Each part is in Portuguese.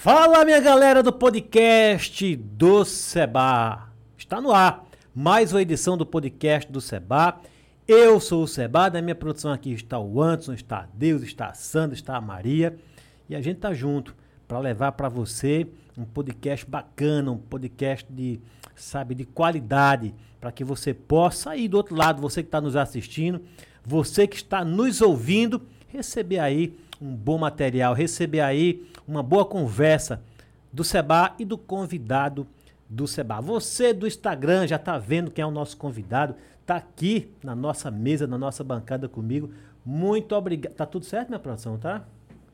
Fala, minha galera do podcast do Seba. Está no ar mais uma edição do podcast do Seba. Eu sou o Seba, da minha produção aqui está o Anderson, está Deus, está a Sandra, está a Maria. E a gente tá junto para levar para você um podcast bacana, um podcast de, sabe, de qualidade, para que você possa ir do outro lado, você que está nos assistindo, você que está nos ouvindo, receber aí um bom material, receber aí uma boa conversa do Seba e do convidado do Seba. Você do Instagram já está vendo quem é o nosso convidado, está aqui na nossa mesa, na nossa bancada comigo. Muito obrigado. Tá tudo certo, minha produção, tá?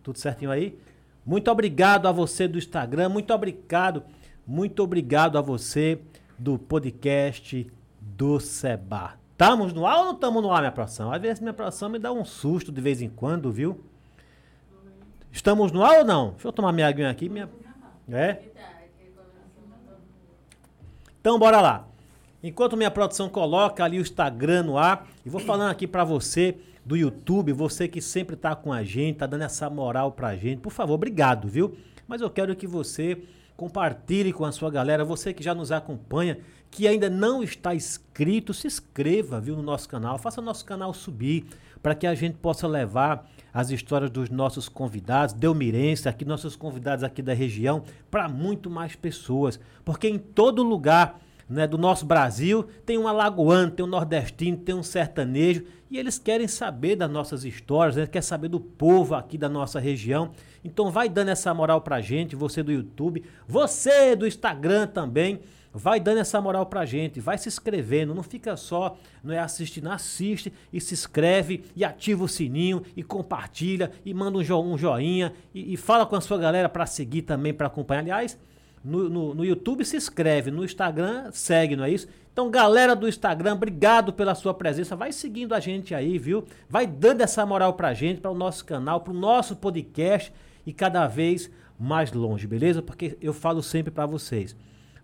Tudo certinho aí? Muito obrigado a você do Instagram, muito obrigado, muito obrigado a você do podcast do Seba. Estamos no ar ou não estamos no ar, minha produção? Às vezes minha produção me dá um susto de vez em quando, viu? Estamos no ar ou não? Deixa eu tomar minha aguinha aqui. Minha... É? Então, bora lá. Enquanto minha produção coloca ali o Instagram no ar, e vou falando aqui para você do YouTube, você que sempre tá com a gente, tá dando essa moral pra gente. Por favor, obrigado, viu? Mas eu quero que você compartilhe com a sua galera, você que já nos acompanha, que ainda não está inscrito, se inscreva, viu, no nosso canal, faça o nosso canal subir, para que a gente possa levar as histórias dos nossos convidados, Delmirense, aqui nossos convidados aqui da região, para muito mais pessoas, porque em todo lugar né, do nosso Brasil tem um alagoano, tem um nordestino, tem um sertanejo e eles querem saber das nossas histórias, né, quer saber do povo aqui da nossa região. Então vai dando essa moral pra gente, você do YouTube, você do Instagram também. Vai dando essa moral pra gente, vai se inscrevendo, não fica só, não é assistindo, assiste e se inscreve e ativa o sininho e compartilha e manda um, jo um joinha e, e, fala com a sua galera para seguir também, para acompanhar. Aliás, no, no, no, YouTube se inscreve, no Instagram segue, não é isso? Então, galera do Instagram, obrigado pela sua presença. Vai seguindo a gente aí, viu? Vai dando essa moral pra gente, para o nosso canal, para o nosso podcast e cada vez mais longe, beleza? Porque eu falo sempre para vocês.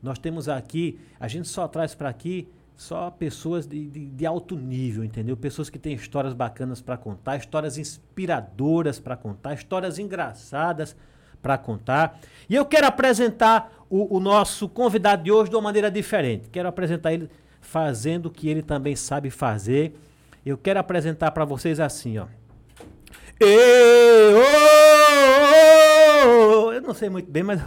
Nós temos aqui, a gente só traz para aqui só pessoas de, de, de, alto nível, entendeu? Pessoas que têm histórias bacanas para contar, histórias inspiradoras para contar, histórias engraçadas para contar. E eu quero apresentar o, o, nosso convidado de hoje de uma maneira diferente. Quero apresentar ele fazendo o que ele também sabe fazer. Eu quero apresentar para vocês assim, ó. Eu, eu não sei muito bem, mas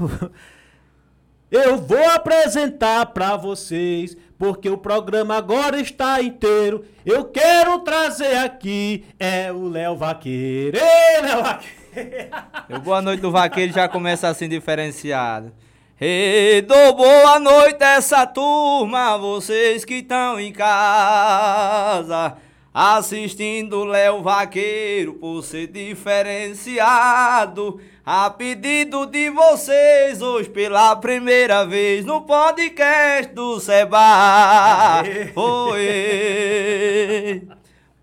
Eu vou apresentar para vocês, porque o programa agora está inteiro. Eu quero trazer aqui é o Léo Vaqueiro. Ei, Léo Vaqueiro! boa noite do Vaqueiro já começa assim diferenciado. Ei, dou boa noite essa turma, vocês que estão em casa. Assistindo Léo Vaqueiro por ser diferenciado. A pedido de vocês, hoje pela primeira vez no podcast do Seba. Oi!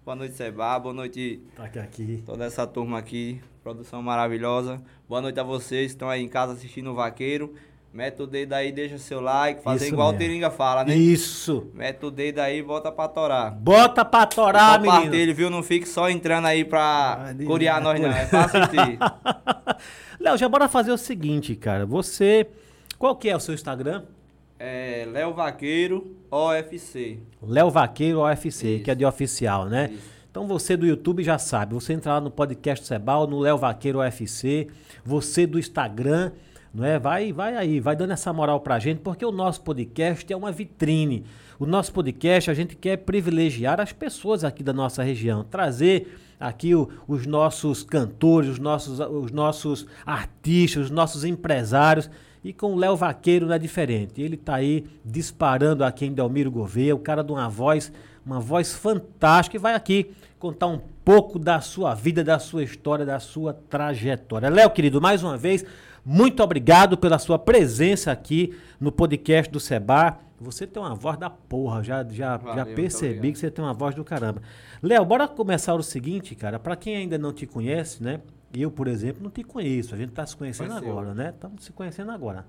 Boa noite, Seba. Boa noite. Tá aqui. Toda essa turma aqui. Produção maravilhosa. Boa noite a vocês que estão aí em casa assistindo o Vaqueiro. Mete o dedo aí, deixa seu like, fazer Isso igual mesmo. o Tiringa fala, né? Isso. Mete o dedo aí e bota pra torar. Bota pra torar, menino. Compartilhe, viu? Não fique só entrando aí pra ah, curiar nós não, é fácil assistir. Léo, já bora fazer o seguinte, cara. Você, qual que é o seu Instagram? É Léo Vaqueiro OFC. Léo Vaqueiro OFC, Isso. que é de oficial, né? Isso. Então você do YouTube já sabe, você entra lá no podcast Sebal, no Léo Vaqueiro UFC, você do Instagram não é? Vai, vai aí, vai dando essa moral pra gente, porque o nosso podcast é uma vitrine. O nosso podcast a gente quer privilegiar as pessoas aqui da nossa região, trazer aqui o, os nossos cantores, os nossos, os nossos artistas, os nossos empresários. E com o Léo Vaqueiro não é diferente. Ele está aí disparando aqui em Delmiro Gouveia, o cara de uma voz, uma voz fantástica, e vai aqui contar um pouco da sua vida, da sua história, da sua trajetória. Léo, querido, mais uma vez, muito obrigado pela sua presença aqui no podcast do Seba. Você tem uma voz da porra, já, já, Valeu, já percebi que você tem uma voz do caramba. Léo, bora começar o seguinte, cara. Para quem ainda não te conhece, né? Eu, por exemplo, não te conheço. A gente tá se conhecendo Conheceu. agora, né? Estamos se conhecendo agora.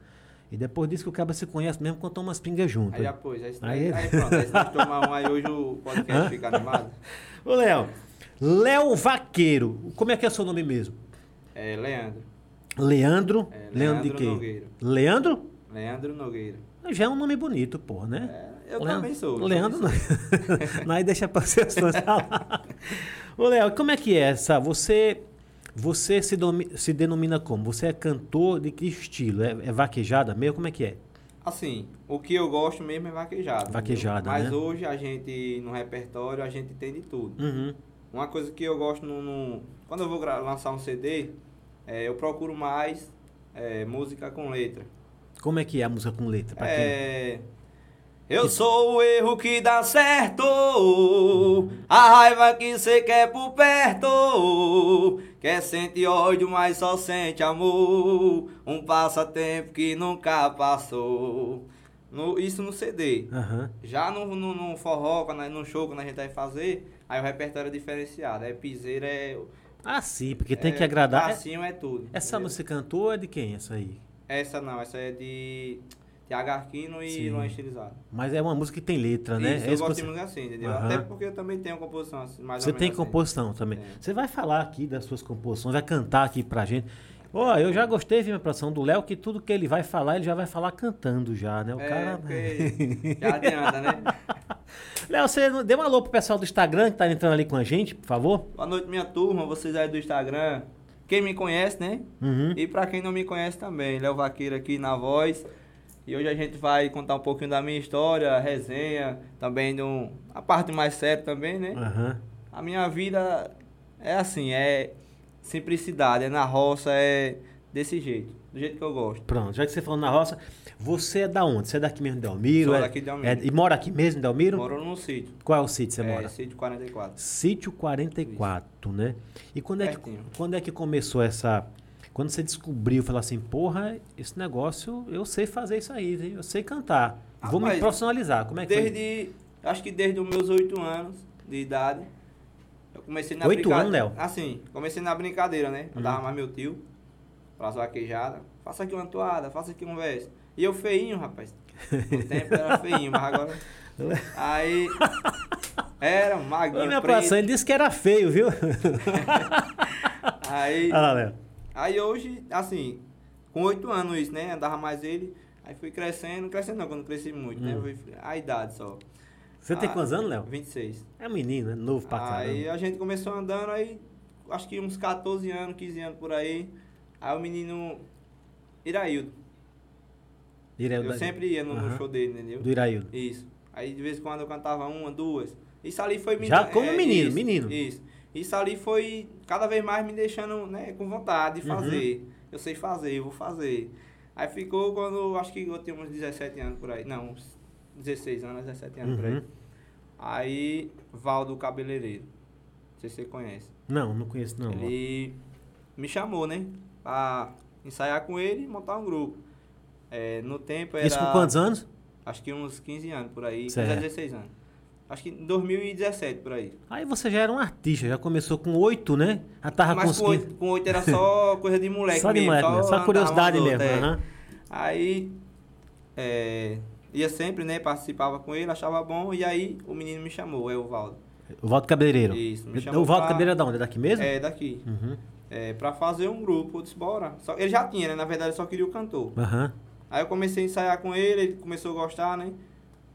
E depois disso que o cara se conhece mesmo quando toma umas pingas junto. Aí depois, aí, aí, aí pronto, aí tomar um aí hoje o podcast fica animado. Ô, Léo, Léo Vaqueiro, como é que é seu nome mesmo? É Leandro. Leandro. É, Leandro de Leandro quê? Nogueira. Leandro? Leandro Nogueira. Já é um nome bonito, pô, né? É, eu Leandro- também sou. eu Leandro, não. aí deixa para vocês falar. Ô, Léo, como é que é essa? Você, você se, se denomina como? Você é cantor de que estilo? É, é vaquejada mesmo? Como é que é? Assim, o que eu gosto mesmo é vaquejada. Vaquejada, Mas né? hoje a gente, no repertório, a gente tem de tudo. Uhum. Uma coisa que eu gosto no. no- quando eu vou lançar um CD, é, eu procuro mais é, música com letra. Como é que é a música com letra? Pra quem? É. Eu sou o erro que dá certo, a raiva que cê quer por perto, quer sente ódio, mas só sente amor, um passatempo que nunca passou. No- isso no CD. Aham. Já no, no, no forró, no show, quando a gente vai fazer, aí o repertório é diferenciado. É piseira, é. Ah, sim, porque tem é que agradar. Passinho é tudo. Essa entendeu? música cantou é de quem, essa aí? Essa não, essa é de Tiago Arquino e. Luan Estilizado. Mas é uma música que tem letra, né? Isso, É eu gosto você- de música assim, entendeu? Aham. Até porque eu também tenho composição assim, mais Você tem assim. composição também. É. Você vai falar aqui das suas composições, vai cantar aqui pra gente. Ó, eu já gostei, viu, minha produção do Léo, que tudo que ele vai falar, ele já vai falar cantando já, né? O É, cara. já adianta, né? Léo, você dê um alô pro pessoal do Instagram que tá entrando ali com a gente, por favor. Boa noite, minha turma, vocês aí do Instagram. Quem me conhece, né? Uhum. E pra quem não me conhece também, Léo Vaqueiro aqui na voz. E hoje a gente vai contar um pouquinho da minha história, resenha, também de um, a parte mais séria também, né? Aham. A minha vida é assim, é simplicidade, é na roça, é desse jeito, do jeito que eu gosto. Pronto, já que você falou na roça, você é da onde? Você é daqui mesmo de Delmiro? Sou é, daqui de Delmiro. é- e mora aqui mesmo em Delmiro? Moro num sítio. Qual é o sítio que você é, mora? Sítio 44. Sítio 44, né? E quando é, que, quando é que começou essa. Quando você descobriu, falou assim, porra, esse negócio, eu sei fazer isso aí, eu sei cantar. Vou me profissionalizar. Como é que foi? Desde, acho que desde os meus 8 anos de idade, eu comecei na Oito anos, Léo? Uhum. Assim, comecei na brincadeira, né? Andava mais meu tio, pras vaquejadas. Faça aqui uma toada, faça aqui um verso. E eu feinho, rapaz. No tempo era feinho, mas agora... Aí... Era um Ô, maguinho minha produção, ele disse que era feio, viu? Aí... Olha lá, Léo. Aí hoje, assim, com oito anos isso, né? Andava mais ele. Aí fui crescendo, crescendo não, quando cresci muito, né? Hum. Fui- A idade só. Você tem Ah, quantos anos, Léo? 26. É menino, é novo pra Aí caramba. a gente começou andando aí, acho que uns 14 anos, 15 anos por aí. Aí o menino Iraildo. Iraildo Eu da- sempre ia no, show dele, entendeu? Do Iraildo. Isso. Aí de vez em quando eu cantava uma, duas. Isso ali foi me Já como menino, isso, menino. Isso. Isso ali foi cada vez mais me deixando né, com vontade de Uhum. fazer. Eu sei fazer, eu vou fazer. Aí ficou quando acho que eu tinha uns 17 anos por aí. Não, uns 16 anos, 17 anos por aí. Uhum. Aí, Valdo Cabeleireiro. Não sei se você conhece. Não, não conheço não. Ele me chamou, né? Pra ensaiar com ele e montar um grupo. É, no tempo era. Isso com quantos anos? Acho que uns 15 anos por aí. 15 Certo. a 16 anos. Acho que em 2017 por aí. Aí você já era um artista, já começou com oito, né? Já tava com Mas com 15. oito, com oito era só coisa de moleque Só de mesmo. moleque, só andar curiosidade mesmo. outra, é. aham. Aí é, ia sempre, né? Participava com ele, achava bom. E aí o menino me chamou, é o Valdo. O Valdo Cabeleireiro. Isso, me O chamou Valdo pra- Cabeleireiro é da onde? É daqui mesmo? É, daqui. Uhum. É, pra fazer um grupo, eu disse, bora. Só, ele já tinha, né? Na verdade, eu só queria o cantor. Aham. Aí eu comecei a ensaiar com ele, ele começou a gostar, né?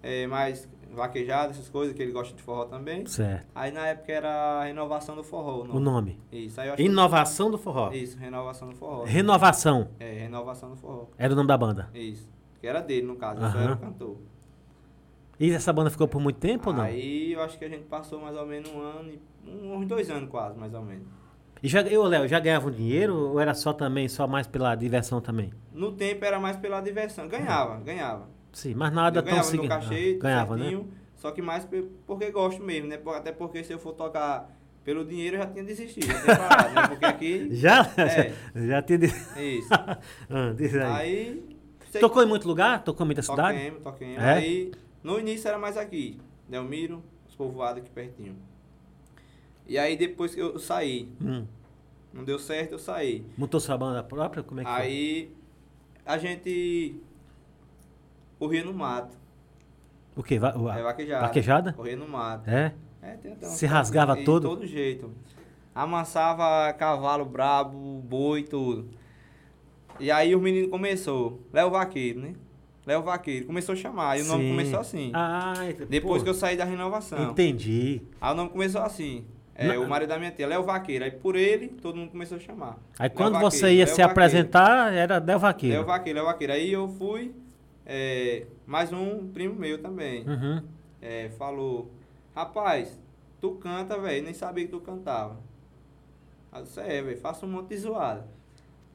É, mais vaquejada, essas coisas, que ele gosta de forró também. Certo. Aí na época era a renovação do forró. O nome. Isso, aí eu acho que- Inovação do Forró. Isso, renovação do forró. Renovação. É, renovação do forró. Era o nome da banda. Isso. Que era dele, no caso, eu só era o cantor. E essa banda ficou por muito tempo ou não? Aí eu acho que a gente passou mais ou menos um ano, e- uns dois anos quase, mais ou menos. E já, eu, Léo, já ganhava um dinheiro ou era só também, só mais pela diversão também? No tempo era mais pela diversão. Ganhava, ganhava. Sim, mas nada eu tão ganhava seguinte. cachê, Ah, ganhava, né? certinho, Só que mais porque gosto mesmo, né? Até porque se eu for tocar pelo dinheiro, eu já tinha desistido, já tinha parado, né? Porque aqui... Já? É. Já tinha. de- Isso. Ah, diz aí. Aí... Tocou em muito lugar? Tocou em muita cidade? Toquemos, toquemos. É? Aí, no início era mais aqui. Delmiro, os povoados aqui pertinho. E aí depois que eu saí, Hum. Não deu certo, eu saí. Montou sua banda própria? Como é que foi? Aí a gente corria no mato. O quê? Va É vaquejada. Vaquejada? Corria no mato. É? É, tem até Se rasgava de todo? todo jeito. Amassava cavalo brabo, boi, tudo. E aí o menino começou, Léo Vaqueiro, né? Léo Vaqueiro. Começou a chamar, e o nome começou assim. Ah, Depois pô, que eu saí da renovação. Entendi. Aí o nome começou assim. É, o marido da minha tia, Léo Vaqueiro. Aí por ele, todo mundo começou a chamar. Aí Léo quando Vaqueiro, você ia Léo se Vaqueiro. apresentar, era Del Vaqueiro. Léo Vaqueiro, Léo Vaqueiro. Aí eu fui, é, mais um primo meu também. Uhum. é, falou, rapaz, tu canta, velho, nem sabia que tu cantava. Aí eu disse, é, velho, faça um monte de zoada.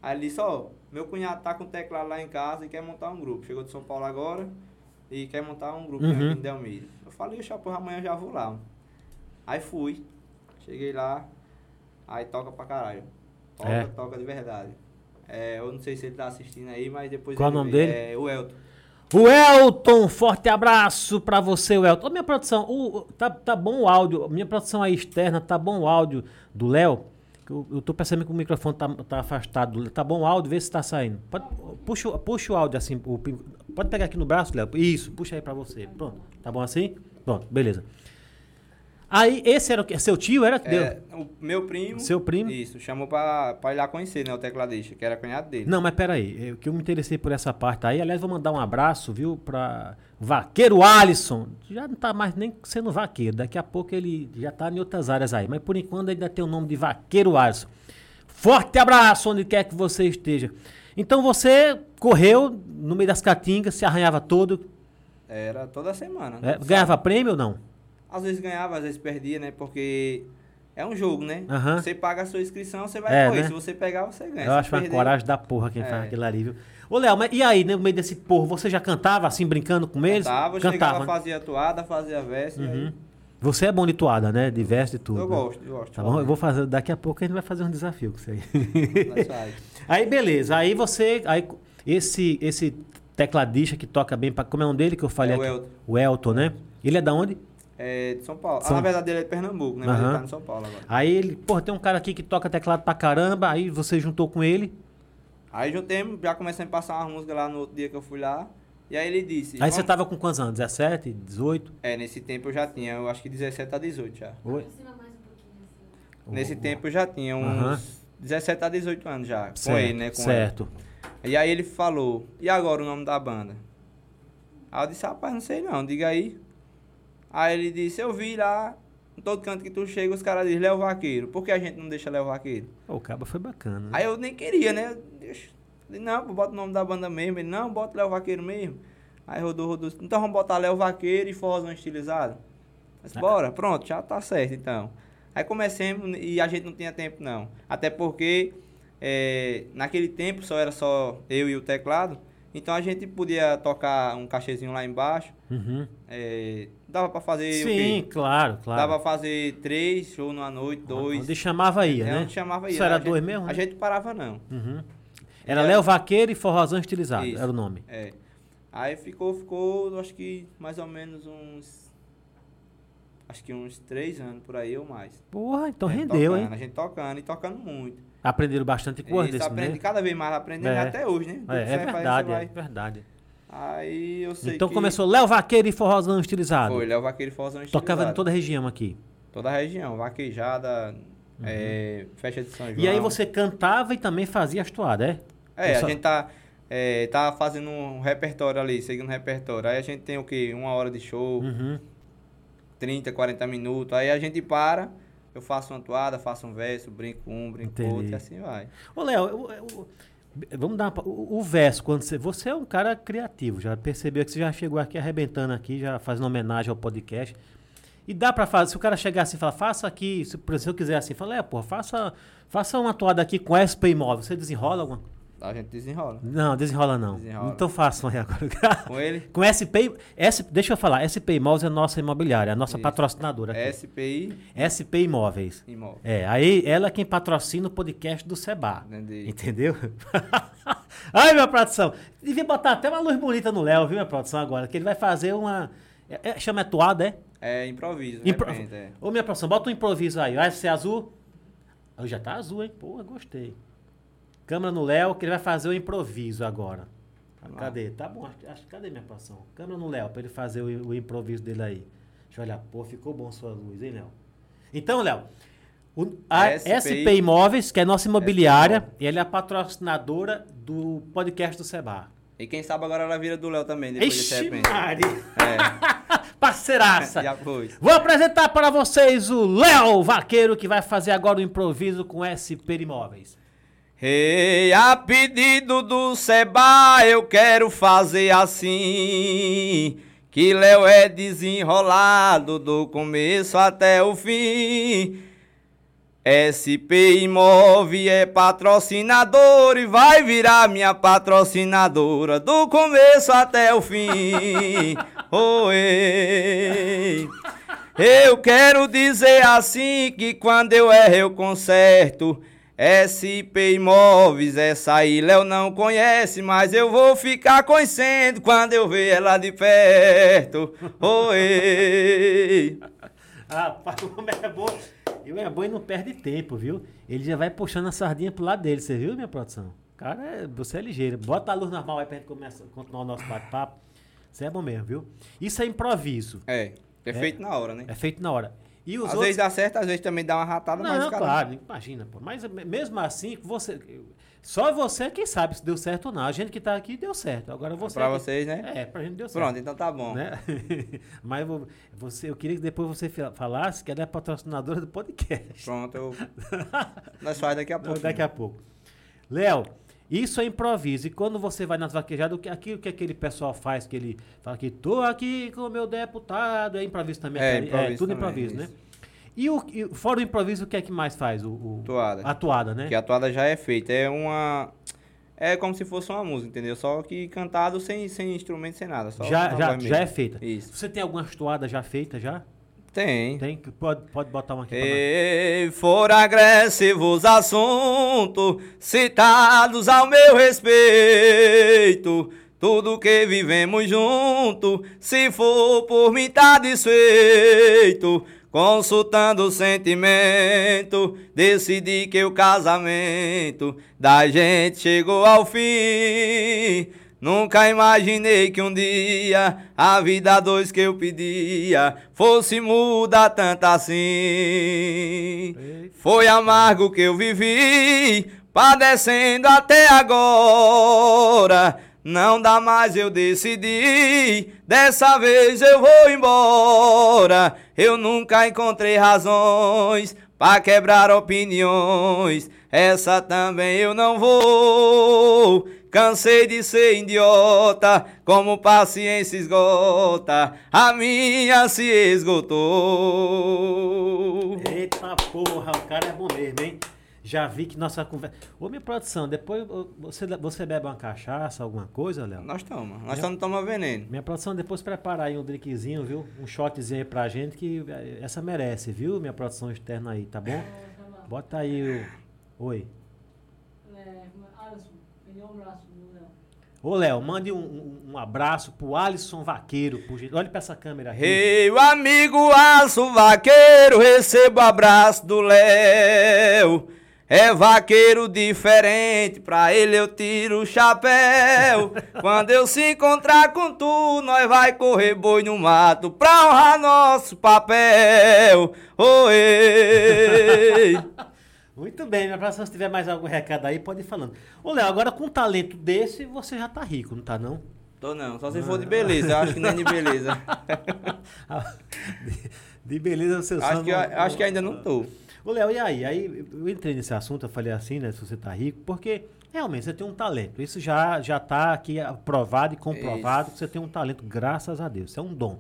Aí ele disse, ó, meu cunhado tá com teclado lá em casa e quer montar um grupo. Chegou de São Paulo agora e quer montar um grupo Uhum. aqui em Delmiro. Eu falei, porra, amanhã eu já vou lá. Aí fui, cheguei lá, aí toca pra caralho. Toca, É. toca de verdade. É, eu não sei se ele tá assistindo aí, mas depois Qual ele o nome dele? É o Elton. O Elton, forte abraço pra você, o Elton. Ô, minha produção, o, tá, tá bom o áudio, minha produção aí externa, tá bom o áudio do Léo? Eu, eu tô percebendo que o microfone tá, tá afastado. Tá bom o áudio? Vê se tá saindo. Pode, puxa, o- puxa o áudio assim. o pode pegar aqui no braço, Léo? Isso, puxa aí pra você. Pronto. Tá bom assim? Pronto, beleza. Aí, esse era o que? Seu tio? Era que deu? É, o meu primo. Seu primo? Isso, chamou pra, pra ir lá conhecer, né? O tecladista, que era cunhado dele. Não, mas peraí, eu, que eu me interessei por essa parte aí. Aliás, vou mandar um abraço, viu, pra Vaqueiro Alisson. Já não tá mais nem sendo vaqueiro, daqui a pouco ele já tá em outras áreas aí. Mas por enquanto ainda tem o nome de Vaqueiro Alisson. Forte abraço onde quer que você esteja. Então você correu no meio das caatingas, se arranhava todo. Era toda semana. é, ganhava prêmio ou não? Às vezes ganhava, às vezes perdia, né? Porque é um jogo, né? Aham. Você paga a sua inscrição, você vai É, correr. né? Se você pegar, você ganha. Eu Se acho uma perder- coragem da porra quem faz É. aquilo ali, viu? Ô, Léo, mas e aí, no meio desse porro, você já cantava assim, brincando com eles? Cantava, chegava, Cantava. né? fazia toada, fazia verso. e aí Uhum. Você é bom de toada, né? De verso e tudo. Eu né? gosto, eu gosto. Tá bom? Eu vou fazer, daqui a pouco a gente vai fazer um desafio com isso aí. Aí, beleza. Aí você, aí esse, esse tecladista que toca bem, pra, como é nome dele que eu falei É o? Elton. O Elton, né? Ele é da onde? É de São Paulo. São- Ah, na verdade, ele é de Pernambuco, né? Mas ele tá em São Paulo agora. Aí ele, pô, tem um cara aqui que toca teclado pra caramba, aí você juntou com ele. Aí juntemos, já começamos a passar uma música lá no outro dia que eu fui lá. E aí ele disse. Aí você tava com quantos anos? 17, 18? É, nesse tempo eu já tinha, eu acho que 17 a 18 já. Oi? Aproxima mais um pouquinho assim. Nesse tempo eu já tinha uns Aham. 17 a 18 anos já, com Certo, ele, né? Com certo. ele. E aí ele falou, e agora o nome da banda? Aí eu disse, rapaz, não sei não, diga aí. Aí ele disse, eu vi lá, em todo canto que tu chega, os caras dizem Léo Vaqueiro. Por que a gente não deixa Léo Vaqueiro? O cabo foi bacana. né? Aí eu nem queria, né? Falei, não, bota o nome da banda mesmo. Ele, não, bota Léo Vaqueiro mesmo. Aí rodou, rodou. Então vamos botar Léo Vaqueiro e forrozão estilizado. Mas bora, pronto, já tá certo então. Aí comecemos e a gente não tinha tempo não. Até porque é, naquele tempo só era só eu e o teclado. Então a gente podia tocar um cachezinho lá embaixo. Uhum. é, dava pra fazer o Sim, claro, claro. Dava pra fazer três shows numa noite, dois. Onde chamava ia, né? onde chamava ia. Isso era A dois gente- mesmo, né? A gente parava não. Uhum. Era É. Léo Vaqueiro e Forrozão Estilizado, Isso. era o nome. É. Aí ficou, ficou, acho que mais ou menos uns. Acho que uns três anos por aí ou mais. Porra, então rendeu, tocando, hein? A gente tocando e tocando muito. Aprenderam bastante coisa Isso, desse aprende né? cada vez mais, aprendendo É. até hoje, né? É, é verdade, é verdade. Aí eu sei Então que começou Léo Vaqueiro e Forrozão Estilizado. Foi, Léo Vaqueiro e Forrozão Tocava em Estilizado. toda a região aqui. Toda a região, vaquejada, é, festa de São João. Uhum. E aí você cantava e também fazia as toadas, é? É, Eu a só- gente tá, é, tá fazendo um repertório ali, seguindo um repertório. Aí a gente tem o quê? Uma hora de show, Uhum. 30, 40 minutos. Aí a gente para, eu faço uma toada, faço um verso, brinco um, brinco Entendi. outro e assim vai. Ô, Léo, vamos dar uma, o, o verso, quando você. Você é um cara criativo, já percebeu que você já chegou aqui arrebentando aqui, já fazendo homenagem ao podcast. E dá pra fazer, se o cara chegar assim e falar, faça aqui, se, se eu quiser assim, fala, é, pô, faça, faça uma toada aqui com SP Imóvel. Você desenrola alguma A gente desenrola. Não, desenrola não. Desenrola. Então façam aí agora. Com ele, com SP, S, deixa eu falar, SP Imóveis é a nossa imobiliária, a nossa Isso. patrocinadora aqui. SPI SP Imóveis. Imóvel. É, aí ela é quem patrocina o podcast do Seba. Entendi. Entendeu? Ai, minha produção. Devia botar até uma luz bonita no Léo, viu, minha produção, agora? Que ele vai fazer uma. é- é- chama toada, é? É improviso, Impro- repente, é. Ô, minha produção, bota um improviso aí. Vai ser azul? Ah, Já tá azul, hein? Porra, gostei. Câmera no Léo, que ele vai fazer o improviso agora. Lá. Cadê? Tá bom. acho- acho- cadê minha produção? Câmera no Léo, pra ele fazer o, o improviso dele aí. Deixa eu olhar. Pô, ficou bom sua luz, hein, Léo? Então, Léo, a SPI. SP Imóveis, que é nossa imobiliária, e ela é a patrocinadora do podcast do Seba. E quem sabe agora ela vira do Léo também, depois Ixi, repente. Maria! É, Parceiraça! já foi. Vou apresentar para vocês o Léo Vaqueiro, que vai fazer agora o improviso com SP Imóveis. Ei, a pedido do Seba, eu quero fazer assim. Que Léo é desenrolado do começo até o fim. SP Imóvel é patrocinador e vai virar minha patrocinadora do começo até o fim. Oi. Eu quero dizer assim que quando eu erro eu conserto. SP Imóveis, essa aí Léo não conhece, mas eu vou ficar conhecendo quando eu ver ela de perto. Oi. Rapaz, o homem é bom. E o é bom e não perde tempo, viu? Ele já vai puxando a sardinha pro lado dele, você viu, minha produção? Cara, é- você é ligeiro. Bota a luz normal aí pra gente começar, continuar o nosso bate-papo. Você é bom mesmo, viu? Isso é improviso. É, é feito na hora, né? É feito na hora. E os Às outros... vezes dá certo, às vezes também dá uma ratada, mas Não, cara... claro, imagina, pô. Mas me- mesmo assim, você. Só você quem sabe se deu certo ou não. A gente que tá aqui deu certo. Agora você. Pra que- vocês, né? É, pra gente deu certo. Pronto, então tá bom. Né? Mas vo- você, eu queria que depois você fa- falasse que ela é patrocinadora do podcast. Pronto, eu... nós faz daqui a pouco. Daqui a pouco. Léo, isso é improviso. E quando você vai nas vaquejadas, o que- aquilo que aquele pessoal faz, que ele fala que tô aqui com o meu deputado, é improviso também. É, aquele- improviso tudo também, improviso, né? isso. E, o, e fora o improviso, o que é que mais faz? O, o- Toada. A toada, né? Que a toada já é feita. É uma. É como se fosse uma música, entendeu? Só que cantado sem, sem instrumento, sem nada. Só Já, já, já é feita. Isso. Você tem algumas toadas já feitas já? Tem. Tem? que- Pode, pode botar uma aqui. E for agressivos assuntos citados ao meu respeito. Tudo que vivemos junto, se for por mim tá desfeito. Consultando o sentimento, decidi que o casamento da gente chegou ao fim. Nunca imaginei que um dia a vida dois que eu pedia fosse mudar tanto assim. Foi amargo que eu vivi, padecendo até agora. Não dá mais, eu decidi. Dessa vez eu vou embora. Eu nunca encontrei razões pra quebrar opiniões. Essa também eu não vou. Cansei de ser idiota, como paciência esgota, a minha se esgotou. Eita porra, o cara é bom mesmo, hein? Já vi que nossa conversa. Ô, minha produção, depois você, você bebe uma cachaça, alguma coisa, Léo? Nós estamos, nós estamos tomando veneno. Minha produção, depois prepara aí um drinkzinho, viu? Um shotzinho aí pra gente, que eh, essa merece, viu? Minha produção externa aí, tá bom? Bota aí o. Oi. Alisson, do Léo. Ô, Léo, mande um, um- um abraço pro Alisson Vaqueiro. Por... gen- Olha pra essa câmera aqui. Ei, o amigo Aço Vaqueiro, recebo abraço do Léo. É vaqueiro diferente, pra ele eu tiro o chapéu. Quando eu se encontrar com tu, nós vai correr boi no mato pra honrar nosso papel. Oi! Muito bem, minha produção, se tiver mais algum recado aí, pode ir falando. Ô, Léo, agora com um talento desse, você já tá rico, não tá não? Tô não, só se for de beleza, eu acho que nem de beleza. de, de beleza você Acho que, acho que ainda não tô. Ô, Léo, e aí? Aí eu entrei nesse assunto, eu falei assim, né? Se você tá rico, porque realmente você tem um talento. Isso já, já tá aqui aprovado e comprovado que você tem um talento, graças a Deus. Isso é um dom,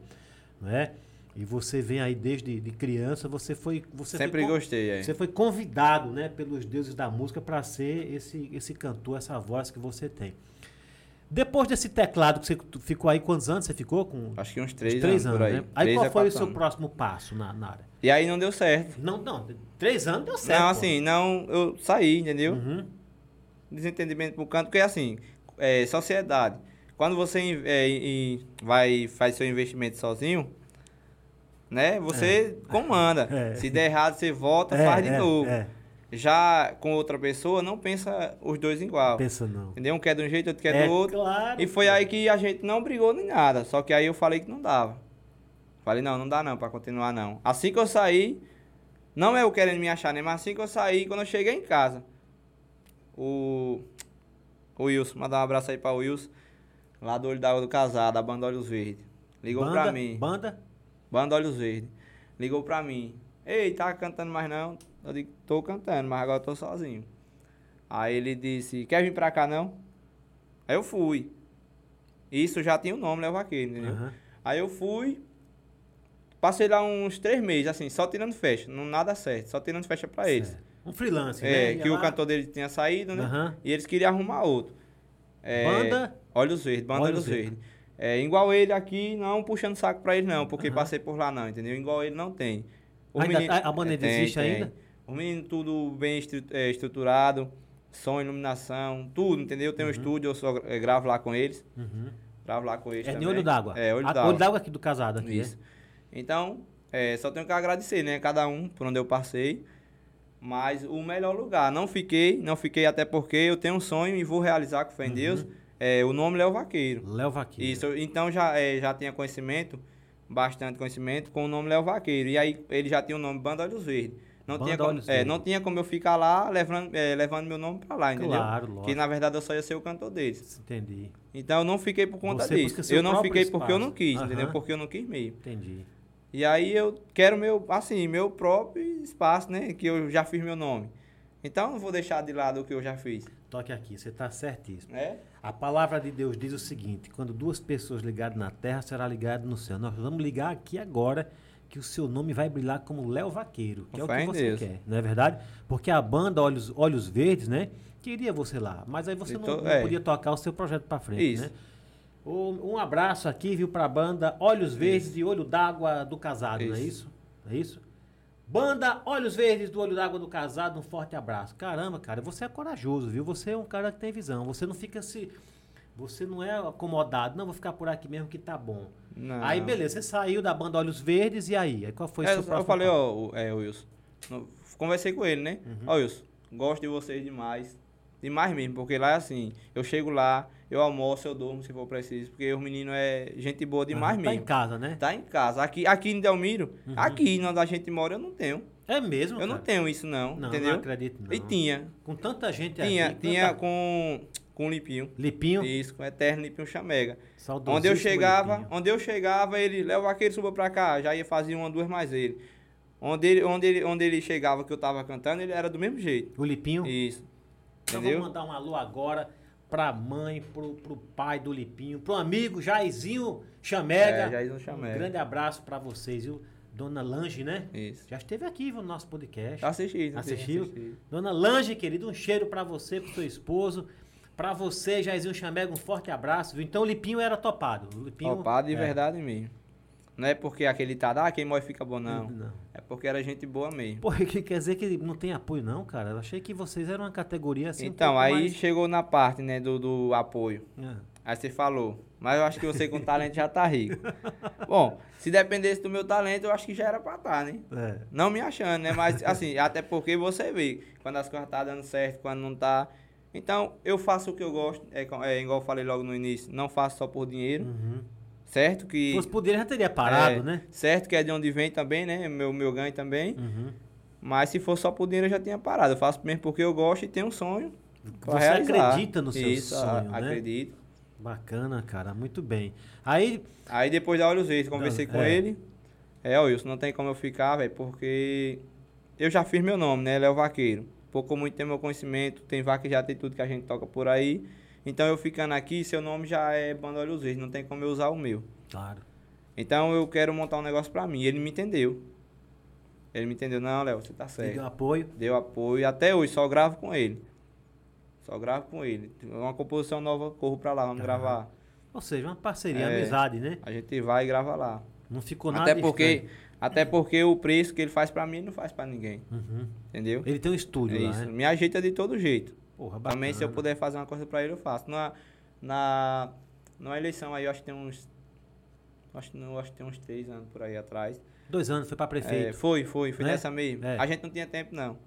não é? E você vem aí desde de criança, você foi. Você Sempre foi gostei, é. Você foi convidado, né, pelos deuses da música para ser esse, esse cantor, essa voz que você tem. Depois desse teclado que você ficou aí, quantos anos você ficou? Com Acho que uns três, três anos, anos, aí. né? Aí Três qual foi o seu anos. próximo passo na, na área? E aí não deu certo. Não, não, três anos deu certo. não, pô. assim, não, eu saí, entendeu? Uhum. Desentendimento pro canto, porque assim, é, sociedade. Quando você é, vai faz seu investimento sozinho, né? Você comanda. É. Se der errado, você volta, É, faz de é, novo. é. Já com outra pessoa, não pensa os dois igual. Pensa não. Entendeu? Um quer de um jeito, outro quer É do outro. claro. E foi aí que a gente não brigou nem nada. Só que aí eu falei que não dava. Falei, não, não dá não pra continuar não. Assim que eu saí, Não é eu querendo me achar, né? Mas assim que eu saí, quando eu cheguei em casa, o. O Wilson, mandar um abraço aí pra Wilson, lá do Olho d'Água do Casado, da Banda Olhos Verdes. Ligou pra mim. Banda? Banda Olhos Verdes. Ligou pra mim. Ei, tá cantando mais não? Eu digo, tô cantando, mas agora tô sozinho. Aí ele disse, quer vir pra cá não? Aí eu fui. Isso já tinha o nome, Léo Vaqueiro, entendeu? Aham. Aí eu fui, passei lá uns três meses, assim, só tirando festa, não nada certo, só tirando festa pra eles. Certo. Um freelance, É, né? Que o lá, cantor dele tinha saído, né? Aham. E eles queriam arrumar outro. É, Banda? Olhos Verdes, Banda Olhos Olhos Verdes. É, igual ele aqui, não puxando saco pra ele não, porque Aham. passei por lá não, entendeu? Igual ele não tem. Ainda menino- tá- a banda é, tem, existe tem. ainda? O menino tudo bem estru- é, estruturado, som, iluminação, tudo, entendeu? Eu tenho um estúdio, eu só é, gravo lá com eles, Uhum. gravo lá com eles É de também. olho d'água. É, Olho Ah, d'água. Olho d'água aqui do casado aqui. Isso. Então, é, só tenho que agradecer, né? Cada um por onde eu passei. Mas o melhor lugar. Não fiquei, não fiquei até porque eu tenho um sonho e vou realizar com fé em Deus. É, o nome Léo Vaqueiro. Léo Vaqueiro. Isso, então já, é, já tinha conhecimento, bastante conhecimento, com o nome Léo Vaqueiro. E aí ele já tinha o nome Banda Olhos Verdes. Não, Banda tinha como, Olhos é, Verdes. não tinha como eu ficar lá levando, é, levando meu nome pra lá, entendeu? Claro, lógico. Que na verdade eu só ia ser o cantor deles. Entendi. Então eu não fiquei por conta Você disso. Eu não fiquei porque eu espaço. não quis, Aham. entendeu? Porque eu não quis mesmo. Entendi. E aí eu quero meu, assim, meu próprio espaço, né? Que eu já fiz meu nome. Então eu não vou deixar de lado o que eu já fiz. Toque aqui, você está certíssimo. Né? A palavra de Deus diz o seguinte: quando duas pessoas ligadas na terra, será ligado no céu. Nós vamos ligar aqui agora que o seu nome vai brilhar como Léo Vaqueiro, que é o que você Deus. quer, não é verdade? Porque a banda Olhos, Olhos Verdes, né? Queria você lá, mas aí você não, Então, não é. podia tocar o seu projeto para frente, Isso. né? Um abraço aqui, viu, pra banda Olhos Verdes de Olho d'Água do Casado, não é Isso. isso? É isso? Banda Olhos Verdes do Olho d'Água do Casado, um forte abraço. Caramba, cara, você é corajoso, viu? Você é um cara que tem visão. Você não fica se. Você não é acomodado. Não, vou ficar por aqui mesmo que tá bom. Não. Aí, beleza, você saiu da banda Olhos Verdes e aí? Aí qual foi o É, seu eu falei, ó, o- é, o Wilson. Conversei com ele, né? Uhum. Ó, Wilson, gosto de vocês demais. Demais mesmo, porque lá é assim, eu chego lá, eu almoço, eu durmo se for preciso, porque os meninos é gente boa demais Aham, Tá em mesmo. casa, né? Tá em casa. Aqui, aqui em Delmiro, aqui onde a gente mora, eu não tenho. É mesmo, Eu não cara? tenho isso não, Não, entendeu? não acredito não. E tinha. Com tanta gente Tinha, aqui. tinha tanta- com, com Lipinho. Lipinho, Isso, com o Eterno Lipinho Chamega. saudosíssimo Onde eu chegava, Lipinho. onde eu chegava, ele, Léo Vaqueiro, suba pra cá, já ia fazer uma, duas mais ele. Onde ele, onde ele, onde ele chegava que eu tava cantando, ele era do mesmo jeito. O Lipinho. Isso. Então Entendeu? vamos mandar um alô agora pra mãe, pro, pro pai do Lipinho, pro amigo Jairzinho Chamega. É, Jairzinho Chamega. Um grande abraço pra vocês, viu? Dona Lange, né? Isso. Já esteve aqui no nosso podcast. Já assisti, Assistiu? assisti. Dona Lange, querido, um cheiro pra você, pro seu esposo. Pra você, Jairzinho Chamega, um forte abraço. Viu? Então o Lipinho era topado. O Lipinho, Topado de é. verdade mesmo. Não é porque aquele tá, ah, quem morre fica bom, não. Não. É porque era gente boa mesmo. Pô, que quer dizer que não tem apoio, não, cara? Eu achei que vocês eram uma categoria assim. um então, pouco aí mais- chegou na parte, né, do, do apoio. Ah, Aí você falou, mas eu acho que você com talento já tá rico. Bom, se dependesse do meu talento, eu acho que já era pra estar, né? é. Não me achando, né? Mas assim, até porque você vê quando as coisas tá dando certo, quando não tá. Então, eu faço o que eu gosto, é, é igual eu falei logo no início, não faço só por dinheiro, Uhum. Certo? Se Que fosse por dele, já teria parado, é, né? Certo que é de onde vem também, né? Meu, meu ganho também. Uhum. Mas se for só por dinheiro, eu já tinha parado. Eu faço mesmo porque eu gosto e tenho um sonho. Você realizar. acredita no seu Isso, a- sonho, né? acredito. Bacana, cara, muito bem. Aí, Aí depois da Olhos Verdes, conversei Não, com é. ele. É, ó, Wilson, não tem como eu ficar, velho, porque eu já fiz meu nome, né? Léo Vaqueiro. Pouco ou muito tem meu conhecimento, tem vaca que já tem tudo que a gente toca por aí. Então eu ficando aqui, seu nome já é Banda Olhos Verdes, não tem como eu usar o meu. claro. Então eu quero montar um negócio pra mim. Ele me entendeu. Ele me entendeu, não, Léo, você tá Ele certo. deu apoio. Deu apoio. Até hoje, só gravo com ele. Só gravo com ele. Uma composição nova, corro pra lá, vamos Aham. gravar. Ou seja, uma parceria, É. amizade, né? A gente vai e grava lá. Não ficou nada Até porque, estranho. até porque o preço que ele faz pra mim, ele não faz pra ninguém. Uhum. Entendeu? Ele tem um É estúdio lá, isso. né? Me ajeita de todo jeito. Porra, bacana. Também, se eu puder fazer uma coisa pra ele, eu faço. Na, na, na eleição aí, eu acho que tem uns. Acho, não, acho que tem uns três anos por aí atrás. Dois anos, foi pra É, prefeito. foi, foi, foi Né? nessa mesmo. É. A gente não tinha tempo, não.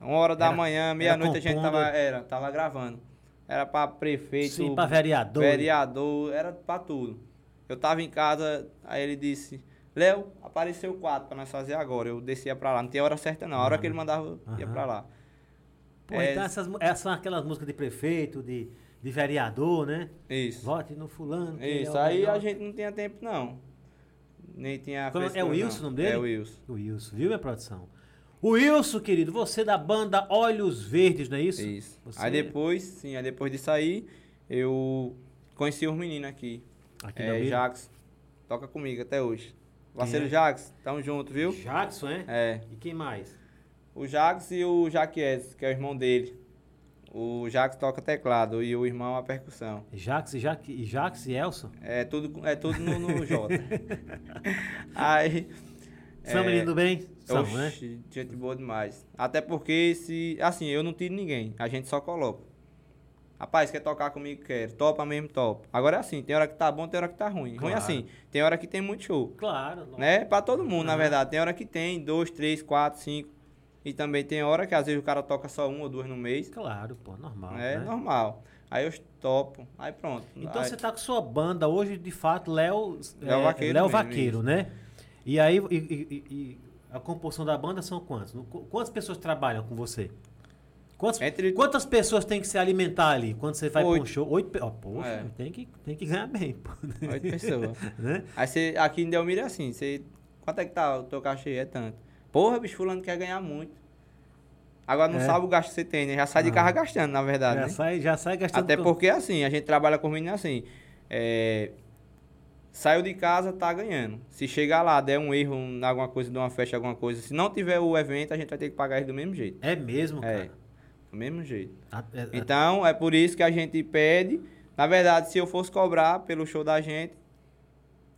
Uma hora da Era- manhã, meia-noite, a gente tava, era, tava gravando. Era pra prefeito, Sim, pra vereador. vereador, era pra tudo. Eu tava em casa, aí ele disse, Léo, apareceu quatro pra nós fazer agora. Eu descia pra lá. Não tinha hora certa, não. A hora que ele mandava, eu ia Aham. pra lá. Pô, É. então essas, essas são aquelas músicas de prefeito, de, de vereador, né? Isso. Vote no fulano. Isso. é Aí melhor. a gente não tinha tempo, não. Nem tinha. Como- é o frescura, Wilson o nome dele? É o Wilson. O Wilson, viu, minha produção? O Wilson, querido, você da banda Olhos Verdes, não é isso? Isso. Você- Aí depois, sim, aí depois disso aí, eu conheci os meninos aqui. Aqui é? Jax. Toca comigo até hoje. Parceiro é? Jax, tamo junto, viu? Jackson, é? É. E quem mais? O Jax e o Jaques, que é o irmão dele. O Jax toca teclado e o irmão a percussão. Jax, e Jax, e Jax e Elson? É tudo, é tudo no, no J. Aí. São é, menino bem? São, né? Gente boa demais. Até porque se. Assim, eu não tiro ninguém. A gente só coloca. Rapaz, quer tocar comigo? Quero. Topa mesmo, topa. Agora é assim, tem hora que tá bom, tem hora que tá ruim. Ruim Claro. assim, tem hora que tem muito show. Claro. Né? Pra todo mundo, na Aham. verdade. Tem hora que tem dois, três, quatro, cinco. E também tem hora que às vezes o cara toca só uma ou duas no mês. Claro, pô, normal. É né? normal. Aí eu topo. Aí pronto. Então Aí- você tá com sua banda hoje, de fato, Léo Léo é, Vaqueiro Léo Vaqueiro, isso. né? E aí, e, e- e- a composição da banda são quantos? Quantas pessoas trabalham com você? Quantas, Entre- quantas pessoas tem que se alimentar ali quando você vai para um show? Oito. pe- Ó, poxa, É. tem, que, tem que ganhar bem, pô. Oito pessoas. né? Aí você, aqui em Delmira é assim, você. Quanto é que tá o teu cachê? É tanto. Porra, bicho, fulano quer ganhar muito. Agora não É. sabe o gasto que você tem, né? Já sai de Ah. carro gastando, na verdade, Já, né? sai, já sai gastando. Até porque assim, a gente trabalha com meninos assim. É, saiu de casa, tá ganhando. Se chegar lá, der um erro em alguma coisa, de uma festa, alguma coisa, se não tiver o evento, a gente vai ter que pagar ele do mesmo jeito. É mesmo, É. cara. Do mesmo jeito. A- é- é- Então, é por isso que a gente pede. Na verdade, se eu fosse cobrar pelo show da gente,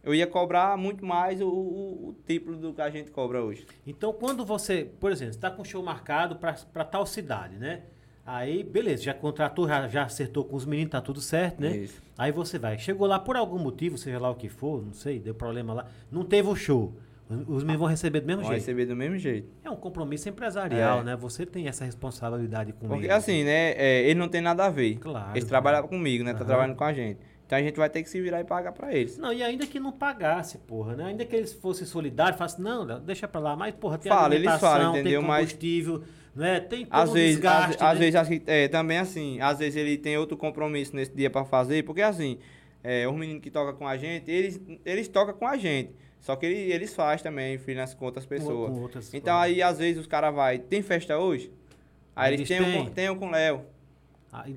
eu ia cobrar muito mais o, o, o triplo do que a gente cobra hoje. Então, quando você, por exemplo, está com um show marcado para tal cidade, né? Aí, beleza, já contratou, já, já acertou com os meninos, tá tudo certo, né? Isso. Aí você vai. Chegou lá por algum motivo, seja lá o que for, não sei, deu problema lá. Não teve o show. Os os meninos vão receber do mesmo Vão jeito. receber do mesmo jeito. É um compromisso empresarial, É. né? Você tem essa responsabilidade com Porque eles. assim, né? é, ele não tem nada a ver. Claro, Eles claro. trabalham comigo, né? Tá Aham. trabalhando com a gente. Então a gente vai ter que se virar e pagar pra eles. Não, e ainda que não pagasse, porra, né? Ainda que eles fossem solidários, falassem, não, deixa pra lá, mas, porra, tem Fala, eles falam, entendeu? tem Mas- combustível, né? Tem Às um vezes, desgaste, às, né? às vezes assim, é, também assim, às vezes ele tem outro compromisso nesse dia pra fazer, porque assim, é, os meninos que tocam com a gente, eles, eles tocam com a gente. Só que ele- eles fazem também freelance com outras pessoas. com outras Então coisas. aí às vezes os caras vai, tem festa hoje? Aí Eles eles têm, têm. um, tem um com o Léo.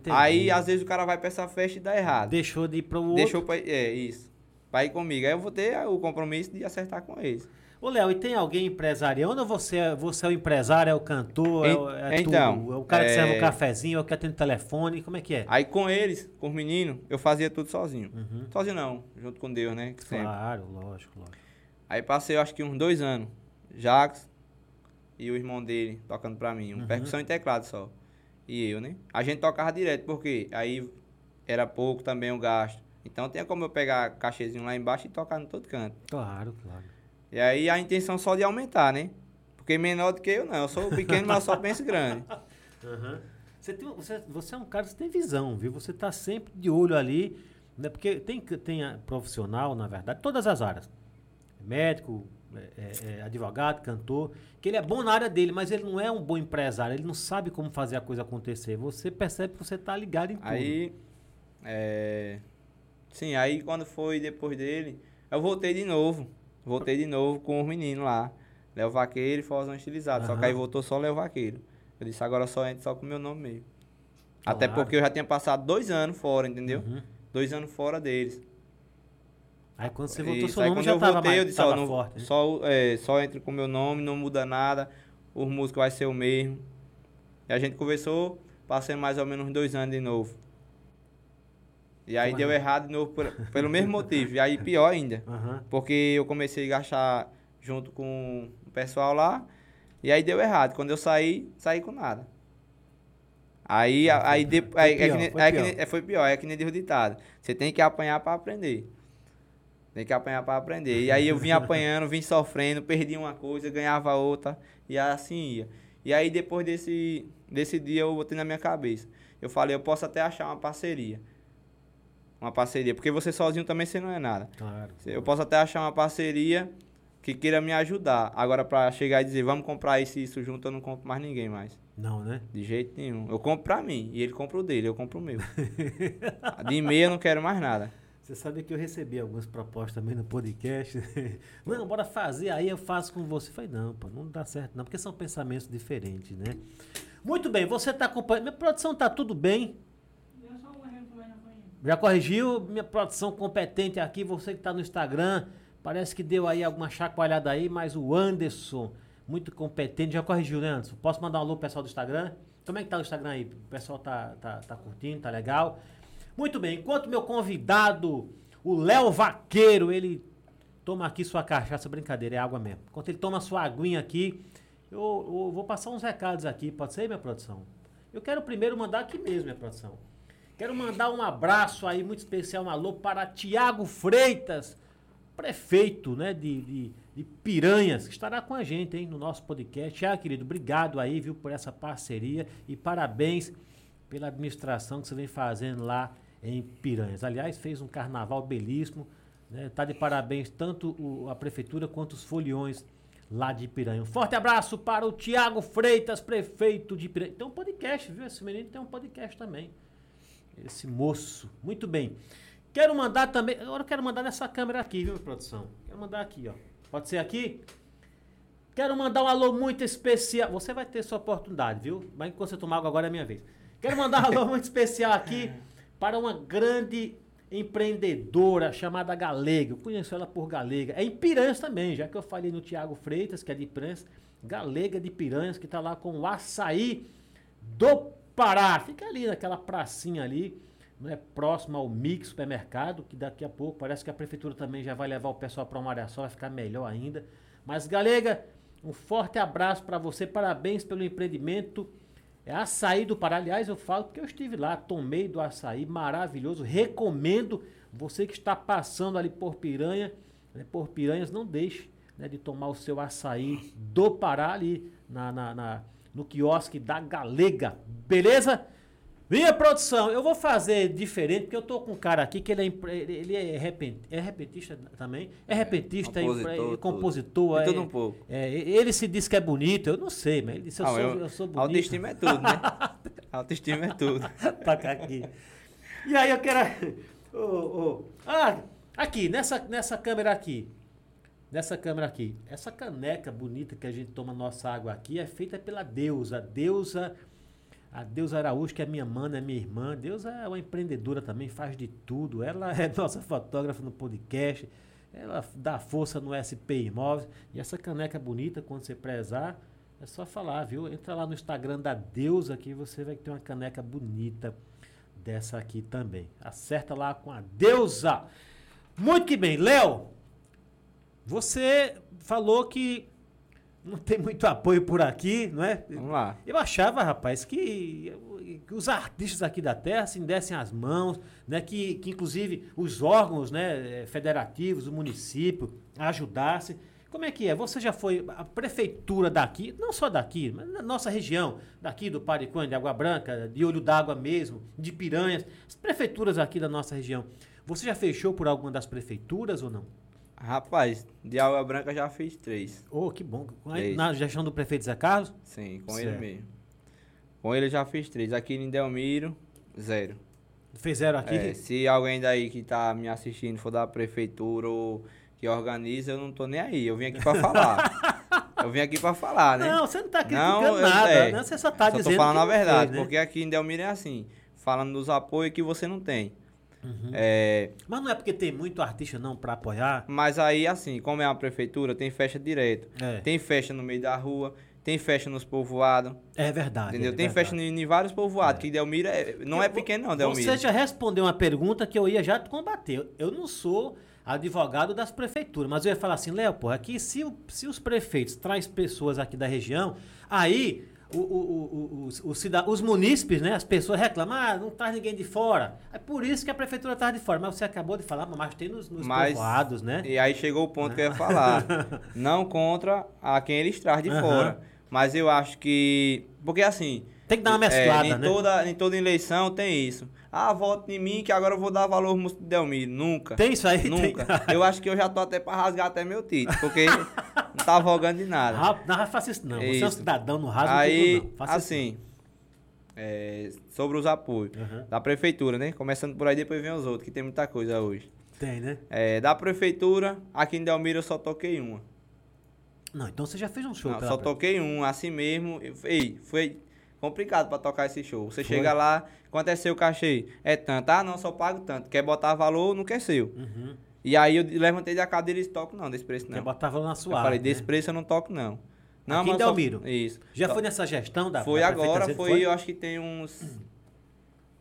Ah. Aí às vezes o cara vai pra essa festa e dá errado. Deixou de ir pro outro. Deixou pra, é, isso. Pra ir comigo. Aí eu vou ter o compromisso de acertar com eles. Ô, Léo, e tem alguém empresariando ou você, é- você é o empresário, é o cantor, é, o- é Então, tudo? É o cara que é- serve o cafezinho, é o que atende o telefone, como é que é? Aí com eles, com os meninos, eu fazia tudo sozinho. Uhum. Sozinho não, junto com Deus, né? sempre. Claro, lógico, lógico. Aí passei, acho que uns dois anos. Jacques e o irmão dele tocando pra mim. Um Uhum. percussão e teclado só. E eu, né? A gente tocava direto, porque aí era pouco também o gasto. Então tinha como eu pegar cachezinho lá embaixo e tocar no todo canto. Claro, claro. E aí a intenção só de aumentar, né? Porque menor do que eu não. Eu sou pequeno, mas só penso grande. Aham. Você, tem, você, você é um cara que tem visão, viu? Você tá sempre de olho ali, né? Porque tem, tem a profissional, na verdade, todas as áreas. Médico, é, é, é, advogado, cantor, que ele é bom na área dele, mas ele não é um bom empresário, ele não sabe como fazer a coisa acontecer. Você percebe que você tá ligado em tudo. Aí, é... Sim, aí quando foi depois dele, eu voltei de novo. Voltei de novo com os meninos lá. Léo Vaqueiro e Fozão Estilizado. Só que aí voltou só Léo Vaqueiro. Eu disse, agora só entra só com o meu nome mesmo. Até Claro. porque eu já tinha passado dois anos fora, entendeu? Uhum. Dois anos fora deles. Aí quando você voltou, Isso, seu aí nome já eu tava, voltei, mais, eu disse, ó, não- forte. né? só, é, só entra com o meu nome, não muda nada. O músico vai ser o mesmo. E a gente conversou, passei mais ou menos dois anos de novo. E aí Como deu é? errado de novo por- pelo mesmo motivo. E aí pior ainda. Aham. Porque eu comecei a gastar junto com o pessoal lá. E aí deu errado. Quando eu saí, saí com nada. Aí, foi- aí, de, foi aí é pior, que nem- foi é que pior. nem- é, foi pior, é que nem ditado. Você tem que apanhar pra aprender. Tem que apanhar pra aprender. E aí eu vim apanhando, vim sofrendo, perdi uma coisa, ganhava outra, e assim ia. E aí depois desse, desse dia eu botei na minha cabeça. Eu falei, eu posso até achar uma parceria. Uma parceria, porque você sozinho também você não é nada. Claro. Eu posso até achar uma parceria que queira me ajudar. Agora, pra chegar e dizer, vamos comprar isso e isso junto, eu não compro mais ninguém mais. Não, né? De jeito nenhum. Eu compro pra mim e ele compra o dele, eu compro o meu. De meia eu não quero mais nada. Você sabe que eu recebi algumas propostas também no podcast. Não, bora fazer, aí eu faço com você. Eu falei, não, pô, não dá certo não, porque são pensamentos diferentes, né? Muito bem, você tá acompanhando. Minha produção tá tudo bem? Já corrigiu? Minha produção competente aqui, você que tá no Instagram, parece que deu aí alguma chacoalhada aí, mas o Anderson, muito competente, já corrigiu, né, Anderson? Posso mandar um alô pro pessoal do Instagram? Como é que tá o Instagram aí? O pessoal tá, tá, tá curtindo, tá legal? Muito bem, enquanto meu convidado, o Léo Vaqueiro, ele toma aqui sua cachaça, brincadeira, é água mesmo. Enquanto ele toma sua aguinha aqui, eu, eu vou passar uns recados aqui, pode ser, minha produção? Eu quero primeiro mandar aqui mesmo, minha produção. Quero mandar um abraço aí muito especial, um alô para Tiago Freitas, prefeito né, de, de, de Piranhas, que estará com a gente hein, no nosso podcast. Ah, querido, obrigado aí, viu, por essa parceria e parabéns pela administração que você vem fazendo lá em Piranhas. Aliás, fez um carnaval belíssimo. Né? Tá de parabéns tanto o- a prefeitura quanto os foliões lá de Piranha. Um forte abraço para o Tiago Freitas, prefeito de Piranha. Tem um podcast, viu? Esse menino tem um podcast também. Esse moço. Muito bem. Quero mandar também. Agora eu quero mandar nessa câmera aqui, viu, produção? Quero mandar aqui, ó. Pode ser aqui? Quero mandar um alô muito especial. Você vai ter sua oportunidade, viu? Mas enquanto você tomar água, agora é minha vez. Quero mandar um alô muito especial aqui para uma grande empreendedora chamada Galega. Eu conheço ela por Galega. É em Piranhas também, já que eu falei no Tiago Freitas, que é de Piranhas. Galega de Piranhas, que está lá com o açaí do Pará. Fica ali naquela pracinha ali, não é próximo ao Mix Supermercado, que daqui a pouco parece que a prefeitura também já vai levar o pessoal para uma área só, vai ficar melhor ainda. Mas Galega, um forte abraço para você, parabéns pelo empreendimento. É açaí do Pará. Aliás, eu falo porque eu estive lá, tomei do açaí, maravilhoso. Recomendo você que está passando ali por Piranha, né, por Piranhas, não deixe né, de tomar o seu açaí do Pará ali na, na- na- no quiosque da Galega. Beleza? Minha produção, eu vou fazer diferente, porque eu tô com um cara aqui que ele é, ele é, repen- é repentista também. É repentista, é, compositor, tudo. compositor. É- tudo um pouco. é, ele se diz que é bonito, eu não sei, mas ele disse, eu, Ah, sou, eu- eu sou bonito. Autoestima é tudo, né? Autoestima é tudo. Taca aqui. E aí eu quero. Ô, ô, Ah, aqui, nessa, nessa câmera aqui. Nessa câmera aqui. Essa caneca bonita que a gente toma nossa água aqui é feita pela deusa. Deusa. A Deusa Araújo, que é minha mana, é minha irmã. Deusa é uma empreendedora também, faz de tudo. Ela é nossa fotógrafa no podcast. Ela dá força no SP Imóveis. E essa caneca bonita, quando você prezar, é só falar, viu? Entra lá no Instagram da Deusa que você vai ter uma caneca bonita dessa aqui também. Acerta lá com a Deusa. Muito que bem. Léo, você falou que não tem muito apoio por aqui, não é? Vamos lá. Eu achava, rapaz, que, que os artistas aqui da terra se dessem as mãos, né? Que, que inclusive os órgãos né, eh, federativos, o município, ajudassem. Como é que é? Você já foi a prefeitura daqui, não só daqui, mas na nossa região, daqui do Paricuã, de Água Branca, de Olho d'Água mesmo, de Piranhas, as prefeituras aqui da nossa região. Você já fechou por alguma das prefeituras ou não? Rapaz, de Água Branca já fiz três. Oh, que bom. Três. Na gestão do prefeito Zé Carlos? Sim, com Certo. ele mesmo. Com ele eu já fiz três. Aqui em Delmiro, zero. Fez zero aqui? É, se alguém daí que tá me assistindo for da prefeitura ou que organiza, eu não tô nem aí. Eu vim aqui pra falar. eu vim aqui pra falar, né? Não, você não tá criticando Não, eu- nada, é. né? Você só tá Só dizendo tô falando a verdade, fez, né? porque aqui em Delmiro é assim, falando dos apoios que você não tem. Uhum. É, Mas não é porque tem muito artista não pra apoiar. mas aí, assim, como é uma prefeitura, tem festa direto. É, Tem festa no meio da rua, tem festa nos povoados, é verdade. entendeu? é tem verdade. festa em, em vários povoados, que Delmiro é- não é Eu- pequeno não, Delmiro. Você já respondeu uma pergunta que eu ia já te combater. Eu não sou advogado das prefeituras, mas eu ia falar assim, Léo, porra, aqui se, se os prefeitos trazem pessoas aqui da região, aí o- o- os, os os munícipes, né, as pessoas reclamam, ah, não traz ninguém de fora. É por isso que a prefeitura traz de fora. Mas você acabou de falar, mas tem nos, nos Mas- povoados, né? E aí chegou o ponto que eu ia falar. não contra a quem eles trazem de fora. Mas eu acho que. Porque assim, Tem que dar uma É, mesclada, em, né? toda, em toda eleição tem isso. Ah, vote em mim que agora eu vou dar valor ao músico de Delmiro. Nunca. Tem isso aí? Nunca. Tem. Eu acho que eu já tô até pra rasgar até meu título, porque não tá vogando de nada. Não, não faça isso não. Você é um Isso. cidadão, não rasga Aí, tudo não. Faça isso assim, é, sobre os apoios Aham. da prefeitura, né? Começando por aí, depois vem os outros, que tem muita coisa hoje. Tem, né? É, da prefeitura, aqui em Delmiro eu só toquei uma. Não, então você já fez um show Não, só toquei um, assim mesmo. Ei, foi complicado pra tocar esse show. Você Foi. chega lá, quanto é seu cachê? É tanto. Ah, não, só pago tanto. Quer botar valor, não quer seu. Uhum. E aí eu levantei da cadeira e disse, toco não, desse preço Quer não. botar valor na Eu sua falei, arte, desse né? preço eu não toco não. Não, Aqui em mas só- Delmiro? Isso. Já Só- foi nessa gestão da Foi da agora, foi, eu acho que tem uns.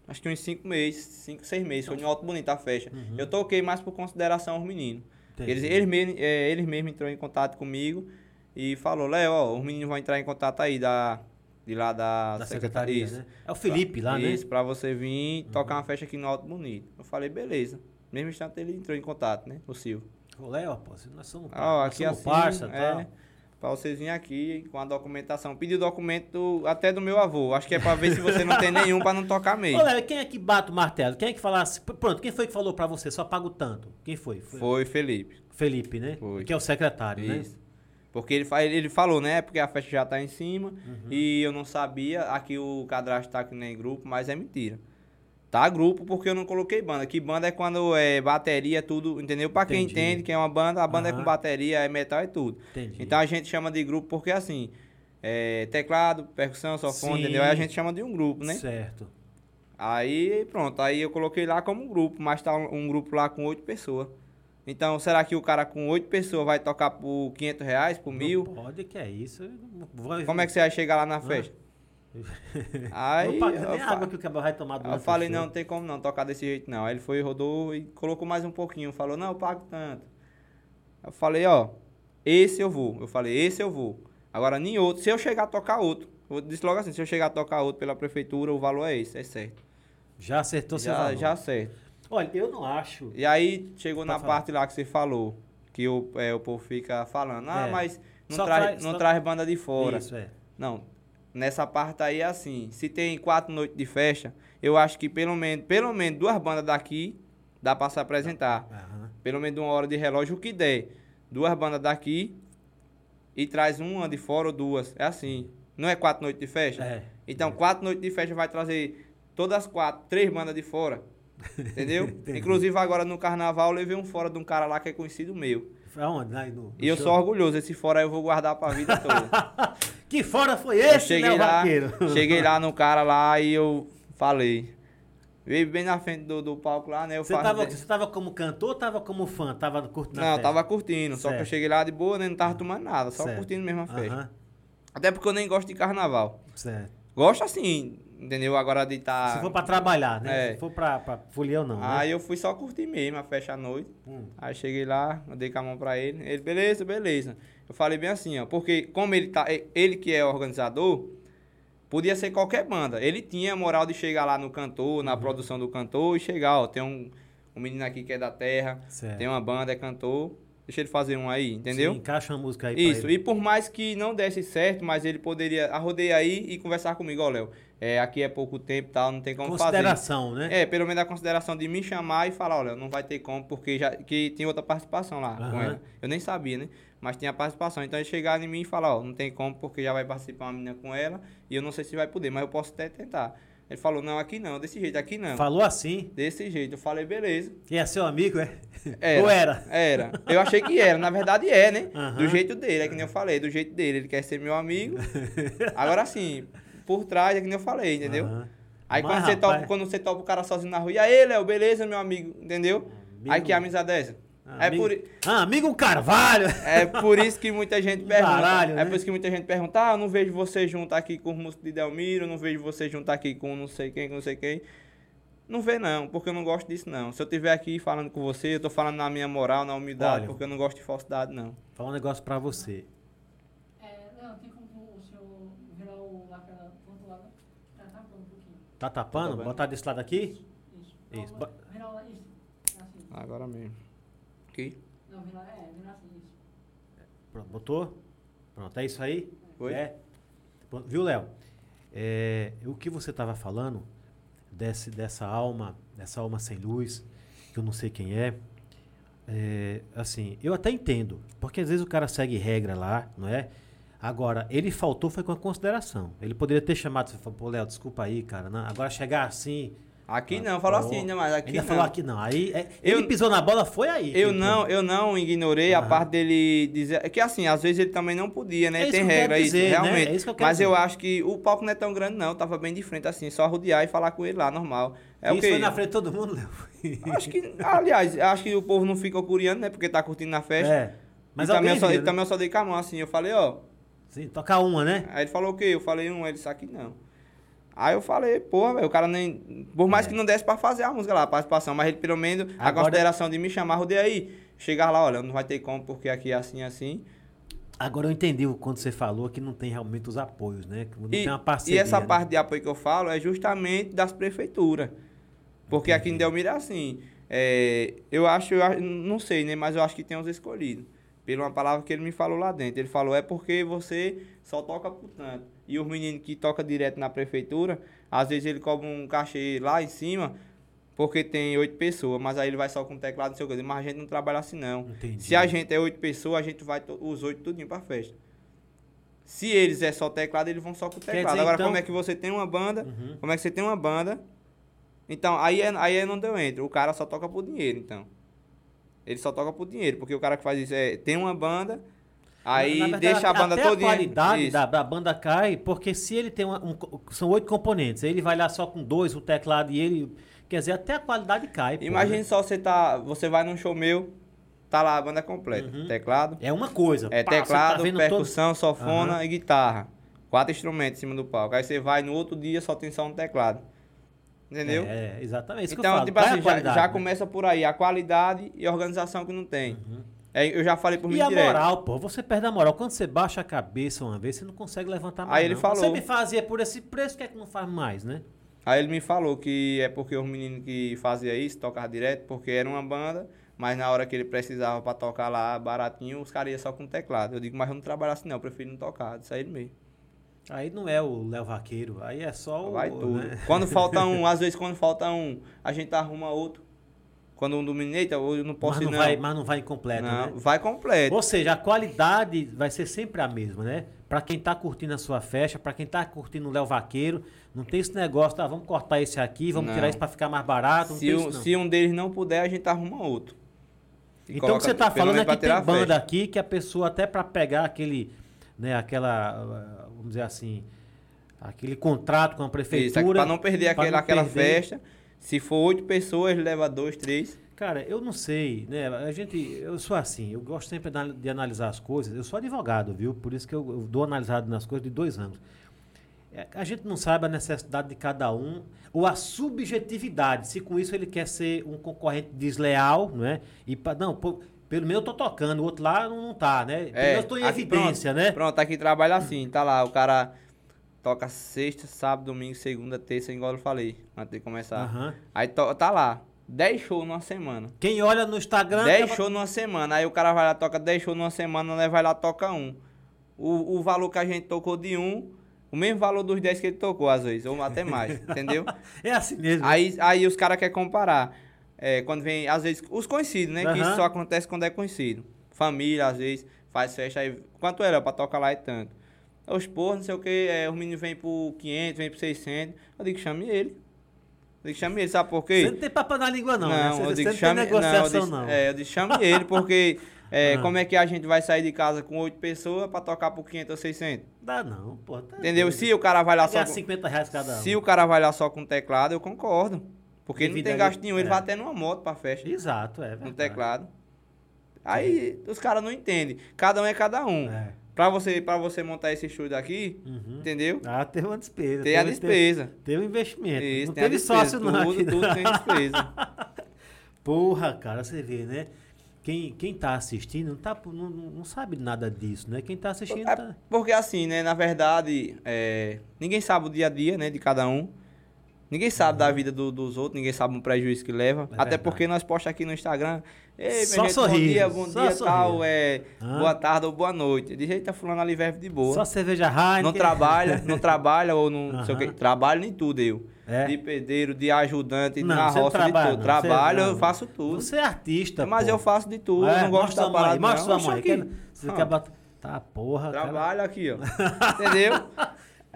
Acho que uns 5 meses, 5, 6 meses. Foi no Alto Bonito a festa. Eu toquei mais por consideração aos meninos. Entendi. Eles, eles, mesmo, é, eles mesmos entrou em contato comigo e falou, Léo, ó, os meninos vão entrar em contato aí da, de lá da, Da secretaria, Isso. né? É o Felipe lá, né? Isso, pra você vir tocar uma festa aqui no Alto Bonito. Eu falei, beleza. Mesmo instante ele entrou em contato, né? O Silvio. Ô, Léo, pô, nós somos, Ah, nós aqui somos assim, parça, é, tal. pra vocês virem aqui com a documentação. Pedi o documento até do meu avô. Acho que é pra ver se você não tem nenhum pra não tocar meio. Ô, Léo, quem é que bate o martelo? Quem é que fala assim? Pronto, quem foi que falou pra você? Só pago tanto. Quem foi? Foi Felipe. Felipe, né? Foi. Que é o secretário, né? Porque ele, ele falou, né? Porque a festa já tá em cima Uhum. e eu não sabia. Aqui o cadastro tá aqui nem grupo, mas é mentira. Tá grupo porque eu não coloquei banda. Que banda é quando é bateria, tudo, entendeu? Pra quem Entendi. entende que é uma banda, a banda é Aham. com bateria, é metal e tudo. Entendi. Então a gente chama de grupo porque assim, é, teclado, percussão, sofone, Sim. entendeu? Aí a gente chama de um grupo, né? Certo. Aí pronto, aí eu coloquei lá como grupo, mas tá um grupo lá com oito pessoas. Então, será que o cara com oito pessoas vai tocar por 500 reais, por mil? Não pode, que é isso. Vou- Como é que você vai chegar lá na festa? Aí Não paga eu, nem água que o cabelo vai tomar durante eu falei, não, não tem como não tocar desse jeito não. Aí ele foi, rodou e colocou mais um pouquinho. Falou, não, eu pago tanto. Eu falei, ó, esse eu vou. Eu falei, esse eu vou. Agora, nem outro. Se eu chegar a tocar outro, eu disse logo assim, se eu chegar a tocar outro pela prefeitura, o valor é esse, é certo. Já acertou seu Já, valor. já certo. Olha, eu não acho. E aí chegou Pode na falar. parte lá que você falou, que o, é, o povo fica falando, ah, É. mas não, Só traz, não só- traz banda de fora. Isso, é. Não, nessa parte aí é assim, se tem quatro noites de festa, eu acho que pelo menos, pelo menos duas bandas daqui dá pra se apresentar. Aham. Pelo menos uma hora de relógio, o que der. Duas bandas daqui e traz uma de fora ou duas. É assim. Não é quatro noites de festa? É. Então, quatro noites de festa vai trazer todas as quatro, três bandas de fora. Entendeu? Inclusive, agora no carnaval, eu levei um fora de um cara lá que é conhecido meu. Aonde? Lá no- no E eu show? sou orgulhoso. Esse fora eu vou guardar pra vida toda. Que fora foi eu esse, cheguei né, lá, cheguei lá no cara lá e eu falei. Veio bem na frente do, do palco lá, né? Eu Você fa- tava, você tava como cantor ou tava como fã? Tava curtindo a Não, eu festa? tava curtindo. Só que eu cheguei lá de boa, né? Não tava tomando nada. Só Certo. curtindo mesmo a festa. Aham, Até porque eu nem gosto de carnaval. certo. Gosto assim, entendeu? Agora de estar... Se for pra trabalhar, né? É. Se for pra, pra folia ou não, né? Aí eu fui só curtir mesmo a festa à noite. Hum. Aí cheguei lá, dei com a mão pra ele. Ele, beleza, beleza. Eu falei bem assim, ó, porque como ele tá, ele que é organizador, podia ser qualquer banda. Ele tinha a moral de chegar lá no cantor, Uhum. na produção do cantor e chegar, ó, tem um, um menino aqui que é da terra, Certo. tem uma banda, é cantor, deixa ele fazer um aí, entendeu? Sim, encaixa uma música aí pra Isso, e por mais que não desse certo, mas ele poderia arrodear aí e conversar comigo, ó, Léo, é, aqui é pouco tempo e tal, não tem como fazer. Consideração, né? É, pelo menos a consideração de me chamar e falar, olha, não vai ter como, porque já que tem outra participação lá com Aham. ela. Eu nem sabia, né? Mas tinha participação. Então ele chegar em mim e falar, ó, não tem como, porque já vai participar uma menina com ela, e eu não sei se vai poder, mas eu posso até tentar. Ele falou, não, aqui não, desse jeito, aqui não. Falou assim. Desse jeito. Eu falei, beleza. Que é seu amigo, é? Era. Ou era? Era. Eu achei que era. Na verdade é, né? Aham. Do jeito dele, é que nem eu falei, do jeito dele. Ele quer ser meu amigo. Agora sim, por trás é que nem eu falei, entendeu? Aham. Aí Mas, quando, você topa, quando você topa o cara sozinho na rua, e aí, Léo, beleza, meu amigo, entendeu? Aí que amizade é essa? Ah, é, amigo, por, Ah, amigo Carvalho. é por isso que muita gente pergunta. Baralho, é né? por isso que muita gente pergunta, ah, eu não vejo você junto aqui com o músico de Delmiro, não vejo você junto aqui com não sei quem, com não sei quem. Não vê não, porque eu não gosto disso não. Se eu estiver aqui falando com você, eu tô falando na minha moral, na humildade, Olha. porque eu não gosto de falsidade não. Falar um negócio pra você. É, não, tem como o senhor virar o ponto lá, tá tapando um pouquinho. Tá tapando? Tá vendo? Botar desse lado aqui? Isso. Isso, lá, isso. Assim. Agora mesmo. Aqui? Não, virar, é, virar assim, isso. Pronto, botou? Pronto, é isso aí? Foi? É. Pronto, Viu, Léo? É, o que você estava falando desse, dessa alma, dessa alma sem luz, que eu não sei quem é, é, assim, eu até entendo, porque às vezes o cara segue regra lá, não é? Agora, ele faltou foi com a consideração. Ele poderia ter chamado, você falou, pô, Léo, desculpa aí, cara. Não, agora chegar assim. Aqui ah, não, falou assim, né? Mas aqui falou aqui não. Aí é, Eu- ele pisou na bola, foi aí. Eu Tipo, não, eu não ignorei a parte dele dizer. É que assim, às vezes ele também não podia, né? É isso Tem eu regra isso, dizer, né? realmente. É isso que eu quero Mas eu dizer. acho que o palco não é tão grande, não. Eu tava bem de frente, assim, só rodear e falar com ele lá, normal. É Isso quê? foi na frente de todo mundo, Léo. Acho que, aliás, acho que o povo não fica curiando, né? Porque tá curtindo na festa. É. Mas e também, eu só, viu, e né? também eu só dei com a mão, assim. Eu falei, ó. Sim, toca uma, né? Aí ele falou o quê? Eu falei um, ele disse aqui não. Aí eu falei, porra, velho, o cara nem. Por mais É. que não desse pra fazer a música lá, a participação, mas ele pelo menos, a Agora- consideração de me chamar, rodei aí. Chegar lá, olha, não vai ter como, porque aqui é assim, assim. Agora eu entendi quando você falou que não tem realmente os apoios, né? Que não E, tem uma e parceria. essa né? parte de apoio que eu falo é justamente das prefeituras. Porque aqui em Delmira é assim. é, eu acho, eu não sei, né? Mas eu acho que tem uns escolhidos. Pela uma palavra que ele me falou lá dentro. Ele falou, é porque você só toca por tanto. E os meninos que tocam direto na prefeitura, às vezes ele cobra um cachê lá em cima, porque tem oito pessoas, mas aí ele vai só com teclado, não sei o que. Mas a gente não trabalha assim, não. Entendi. Se a gente é oito pessoas, a gente vai os oito tudinho pra festa. Se eles é só teclado, eles vão só com teclado. dizer, Agora, então- como é que você tem uma banda? Uhum. Como é que você tem uma banda? Então, aí é, aí é onde eu entro. O cara só toca por dinheiro, então. Ele só toca por dinheiro, porque o cara que faz isso é tem uma banda, aí verdade, deixa a banda até toda a qualidade da, da banda cai, porque se ele tem uma- um, são oito componentes, aí ele vai lá só com dois, o teclado e ele, quer dizer, até a qualidade cai. Imagine né? só você tá, você vai num show meu, tá lá a banda completa, Uhum. teclado, É uma coisa. é pá, tá teclado, vendo percussão, sofona Aham. e guitarra. Quatro instrumentos em cima do palco. Aí você vai no outro dia só tem só um teclado. todo- Entendeu? É, exatamente. Isso que eu Então, tipo a assim, já, já né? começa por aí, a qualidade e a organização que não tem. É, eu já falei por mim E a direto. moral, pô, você perde a moral. Quando você baixa a cabeça uma vez, você não consegue levantar mais. Aí ele não. falou. Você me fazia por esse preço, que é que não faz mais, né? Aí ele me falou que é porque os meninos que faziam isso tocavam direto, porque era uma banda, mas na hora que ele precisava pra tocar lá baratinho, os caras iam só com teclado. Eu digo, mas eu não trabalho assim não, eu prefiro não tocar, isso aí ele mesmo. Aí não é o Léo Vaqueiro, aí é só o. Vai tudo. né? Quando falta um, às vezes quando falta um, a gente arruma outro. Quando um domina, eita, hoje eu não posso Mas ir não, não. vai, mas não vai incompleto, não, né? vai completo. Ou seja, a qualidade vai ser sempre a mesma, né? Pra quem tá curtindo a sua festa, pra quem tá curtindo o Léo Vaqueiro, não tem esse negócio, tá? Vamos cortar esse aqui, vamos Não. tirar isso pra ficar mais barato. Não Se, um, isso, não. se um deles não puder, a gente arruma outro. E Então o que você tá pelo falando é que tem banda festa. aqui que a pessoa até pra pegar aquele, né, aquela, vamos dizer assim, aquele contrato com a Isso, prefeitura. pra não perder aquela, não aquela perder. festa. Se for oito pessoas, leva dois, três. Cara, eu não sei, né? A gente, eu sou assim, eu gosto sempre de anal- de analisar as coisas. Eu sou advogado, viu? Por isso que eu, eu dou analisado nas coisas de dois anos. É, A gente não sabe a necessidade de cada um ou a subjetividade. Se com isso ele quer ser um concorrente desleal, não é? E pra, não, pô, pelo menos eu tô tocando, o outro lá não, não tá, né? Pelo menos eu tô em É, aqui, evidência, pronto, né? Pronto, aqui trabalha assim, tá lá, o cara toca sexta, sábado, domingo, segunda, terça, igual eu falei, antes de começar. Aham. Aí to- tá lá, 10 shows numa semana. Quem olha no Instagram. 10 acaba- shows numa semana, aí o cara vai lá, toca 10 shows numa semana, né, vai lá, toca um. O, o valor que a gente tocou de um, o mesmo valor dos 10 que ele tocou, às vezes, ou até mais, entendeu? É assim mesmo. Aí, aí os caras querem comparar. É, quando vem, às vezes, os conhecidos, né? Que isso só acontece quando é conhecido. Família, às vezes, faz festa aí. Quanto era pra tocar lá é tanto. Os porra, não sei o que, é, os meninos vêm por 500, vêm por 600. Eu digo, chame ele. Eu digo, chame ele, sabe por quê? Você não tem papo na língua, não. né? Você, eu você digo, não chame, tem negociação, eu não. disse, É, eu disse, chame ele, porque é, Ah. como é que a gente vai sair de casa com 8 pessoas pra tocar por 500 ou 600? Dá não, pô. Tá Entendeu? doido. Se o cara vai lá só com... 50 reais cada um. Se o cara vai lá só com teclado, eu concordo. Porque ele não tem gasto nenhum, ele é. vai até numa moto pra festa, Exato, é no verdade. teclado. Aí os caras não entendem. Cada um é cada um. É. Pra, você, pra você montar esse estúdio aqui, Uhum. entendeu? Ah, teve uma despesa. Tem a despesa. Teve, um investimento. Isso, não teve despesa. sócio, não. Tudo, aqui, tudo não. tem despesa. Porra, cara, você vê, né? Quem, quem tá assistindo não, tá, não, não não sabe nada disso, né? Quem tá assistindo É tá... porque assim, né? Na verdade, é, ninguém sabe o dia a dia, né? De cada um. Ninguém sabe da vida do- dos outros, ninguém sabe o prejuízo que leva. Até verdade. porque nós postamos aqui no Instagram. Ei, Só gente, sorriso, bom dia, bom dia, sorriso. tal, é, Hã? boa tarde ou boa noite. De jeito tá fulano ali vive de boa. Só cerveja Heineken. não trabalha, não trabalha ou não, não sei o quê. Trabalho em tudo eu. É. De pedreiro, de ajudante, Não, na roça, trabalha, de tudo. Trabalho, eu faço tudo. Você é artista, Mas pô. eu faço de tudo, É, não gosto mostra da sua parada Mostra sua mão aí. aqui. Quer- Você Ah. quer botar... Tá, porra, cara. Trabalho aqui, ó. Entendeu?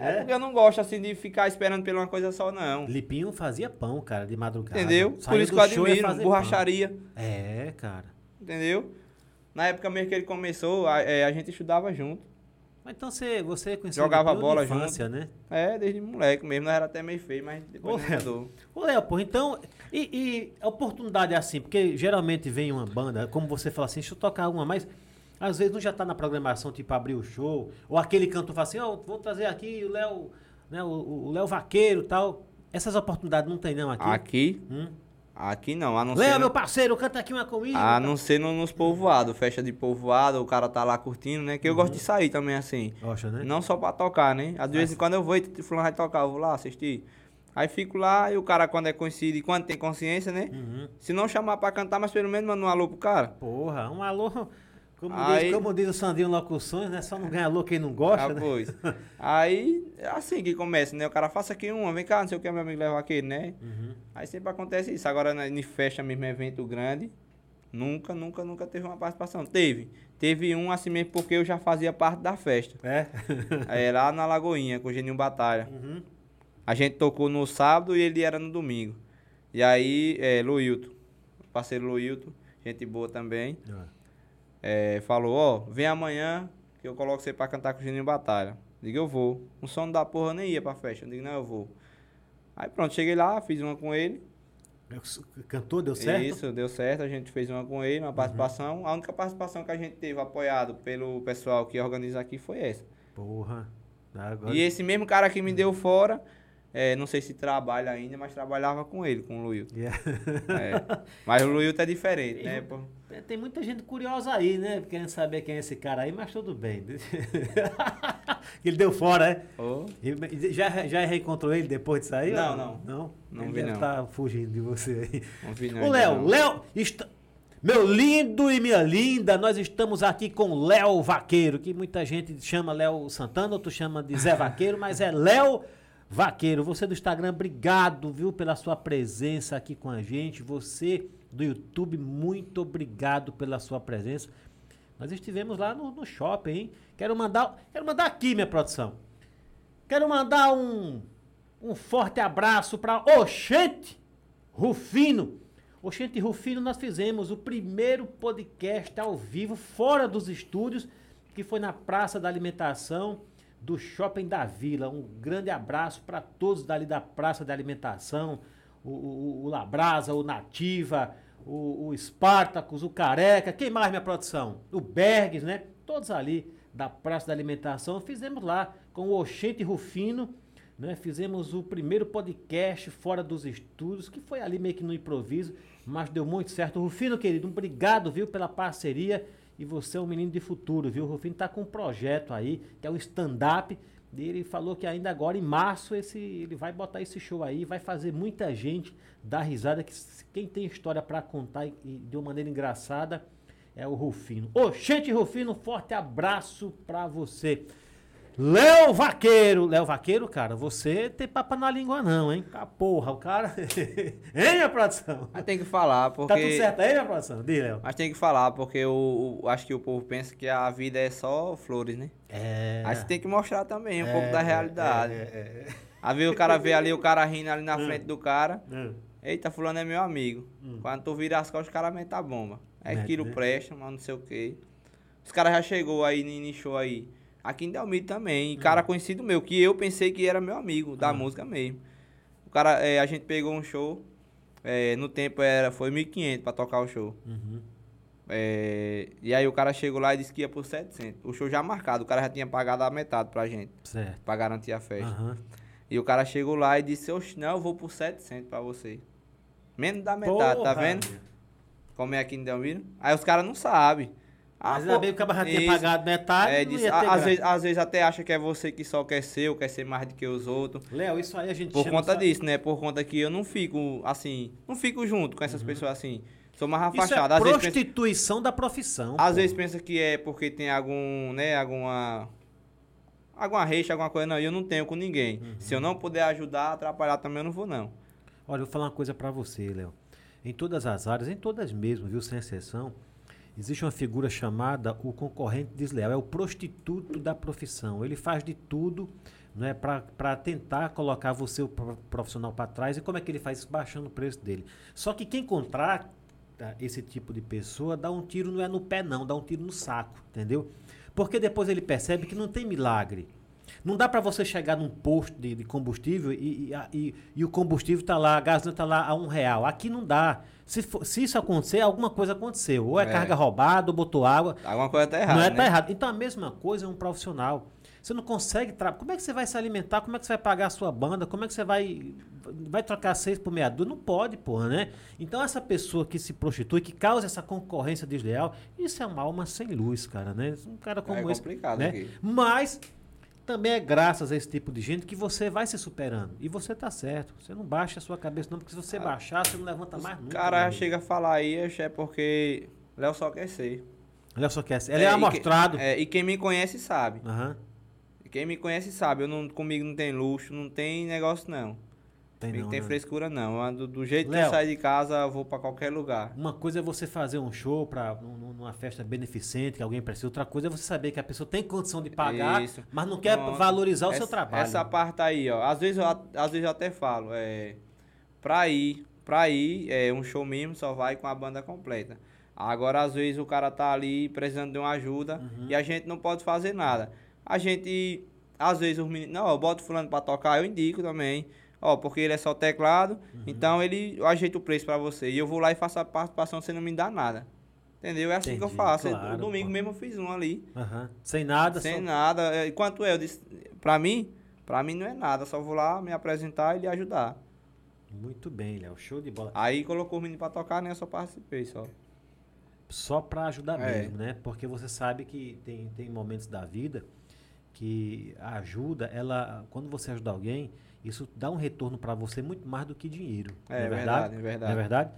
É porque eu não gosto assim de ficar esperando por uma coisa só, não. Lipinho fazia pão, cara, de madrugada. Entendeu? Por Saía isso do que eu admiro. Borracharia. pão. É, cara. Entendeu? Na época mesmo que ele começou, a, é, a gente estudava junto. Mas então você, você conheceu Jogava Lipinho bola infância, né? É, desde moleque mesmo. Nós era até meio feio, mas depois Ô, mudou. Ô, Léo, pô, então. E, e a oportunidade é assim, porque geralmente vem uma banda, como você fala assim, deixa eu tocar uma, mas às vezes não já tá na programação, tipo, abrir o show, ou aquele cantor fala assim, ó, vou trazer aqui o Léo, né, o, Léo Vaqueiro e tal. Essas oportunidades não tem não aqui? Aqui, Hum? aqui não. A não Léo, ser, meu parceiro, canta aqui uma comigo. a não ser no- nos povoados. Festa de povoado, o cara tá lá curtindo, né? Que eu gosto de sair também assim. Poxa, né? Não só pra tocar, né? Às vezes quando eu vou e fulano vai tocar, eu vou lá assistir. Aí fico lá e o cara quando é conhecido e quando tem consciência, né? Uhum. Se não chamar pra cantar, mas pelo menos manda um alô pro cara. Porra, um alô. Como, Aí- diz, como diz o Sandrinho Locuções, né? Só não ganha alô quem não gosta, Ah, né? pois. Aí, é assim que começa, né? O cara faça aqui uma, vem cá, não sei o que, meu amigo leva aquele, né? Uhum. Aí sempre acontece isso. Agora, na- em festa mesmo, evento grande, nunca, nunca, nunca teve uma participação. Teve. Teve um assim mesmo porque eu já fazia parte da festa. É? Aí, lá na Lagoinha, com o Geninho Batalha. Uhum. A gente tocou no sábado e ele era no domingo. E aí, é, Luilton, parceiro Luilton, gente boa também, é, falou, ó, vem amanhã que eu coloco você pra cantar com o Geninho Batalha. Digo, eu vou. Um som da porra nem ia pra festa. Eu digo, não, eu vou. Aí pronto, cheguei lá, fiz uma com ele. Cantor, deu certo? Uhum. Isso, deu certo. A gente fez uma com ele, uma participação. A única participação que a gente teve apoiado pelo pessoal que organiza aqui foi essa. Porra. Agora... E esse mesmo cara que me deu fora, é, não sei se trabalha ainda, mas trabalhava com ele, com o Luilton. Yeah. É. Mas o Luilton é diferente, né? pô? Tem muita gente curiosa aí, né? Querendo saber quem é esse cara aí, mas tudo bem. ele deu fora, é? Ô, E Já, já reencontrou ele depois disso aí? Não, não. Não? Não ele vi, deve tá fugindo de você aí. não vi não, ainda Léo. Léo, está- meu lindo e minha linda, nós estamos aqui com Léo Vaqueiro, que muita gente chama Léo Santana, outro chama de Zé Vaqueiro, mas é Léo Vaqueiro. Você do Instagram, obrigado, viu, pela sua presença aqui com a gente. Você do YouTube, muito obrigado pela sua presença. Nós estivemos lá no, no shopping, hein? Quero mandar, quero mandar aqui, minha produção. Quero mandar um, um forte abraço para Oxente Rufino. Oxente Rufino, nós fizemos o primeiro podcast ao vivo, fora dos estúdios, que foi na Praça da Alimentação do Shopping da Vila. Um grande abraço para todos dali da Praça da Alimentação, o, o, o Labrasa, o Nativa, o, o Spartacus, o Careca, quem mais, minha produção? O Bergs, né? Todos ali da Praça da Alimentação. Fizemos lá com o Oxente Rufino, né? Fizemos o primeiro podcast fora dos estúdios, que foi ali meio que no improviso, mas deu muito certo. Rufino, querido, obrigado, viu, pela parceria. E você é um menino de futuro, viu? O Rufino tá com um projeto aí, que é o stand-up. Ele falou que ainda agora, em março, esse, ele vai botar esse show aí, vai fazer muita gente dar risada. Que quem tem história para contar e, e de uma maneira engraçada é o Rufino. Ô, gente, Rufino, forte abraço pra você. Léo Vaqueiro. Léo Vaqueiro, cara, você tem papo na língua não, hein? Ah, porra, o cara... hein, minha produção? Mas tem que falar, porque... Tá tudo certo aí, minha produção? Diz, Léo. Mas tem que falar, porque o, o- acho que o povo pensa que a vida é só flores, né? É... Aí você tem que mostrar também um É, pouco da é, realidade. é, é, Aí vê o cara vê ali o cara rindo ali na frente do cara. é. Hum. Eita, fulano é meu amigo. Quando tu vira as costas, o cara mete a bomba. É aquilo né? presta, mas não sei o quê. Os caras já chegou aí no show aí. Aqui em Delmiro também. E cara conhecido meu, que eu pensei que era meu amigo, da música mesmo. O cara, é, a gente pegou um show. é, no tempo era, foi 1.500 pra tocar o show. Uhum. É, e aí o cara chegou lá e disse que ia por 700. O show já marcado, o cara já tinha pagado a metade pra gente, Certo. pra garantir a festa. Aham. E o cara chegou lá e disse, Oxe, não, eu vou por 700 pra você. Menos da metade, tá Porra, vendo? meu. Como é aqui em Delmiro. Aí os caras não sabem. Ah, Mas ainda bem que o cara já tinha pagado metade, É, a- às, vezes, às vezes até acha que é você que só quer ser, ou quer ser mais do que os outros. Léo, isso aí a gente Por conta disso, né? Por conta que eu não fico assim, não fico junto com essas pessoas assim. Sou mais Uhum. Isso afastado. é às vezes, pensa, prostituição da profissão. às pô. vezes pensa que é porque tem algum, né, alguma alguma reixa, alguma coisa. Não, eu não tenho com ninguém. Uhum. Se eu não puder ajudar, atrapalhar também eu não vou não. Olha, eu vou falar uma coisa pra você, Léo. Em todas as áreas, em todas mesmo, viu, sem exceção, existe uma figura chamada o concorrente desleal, é o prostituto da profissão. Ele faz de tudo não é, para tentar colocar você, o pro- profissional, para trás. E como é que ele faz isso? Baixando o preço dele. Só que quem contrata esse tipo de pessoa dá um tiro não é no pé, não, dá um tiro no saco, entendeu? Porque depois ele percebe que não tem milagre. Não dá para você chegar num posto de, de combustível e, e, e- e o combustível está lá, a gasolina está lá a um real. Aqui não dá. Se, for- se isso acontecer, alguma coisa aconteceu. Ou é, É. carga roubada, ou botou água. Alguma coisa tá errada, não é, né? tá errado. Então a mesma coisa é um profissional. Você não consegue trabalhar. Como é que você vai se alimentar? Como é que você vai pagar a sua banda? Como é que você vai vai trocar seis por meia dúzia? Não pode, porra, né? Então essa pessoa que se prostitui, que causa essa concorrência desleal, isso é uma alma sem luz, cara, né? Um cara como É esse, complicado né? aqui. Mas também é graças a esse tipo de gente que você vai se superando. E você tá certo. Você não baixa a sua cabeça não, porque se você baixar, você não levanta mais O nunca. cara meu já amigo. chega a falar aí, é porque Léo só quer ser. Olha só que é, ele é, e que- amostrado. é, e quem me conhece sabe. Aham. Quem me conhece sabe, eu não, comigo não tem luxo, não tem negócio não. Tem não, tem né? frescura não. Do, do jeito que eu saio de casa, eu vou pra qualquer lugar. Uma coisa é você fazer um show para numa festa beneficente que alguém precisa. Outra coisa é você saber que a pessoa tem condição de pagar, Isso. mas não quer valorizar o seu Essa- trabalho. Essa parte aí, ó. Às vezes eu, às vezes eu até falo, é. Pra ir, pra ir, é, um show mesmo só vai com a banda completa. Agora, às vezes, o cara tá ali precisando de uma ajuda Uhum. e a gente não pode fazer nada. A gente, às vezes, os meninos. Não, eu boto fulano pra tocar, eu indico também. Ó, porque ele é só teclado, Uhum. então ele eu ajeito o preço pra você. E eu vou lá e faço a participação, você não me dá nada. Entendeu? É assim que eu Entendi, faço. claro, o domingo pô. mesmo eu fiz um ali. Aham. Sem nada, Sem só... nada. É, E quanto é? Eu disse, pra mim, pra mim não é nada. Só vou lá me apresentar e lhe ajudar. Muito bem, Léo. Show de bola. Aí colocou o menino pra tocar, né? Eu só participei só. Só para ajudar É. mesmo, né? Porque você sabe que tem, tem momentos da vida que a ajuda, ela, quando você ajuda alguém, isso dá um retorno para você muito mais do que dinheiro. É, não é verdade, é verdade. É verdade?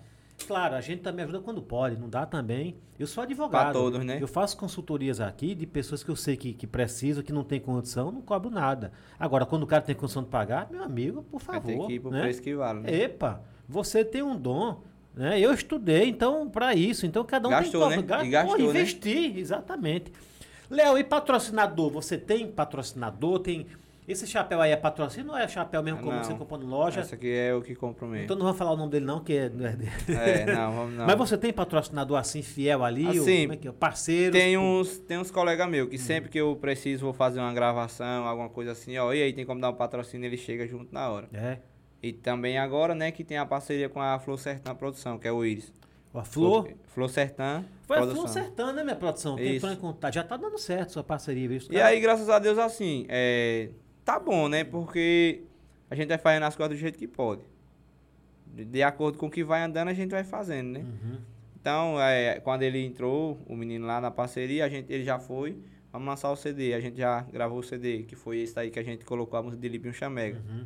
Claro, a gente também ajuda quando pode, não dá também. Eu sou advogado. Pra todos, né? Eu faço consultorias aqui de pessoas que eu sei que, que precisam, que não tem condição, não cobro nada. Agora, quando o cara tem condição de pagar, meu amigo, por Vai favor. ter que ir pro né? preço que vale, né? Epa, você tem um dom, né? Eu estudei, então, para isso. Então, cada um Gastou, tem né? que gastar, E gastou, né? investir, exatamente. Léo, e patrocinador? Você tem patrocinador? Tem. Esse chapéu aí é patrocínio ou é chapéu mesmo como Não. você comprou em loja? Essa aqui é o que compro mesmo. Então não vou falar o nome dele, não, que é. não é dele. É, não, vamos não. Mas você tem patrocinador assim, fiel ali? ou Assim, como é é? Parceiro? Tem uns, tem uns colegas meus Hum. que sempre que eu preciso, vou fazer uma gravação, alguma coisa assim, ó, e aí tem como dar um patrocínio, ele chega junto na hora. É. E também agora, né, que tem a parceria com a Flor Sertã Produção, que é o Iris. A Flor. Flor Sertã Foi a Produção. Flor Sertã, né, minha produção? Isso. entrou em contato. Já tá dando certo sua parceria, viu? E aí, graças a Deus, assim, é, tá bom, né? Porque a gente vai fazendo as coisas do jeito que pode. De, de acordo com o que vai andando, a gente vai fazendo, né? Uhum. Então, é, quando ele entrou, o menino lá na parceria, a gente, ele já foi, vamos lançar o CD. A gente já gravou o CD, que foi esse aí que a gente colocou a música de um Chamega. Uhum.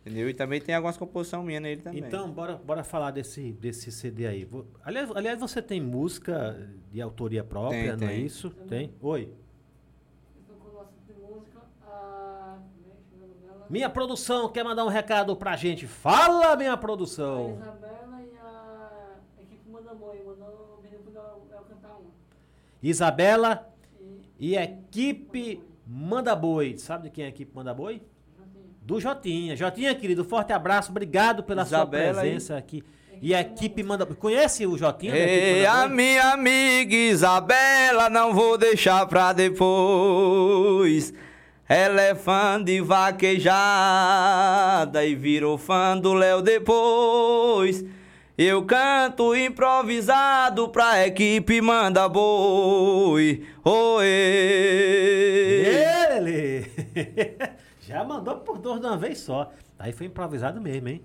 Entendeu? E também tem algumas composições minhas nele também. Então, bora, bora falar desse, desse CD aí. Aliás, aliás, você tem música de autoria própria, Tem, não é tem. isso? Tem? Oi. Eu tô com o nosso de música. A. Como é que chama o nome dela? Minha produção quer mandar um recado pra gente. Fala, minha A produção. Isabela e a equipe Manda Boi. Mandou o menino pra eu, eu cantar uma. Isabela E. e equipe Manda Boi. Sabe de quem é a equipe Manda Boi? Jotinho. Do Jotinha. Jotinha, querido, forte abraço. Obrigado pela Isabela sua e- presença aqui. E a equipe Manda Boi. Conhece o equipe Ei, a minha amiga Isabela, não vou deixar pra depois. É de vaquejada e virou fã do Léo depois. Eu canto improvisado pra equipe manda boi. Oi! Ele! Já mandou por dois de uma vez só. Aí foi improvisado mesmo, hein?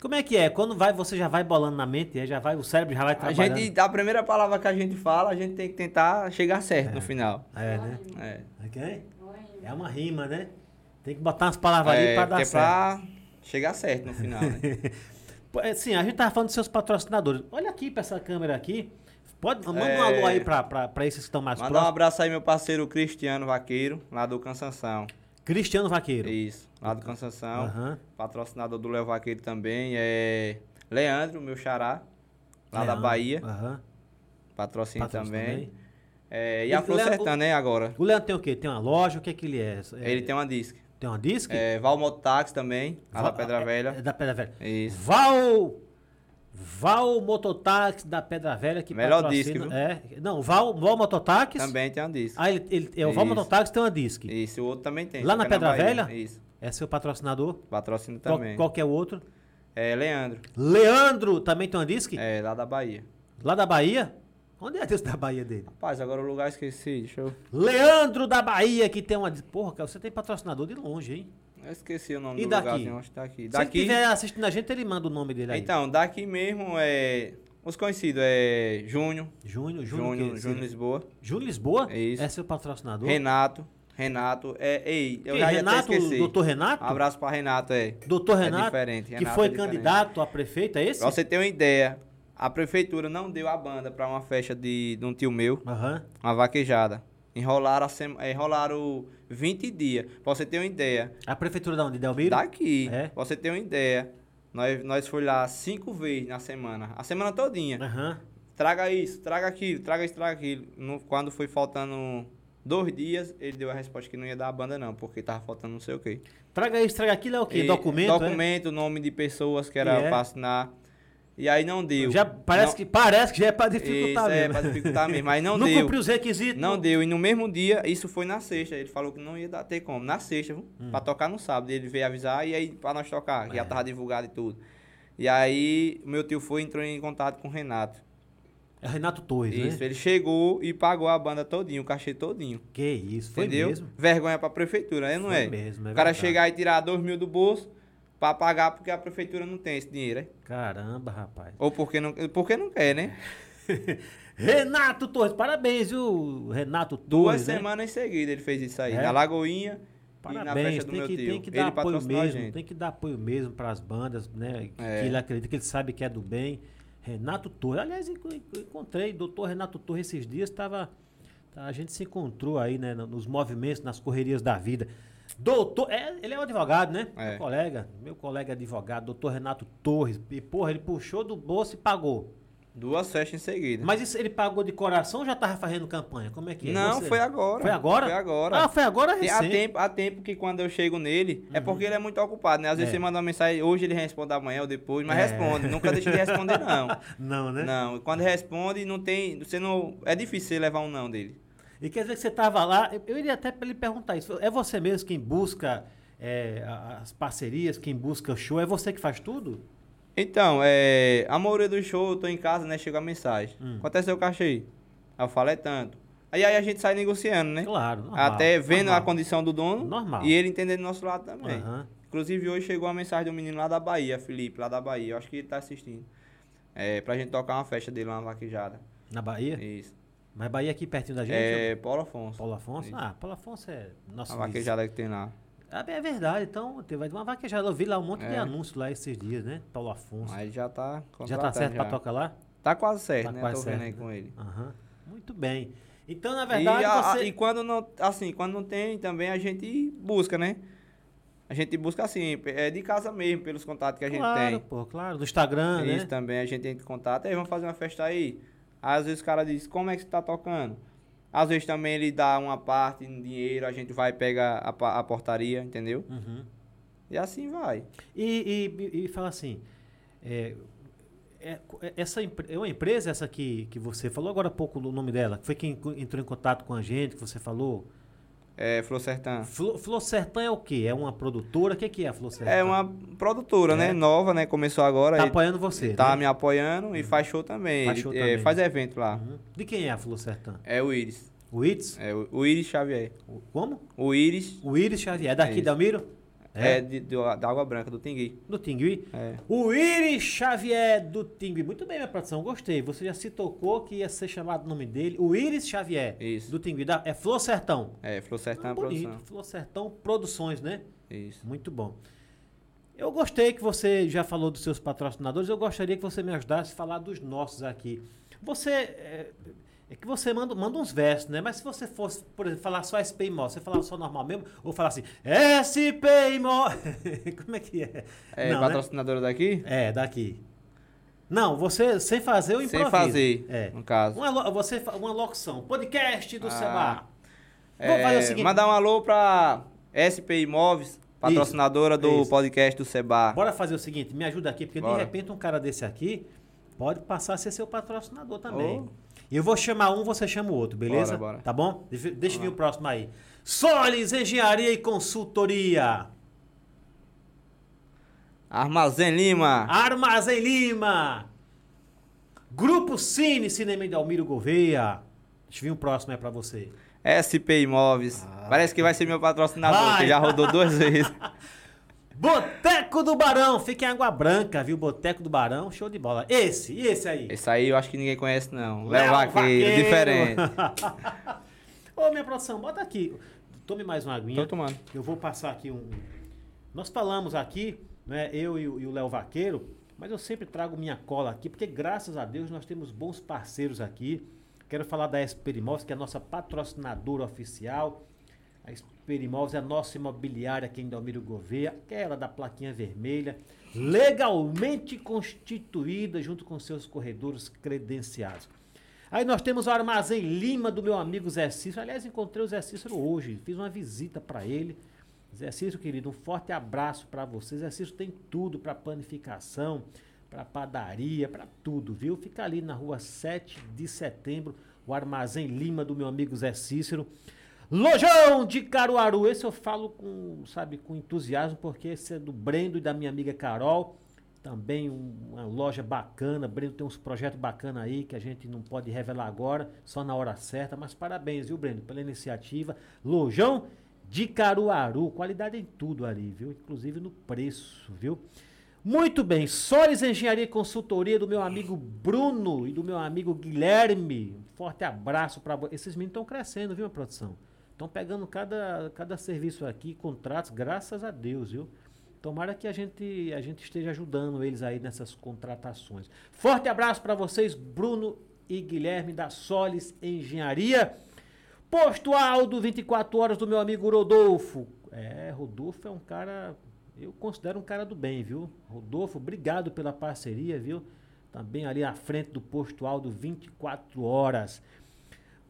Como é que é? Quando vai, você já vai bolando na mente, é, já vai, o cérebro já vai A trabalhando. gente, a primeira palavra que a gente fala, a gente tem que tentar chegar certo no final. É, né? É. Ok? É uma rima, né? Tem que botar umas palavras ali É, pra dar é certo. pra chegar certo no final, né? É, Sim, a gente tava falando dos seus patrocinadores. Olha aqui pra essa câmera aqui. Pode, manda um É. alô aí pra, pra, pra esses que estão mais Mandar um próximos. abraço aí, meu parceiro Cristiano Vaqueiro, lá do Cansanção. Cristiano Vaqueiro. Isso, lá do Cansanção. Aham. Patrocinador do Léo Vaqueiro também é Leandro, meu xará, lá da Leandro. Bahia. Aham. Patrocínio Patrocínio também. É, e a Flor Sertã, né, agora. O Leandro tem o quê? Tem uma loja? O que é que ele é? É- Ele tem uma disc. tem uma disc? É, Val Mototáxi também, lá da Val- Pedra é- Velha. É, da Pedra Velha. Isso. Val. Val Mototáxi da Pedra Velha que Melhor disc, viu? É. Não, Val, Val Mototáxi. Também tem uma disc. Ah, ele, ele, é, o Val. Mototáxi tem uma disc. Isso, o outro também tem. Lá só na é Pedra Bahia. Velha? Isso. É seu patrocinador. Patrocínio Qual, também. qual que é o outro? É Leandro. Leandro também tem uma disc? É, lá da Bahia. Lá da Bahia? Onde é Deus da Bahia dele? Rapaz, agora o lugar esqueci, deixa eu... Leandro da Bahia que tem uma. Porra, cara, você tem patrocinador de longe, hein? Eu esqueci o nome E do daqui? lugarzinho, acho que tá aqui. Se ele Daqui... estiver assistindo a gente, ele manda o nome dele aí. Então, daqui mesmo é... Os conhecidos é Júnior, Júnior, Júnior, Júnior, que- Lisboa, Júnior Lisboa? É isso. É seu patrocinador? Renato, Renato, é... Ei, eu Quem? já ia Renato, até esquecer. doutor Renato? Um abraço pra Renato, é. Doutor É Renato, diferente, que Renato foi é diferente. candidato a prefeito, é esse? Pra você ter uma ideia, a prefeitura não deu a banda pra uma festa de, de um tio meu, Aham. uma vaquejada. Enrolaram, a eh, enrolaram 20 dias. Pra você ter uma ideia. A prefeitura da onde? Delmiro? Daqui, É? pra você ter uma ideia. Nós, nós foi lá cinco vezes na semana. A semana todinha. Aham. Traga isso, traga aquilo, traga isso, traga aquilo. No- quando foi faltando dois dias, ele deu a resposta que não ia dar a banda não, porque tava faltando não sei o quê. Traga isso, traga aquilo, é o quê? E- documento? é? Documento, nome de pessoas que era é? pra assinar. E aí não deu. Já parece, Não- que, parece que já é pra dificultar Isso, é, mesmo. pra dificultar mesmo. Mas não, Não deu. cumpriu os requisitos. Não deu. E no mesmo dia, isso foi na sexta. Ele falou que não ia dar, ter como. Na sexta, viu? Hum. Pra tocar no sábado. Ele veio avisar e aí pra nós tocar, que É. já tava divulgado e tudo. E aí, o meu tio foi entrou em contato com o Renato. É Renato Torres, Isso, né? ele chegou e pagou a banda todinho, o cachê todinho. Que isso, foi entendeu? mesmo? Vergonha pra prefeitura, é, não Foi é? mesmo, é o cara verdade. chegar e tirar dois mil do bolso pra pagar porque a prefeitura não tem esse dinheiro, é? Caramba, rapaz. Ou porque não, porque não quer, né? Renato Torres, parabéns, viu? Renato Duas Torres, né? semanas em seguida ele fez isso aí. É? Na Lagoinha e na Parabéns, festa do tem meu que, tio. tem que dar ele apoio mesmo, tem que dar apoio mesmo para as bandas, né? É. Que ele acredita, que ele sabe que é do bem. Renato Torres, aliás, enco- enco- encontrei doutor Renato Torres esses dias, estava a gente se encontrou aí, né, no- nos movimentos, nas correrias da vida. Doutor, é, ele é um advogado, né? É. Meu colega, meu colega advogado, doutor Renato Torres. E, porra, ele puxou do bolso e pagou. Duas festas em seguida. Mas isso ele pagou de coração ou já tava fazendo campanha? Como é que é? não, Você- foi agora. Foi agora? Foi agora. Ah, foi agora Tem- há, recente. tempo, há tempo que quando eu chego nele, é porque ele é muito ocupado, né? Às vezes É. você manda uma mensagem, hoje ele responde amanhã ou depois, mas É. responde. Nunca deixa de responder, não. Não, né? Não, quando responde, não tem. Você não. É difícil você levar um não dele. E quer dizer que você estava lá, eu- iria até lhe perguntar isso. É você mesmo quem busca é, as parcerias, quem busca o show? É você que faz tudo? Então, é. A maioria do show, eu tô em casa, né? Chega a mensagem. Hum. É seu cachê? Aí eu falo, é tanto. Aí, aí a gente sai negociando, né? Claro. normal, Até vendo normal. a condição do dono Normal. e ele entendendo do nosso lado também. Aham. Inclusive, hoje chegou uma mensagem do menino lá da Bahia, Felipe, lá da Bahia. Eu acho que ele tá assistindo. É, pra gente tocar uma festa dele lá, uma vaquejada. Na Bahia? Isso. Mas Bahia aqui pertinho da gente? É, Paulo Afonso. Paulo Afonso? Isso. Ah, Paulo Afonso é nosso A vaquejada que tem lá. Ah, é verdade, então teve uma vaquejada. Eu vi lá um monte de É. anúncios lá esses dias, né? Paulo Afonso. Aí já tá já tá certo já. pra tocar lá? Tá quase certo, Tá né? quase Tô vendo certo, aí né? com ele. Aham. Muito bem. Então, na E, verdade, a- a- você... e quando não, assim, quando não tem, também a gente busca, né? A gente busca assim, é de casa mesmo, pelos contatos que a gente claro, tem. pô, claro. Do Instagram, Isso né? também, a gente entra em contato. Aí vamos fazer uma festa aí. Às vezes o cara diz, como é que você tá tocando? Às vezes também ele dá uma parte em dinheiro, a gente vai pegar a, a portaria, entendeu? Uhum. E assim vai. E, e, e fala assim, é, é- é- essa é uma empresa essa que, que você falou agora há pouco o nome dela, que foi quem entrou em contato com a gente, que você falou. É, Flor Sertã. Flo, Flor Sertã é o quê? É uma produtora? O que, que é a Flor Sertã? É uma produtora, É. né? Nova, né? Começou agora. Tá ele apoiando você, tá né? me apoiando e faz show também. Faz Ele, show é, também. faz evento lá. Uhum. De quem é a Flor Sertã? É o Iris. O Itz? É o, o Iris Xavier. O- Como? O Iris. O Iris Xavier. É daqui, Isso. Dalmiro? É, de, de- da Água Branca, do Tingui. Do Tingui. É. O Iris Xavier do Tingui. Muito bem, minha produção, gostei. Você já se tocou que ia ser chamado o nome dele. O Iris Xavier Isso. do Tingui. Da, é Flor Sertão. É, Flor Sertão Ah, é bonito. produção. Flor Sertão Produções, né? Isso. Muito bom. Eu gostei que você já falou dos seus patrocinadores. Eu gostaria que você me ajudasse a falar dos nossos aqui. Você. É, é que você manda, manda uns versos, né? Mas se você fosse, por exemplo, falar só SP Imó, você falar só normal mesmo? Ou falar assim, SP Imó. Como é que é? É, Não, né? patrocinadora daqui? É, daqui. Não, você sem fazer o Sem improviso. fazer, É. no caso. Uma, você, uma locução. Podcast do Ah. Seba. É, Vamos fazer o seguinte. Mandar um alô pra SP Imóveis, patrocinadora do Isso. podcast do Seba. Bora fazer o seguinte, me ajuda aqui, porque de Bora. repente um cara desse aqui pode passar a ser seu patrocinador também. Oh. Eu vou chamar um, você chama o outro, beleza? Bora, bora. Tá bom? Deixa, deixa eu vir o próximo aí. Solis Engenharia e Consultoria. Armazém Lima. Armazém Lima. Grupo Cine, Cinema de Almiro Gouveia. Deixa eu vir o próximo aí pra você. SP Imóveis. Parece que vai ser meu patrocinador, Vai. que já rodou duas vezes. Boteco do Barão. Fica em Água Branca, viu? Boteco do Barão, show de bola. Esse, e esse aí? Esse aí eu acho que ninguém conhece, não. Léo Vaqueiro, diferente. Ô, minha produção, bota aqui. Tome mais uma aguinha. Tô tomando. Eu vou passar aqui um. Nós falamos aqui, né? Eu e o e o Léo Vaqueiro, mas eu sempre trago minha cola aqui, porque graças a Deus nós temos bons parceiros aqui. Quero falar da Esperimóveis, que é a nossa patrocinadora oficial. A Esperimóveis é a nossa imobiliária aqui em Dalmiro Gouveia, aquela da plaquinha vermelha, legalmente constituída junto com seus corredores credenciados. Aí nós temos o Armazém Lima do meu amigo Zé Cícero. Aliás, encontrei o Zé Cícero hoje, fiz uma visita para ele. Zé Cícero, querido, um forte abraço para você. Zé Cícero tem tudo para panificação, para padaria, para tudo, viu? Fica ali na rua 7 de setembro, o Armazém Lima do meu amigo Zé Cícero. Lojão de Caruaru, esse eu falo com, sabe, com entusiasmo, porque esse é do Brendo e da minha amiga Carol. Também um- uma loja bacana. Brendo tem uns projetos bacanas aí que a gente não pode revelar agora, só na hora certa. Mas parabéns, viu, Brendo, pela iniciativa. Lojão de Caruaru, qualidade em tudo ali, viu? Inclusive no preço, viu? Muito bem, Solis Engenharia e Consultoria do meu amigo Bruno e do meu amigo Guilherme. Um forte abraço para Esses meninos estão crescendo, viu, produção? Estão pegando cada, cada serviço aqui, contratos, graças a Deus, viu? Tomara que a gente, a gente esteja ajudando eles aí nessas contratações. Forte abraço para vocês, Bruno e Guilherme da Solis Engenharia. Posto Aldo, 24 horas do meu amigo Rodolfo. É, Rodolfo é um cara, eu considero um cara do bem, viu? Rodolfo, obrigado pela parceria, viu? Também ali à frente do Posto Aldo, 24 horas.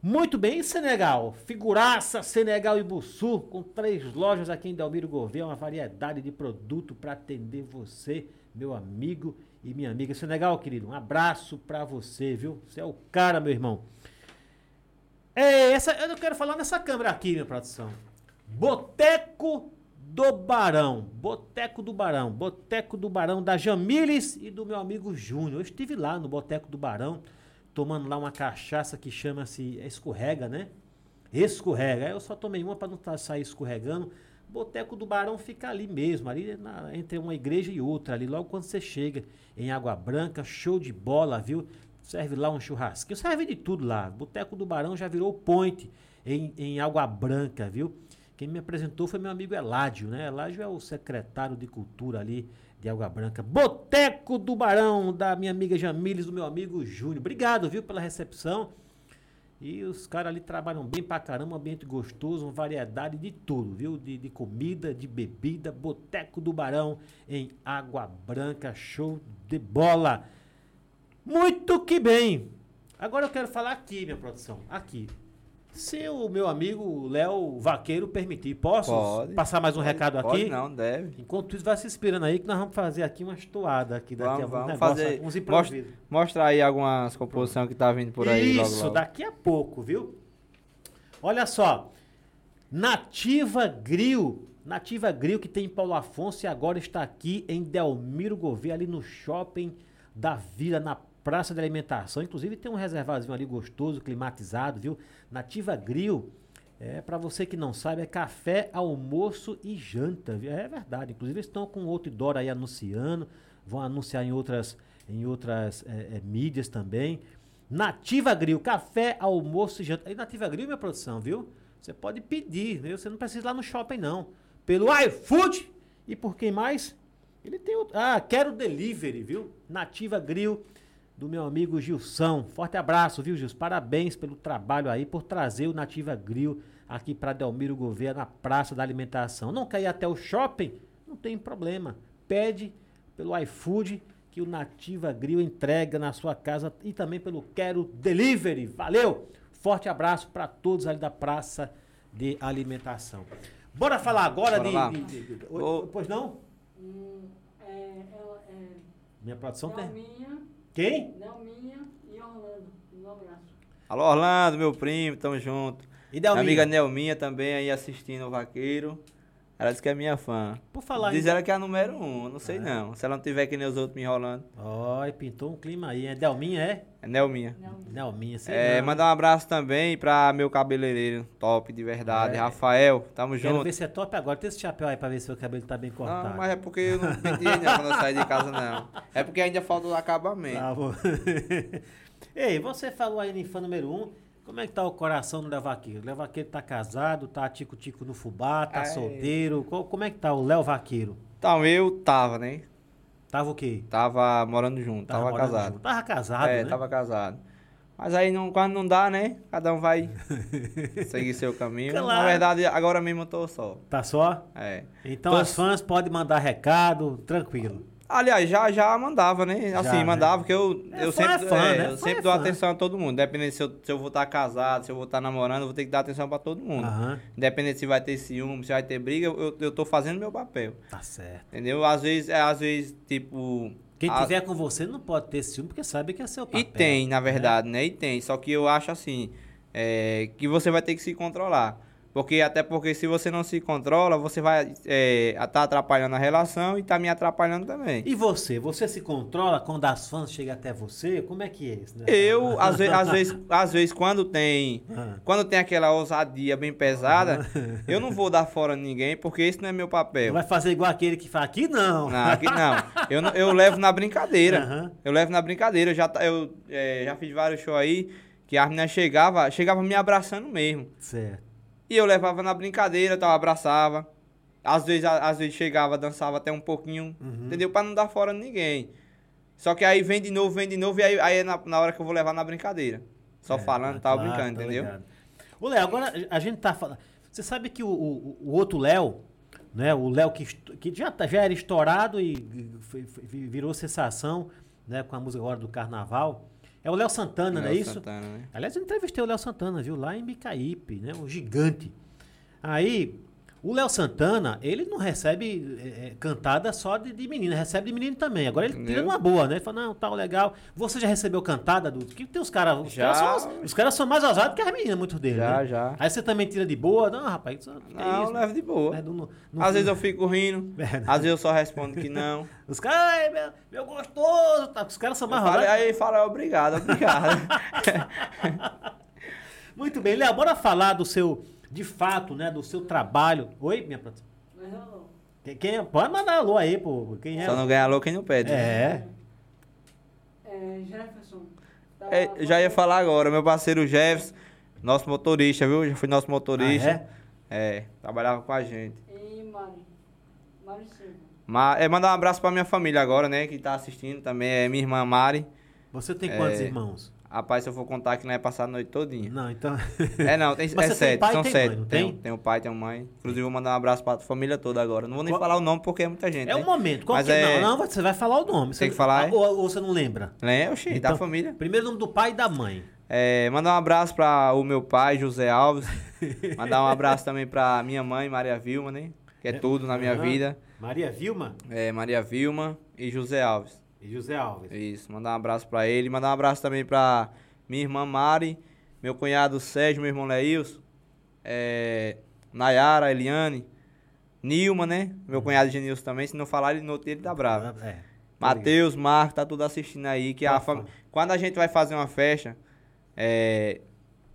Muito bem, Senegal? Figuraça Senegal e Bussu, com três lojas aqui em Delmiro Gouveia, uma variedade de produto para atender você, meu amigo e minha amiga. Senegal, querido, um abraço para você, viu? Você é o cara, meu irmão. É, essa, eu quero falar nessa câmera aqui, minha produção. Boteco do Barão. Boteco do Barão. Boteco do Barão da Jamiles e do meu amigo Júnior. Eu estive lá no Boteco do Barão, tomando lá uma cachaça que chama-se escorrega, né? Escorrega. Eu só tomei uma para não tá, sair escorregando. Boteco do Barão fica ali mesmo, ali na- entre uma igreja e outra, ali logo quando você chega em Água Branca, show de bola, viu? Serve lá um churrasquinho, serve de tudo lá. Boteco do Barão já virou point em, em Água Branca, viu? Quem me apresentou foi meu amigo Eládio, né? Eládio é o secretário de cultura ali de Água Branca. Boteco do Barão, da minha amiga Jamiles, do meu amigo Júnior. Obrigado, viu, pela recepção. E os caras ali trabalham bem pra caramba, ambiente gostoso, uma variedade de tudo, viu? De, de comida, de bebida, Boteco do Barão em Água Branca, show de bola. Muito que bem. Agora eu quero falar aqui, minha produção, aqui. Se o meu amigo Léo Vaqueiro permitir, posso Pode. passar mais um recado Pode aqui? não, deve. Enquanto isso, vai se inspirando aí que nós vamos fazer aqui umas toadas aqui daqui Vamos, a um vamos negócio, fazer. uns Mostra, improvisos. mostra aí algumas composições que tá vindo por aí logo, Isso, logo. daqui a pouco, viu? Olha só. Nativa Grill. Nativa Grill que tem em Paulo Afonso e agora está aqui em Delmiro Gouveia, ali no shopping da Vila, na praça de alimentação. Inclusive tem um reservadozinho ali gostoso, climatizado, viu? Nativa Grill É, para você que não sabe, é café, almoço e janta. viu? É verdade. Inclusive, estão com outro Dora aí anunciando. Vão anunciar em outras, em outras é, é, mídias também. Nativa Grill, café, almoço e janta. E Nativa Grill, minha produção, viu? Você pode pedir, viu? Você não precisa ir lá no shopping, não. Pelo iFood e por quem mais? Ele tem outro. Ah, quero delivery, viu? Nativa Grill do meu amigo Gilson. Forte abraço, viu, Gilson? Parabéns pelo trabalho aí, por trazer o Nativa Grill aqui para Delmiro Gouveia, na Praça da Alimentação. Não quer ir até o shopping? Não tem problema. Pede pelo iFood que o Nativa Grill entrega na sua casa e também pelo Quero Delivery. Valeu! Forte abraço para todos ali da Praça de Alimentação. Bora falar agora Bora de, de- de- de-. Pois não? Hum, é, ela é Minha produção tem. Nelminha, Quem? Nelminha e Orlando. Um abraço. Alô, Orlando, meu primo, tamo junto. E Minha Delminha? amiga Nelminha também aí assistindo o Vaqueiro. Ela disse que é minha fã. Por falar Diz em- ela que é a número um, não sei Ah. não. Se ela não tiver que nem os outros me enrolando. Ó, pintou um clima aí. É Delminha, é? É Nelminha. Nelminha. Sei É, não. mandar um abraço também pra meu cabeleireiro, top de verdade. É. Rafael, tamo Quero junto. ver se é top agora. Tem esse chapéu aí pra ver se o cabelo tá bem cortado. Não, mas é porque eu não penteei não quando eu saí de casa, não. É porque ainda falta o acabamento. Tá bom. Ei, você falou aí em fã número um. Como é que tá o coração do Léo Vaqueiro? O Léo Vaqueiro tá casado, tá tico-tico no fubá, tá Ai. solteiro. Co- Como é que tá o Léo Vaqueiro? Então, eu tava, né? Tava o quê? Tava morando junto, tava, morando casado. junto. Tava casado, é, né? tava casado. Mas aí, não, quando não dá, né? Cada um vai seguir seu caminho. Claro. Na verdade, agora mesmo eu tô só. Tá só? É. Então Tô- as fãs podem mandar recado, tranquilo. Aliás, já, já mandava, né? Já, Assim, né? mandava, porque eu, É, eu fã sempre, é fã, é, né? eu sempre é dou fã. atenção a todo mundo. Independente se eu, se eu vou estar casado, se eu vou estar namorando, eu vou ter que dar atenção pra todo mundo. Aham, Independente se vai ter ciúme, se vai ter briga, eu, eu tô fazendo meu papel. tá certo. Entendeu? Às vezes, é, às vezes, tipo. Quem a- tiver com você não pode ter ciúme, porque sabe que é seu papel. E tem, na verdade, né? E tem. Só que eu acho assim, é, que você vai ter que se controlar. Porque até porque se você não se controla, você vai estar tá atrapalhando a relação e tá me atrapalhando também. E você? Você se controla quando as fãs chegam até você? Como é que é isso? Né? Eu, às vezes, às vezes, às vezes, quando tem. Ah. Quando tem aquela ousadia bem pesada, eu não vou dar fora ninguém, porque esse não é meu papel. Vai fazer igual aquele que fala aqui não. Não, aqui não. Eu, eu levo na brincadeira. Aham. Eu levo na brincadeira. Eu já, tá- eu, é, já fiz vários shows aí que as meninas chegavam chegava me abraçando mesmo. Certo. E eu levava na brincadeira, tal, abraçava. Às vezes, às vezes chegava, dançava até um pouquinho, Uhum. entendeu? Pra não dar fora ninguém. Só que aí vem de novo, vem de novo, e aí, aí é na, na hora que eu vou levar na brincadeira. Só É, falando, tá tal, brincando, tô entendeu? ligado. Ô, Léo, agora a gente tá falando. Você sabe que o, o, o outro Léo, né? O Léo que, que já, tá- já era estourado e e foi- foi- virou sensação, né? Com a música agora do carnaval. É o Léo Santana, não é Léo isso? Santana, né? Aliás, eu entrevistei o Léo Santana, viu? Lá em Micaípe, né? Um gigante. Aí, o Léo Santana, ele não recebe é, é, cantada só de, de menina, recebe de menino também. Agora ele tira numa boa, né? Ele fala, não, tal, legal. Você já recebeu cantada do. Que tem os caras. Os caras são, os caras são mais ousados que as meninas, muitos deles. Já, né? já. Aí você também tira de boa? Não, rapaz, isso é Não, isso. eu levo de boa. né? Não- não- não- Às vezes eu fico rindo, É. às vezes eu só respondo que não. Os caras, "Ai, meu, meu gostoso. tá? Os caras são mais ousados. aí fala, obrigado, obrigado. Muito bem, Léo, bora falar do seu, de fato, né? Do seu trabalho. Oi, minha produção. Mas alô. Quem, quem é? Pode mandar alô aí, pô. Quem é? Só não ganha louco quem não pede. né? É. É, Jefferson. Tá É, eu já ia falar agora, meu parceiro Jefferson, nosso motorista, viu? Já foi nosso motorista. Ah, é? trabalhava com a gente. E Mari. Mari Silva. Ma é, mandar um abraço pra minha família agora, né? Que tá assistindo também, é minha irmã Mari. Você tem quantos É. irmãos? Rapaz, se eu for contar que não é passar a noite todinha. Não, então. É não, tem, Mas é tem sete, pai são tem sete. mãe, tenho, tem? tenho pai, tenho mãe. Inclusive, vou mandar um abraço pra família toda agora. Não vou nem Qual- falar o nome porque é muita gente. É né? o momento. Qual Mas que é- Não, não, você vai falar o nome. Você Tem que falar, é? Ou, ou você não lembra? Lembra, oxi, Então, da família. Primeiro o nome do pai e da mãe. É, mandar um abraço para o meu pai, José Alves. mandar um abraço também para minha mãe, Maria Vilma, né? Que é tudo na minha Aham. vida. Maria Vilma É, Maria Vilma e José Alves. José Alves. Isso, mandar um abraço para ele. Mandar um abraço também para minha irmã Mari, meu cunhado Sérgio, meu irmão Leilson, é, Nayara, Eliane, Nilma, né? Meu cunhado Genilson também. Se não falar, ele no ele tá bravo. É. Matheus, Marco, tá tudo assistindo aí. Que a Tá fam... Quando a gente vai fazer uma festa, é,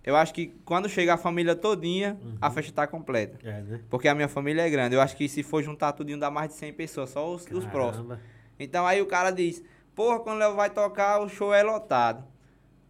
eu acho que quando chega a família todinha, a Uhum. festa tá completa. É, né? Porque a minha família é grande. Eu acho que se for juntar tudinho dá mais de 100 pessoas, só os, os próximos. Então aí o cara diz, porra, quando o Léo vai tocar, o show é lotado.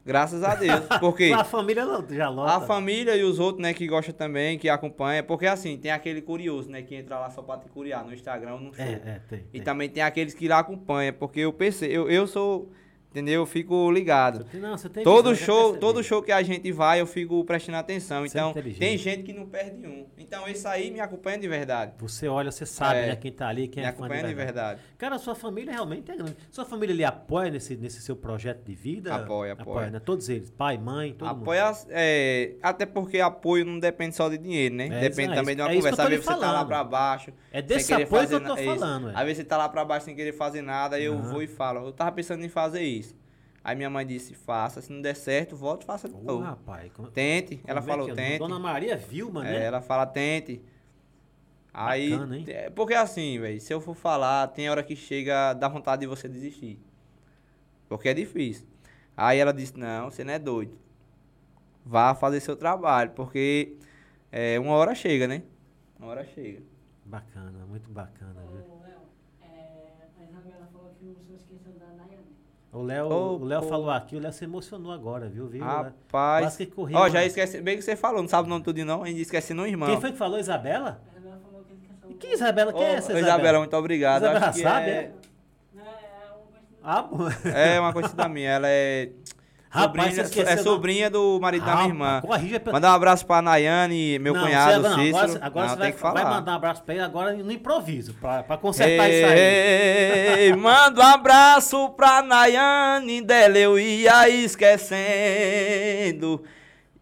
Graças a Deus. Porque A família não- já lota. a família e os outros, né, que gostam também, que acompanham. Porque assim, tem aquele curioso, né, que entra lá só pra te curiar no Instagram no show. É, é, tem. E tem. também tem aqueles que lá acompanham, porque eu pensei, eu, eu sou, entendeu? Eu fico ligado. Não, Todo visão, show, todo show que a gente vai, eu fico prestando atenção. Você é Então, inteligente. tem gente que não perde um. Então, esse aí me acompanha de verdade. Você olha, você sabe, É. né? Quem tá ali, quem me é acompanha de verdade. verdade. Cara, sua família realmente é grande. Sua família lhe apoia nesse, nesse seu projeto de vida? Apoia, apoia. né? Todos eles, pai, mãe, todo mundo. Apoia, é, até porque apoio não depende só de dinheiro, né? É, depende também é de uma eu conversa. Às vezes você tá lá pra baixo. É desse apoio que eu tô na- é falando, é. Às vezes você tá lá pra baixo sem querer fazer nada, aí eu vou e falo, eu tava pensando em fazer isso. Aí minha mãe disse, faça, se não der certo, volte e faça de novo. rapaz. Como, Tente, ela como é falou, é? tente. Dona Maria Vilma, É, né? ela fala, tente. Aí, Bacana, hein? é, porque assim, velho, se eu for falar, tem hora que chega, dá vontade de você desistir. Porque é difícil. Aí ela disse, não, você não é doido. Vá fazer seu trabalho, porque é, uma hora chega, né? Uma hora chega. Bacana, muito bacana, viu? Ô, Léo, é, a Isabela falou que o senhor esqueceu da Nayane. O Léo, Ô, o Léo pô. falou aqui, o Léo se emocionou agora, viu? viu? Quase Rapaz. que correu, Ó, já mano. esqueci, bem que você falou, não sabe o nome tudo não, ainda esqueci no irmão. Quem foi que falou? Isabela? A Isabela falou que. E que Isabela? Quem é essa Isabela? Isabela? muito obrigado. Isabela Acho que sabe, é, é? Não, é uma coisa. Ah, bom. é uma conhecida minha, ela é Rapaz, sobrinha, é não. sobrinha do marido da minha irmã. Corrija. Mandar um abraço pra Nayane, meu Não, cunhado, você- não, Cícero. Agora, agora Não, você vai, vai mandar um abraço pra ele agora no improviso, pra, pra consertar isso aí. Ei, manda um abraço pra Nayane, dela eu ia esquecendo.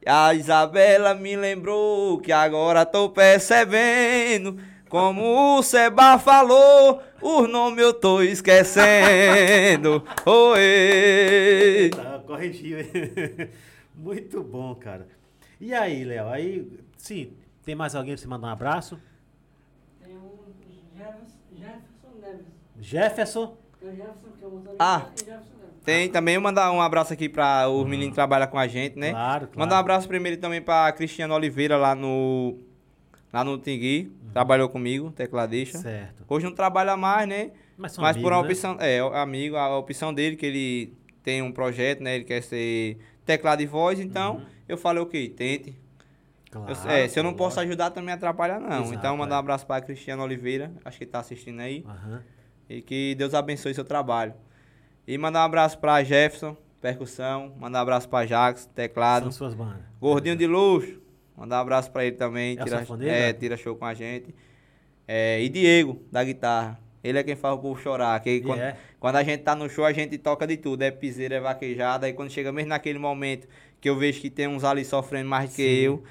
A Isabela me lembrou que agora tô percebendo. Como o Seba falou, o nome eu tô esquecendo. Oi. Corrigiu. hein? Muito bom, cara. E aí, Léo? Aí, sim, tem mais alguém pra você mandar um abraço? Tem um Jefferson, Jefferson Neves. Jefferson? Tem o Jefferson, que é o motorista, Ah. e Jefferson Neves. Tem também mandar um abraço aqui para os meninos que trabalham com a gente, né? Claro, claro. Mandar um abraço primeiro também para Cristiano Oliveira lá no lá no Tingui, trabalhou comigo, tecladista. Certo. Hoje não trabalha mais, né? Mas são Mas por uma amigos, né? opção, é, amigo, a opção dele que ele tem um projeto, né? Ele quer ser teclado e voz, então Uhum. eu falei, OK, tente. Claro, Eu- é, se eu não posso ajudar também atrapalha não. Exato, então mandar é. um abraço para Cristiano Oliveira, acho que ele tá assistindo aí. Aham. E que Deus abençoe seu trabalho. E mandar um abraço pra Jefferson, percussão. Mandar um abraço pra Jax, teclado. São suas bandas. Gordinho de luxo. Mandar um abraço pra ele também. É tira, é, tira show com a gente. É, e Diego, da guitarra. Ele é quem faz o povo chorar. Que quando, é? quando a gente tá no show, a gente toca de tudo. É piseira, é vaquejada. Aí quando chega mesmo naquele momento que eu vejo que tem uns ali sofrendo mais do que eu,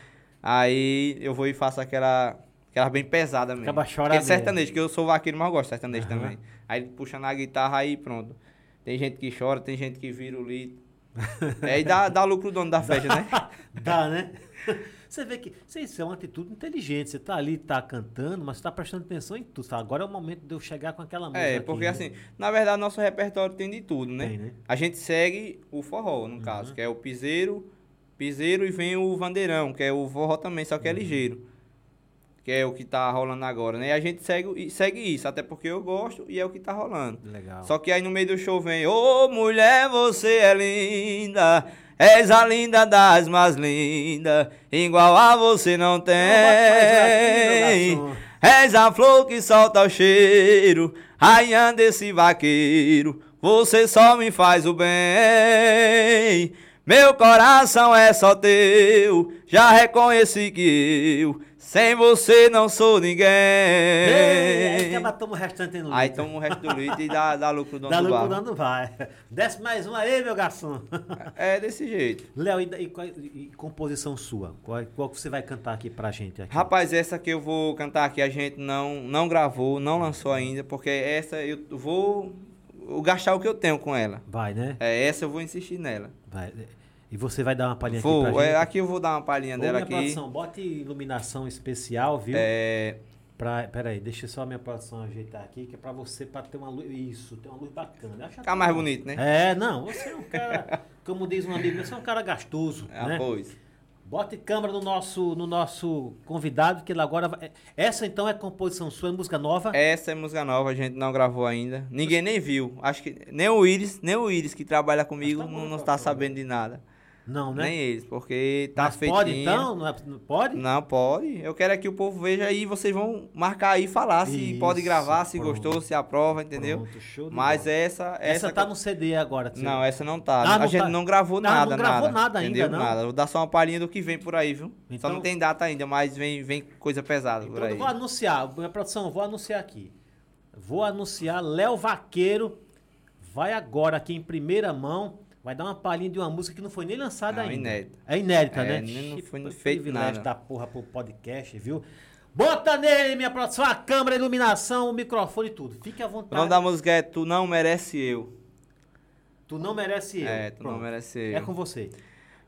aí eu vou e faço aquela. Aquela bem pesada mesmo. Acaba chorando Que é sertanejo, que eu sou vaqueiro, mas eu gosto de sertanejo Aham. também. Aí puxa na guitarra aí pronto. Tem gente que chora, tem gente que vira o litro. é, e dá, dá lucro o dono da festa, né? Dá, né? Você vê que isso é uma atitude inteligente. Você tá ali, tá cantando, mas tá prestando atenção em tudo. Agora é o momento de eu chegar com aquela música. É, aqui, porque né? assim, na verdade, nosso repertório tem de tudo, né? Tem, né? A gente segue o forró, no caso, que é o piseiro, piseiro e vem o vandeirão, que é o forró também, só que Uhum. é ligeiro. Que é o que tá rolando agora, né? E a gente segue, segue isso, até porque eu gosto e é o que tá rolando. Legal. Só que aí no meio do show vem, ô mulher, você é linda, és a linda das mais lindas, igual a você não tem. Não, És a flor que solta o cheiro, raiando esse vaqueiro, você só me faz o bem. Meu coração é só teu, já reconheci que eu, sem você não sou ninguém. Ei, aí acaba toma o restante no Aí toma o resto do litro e dá, dá lucro do dono Dá do lucro dando vai. Desce mais um aí, meu garçom. É desse jeito. Léo, e, e, e- composição sua? Qual, qual que você vai cantar aqui pra gente? Aqui? Rapaz, essa que eu vou cantar aqui a gente não, não gravou, não lançou ainda, porque essa eu vou, vou gastar o que eu tenho com ela. Vai, né? É, essa eu vou insistir nela. Vai. E você vai dar uma palhinha aqui Vou, pra gente? é, aqui eu vou dar uma palhinha Ô, dela minha aqui. produção, bote iluminação especial, viu? É, Pra, peraí, deixa só a minha produção ajeitar aqui, que é pra você, pra ter uma luz. Isso, ter uma luz bacana. Acha ficar mais bonito, né? É, não, você é um cara, como diz um amigo você é um cara gastoso, Ah, né? pois. Bote câmera no nosso, no nosso convidado, que ele agora vai... Essa então é composição sua, é música nova? Essa é música nova, a gente não gravou ainda. Ninguém nem viu. Acho que nem o Iris, nem o Iris que trabalha comigo tá não, não tá está sabendo de nada. Não, né? Nem eles, porque tá Mas feitinho. pode então? Não, é- não pode? Não, pode. Eu quero é que o povo veja aí, vocês vão marcar aí e falar se Isso, pode gravar, se pronto. gostou, se aprova, entendeu? Pronto, show Mas bola. essa, Essa, essa tá no CD agora. você- Não, essa não tá. Ah, a não gente tá. não gravou Não, nada, não gravou nada. nada ainda, entendeu? não? Nada. Vou dar só uma palhinha do que vem por aí, viu? Então- Só não tem data ainda, mas vem, vem coisa pesada por Então aí. eu vou anunciar, minha produção, eu vou anunciar aqui. Vou anunciar Léo Vaqueiro vai agora aqui em primeira mão, vai dar uma palhinha de uma música que não foi nem lançada Não, ainda. inédita. É inédita, É, né? não foi pri- feito privilégio nada. da porra pro podcast, viu? Bota nele, minha produção, a câmera, a iluminação, o microfone e tudo. Fique à O vontade. nome da música é Tu Não Merece Eu. Tu não merece eu. É, Tu Não Pronto. Merece Eu. É com você.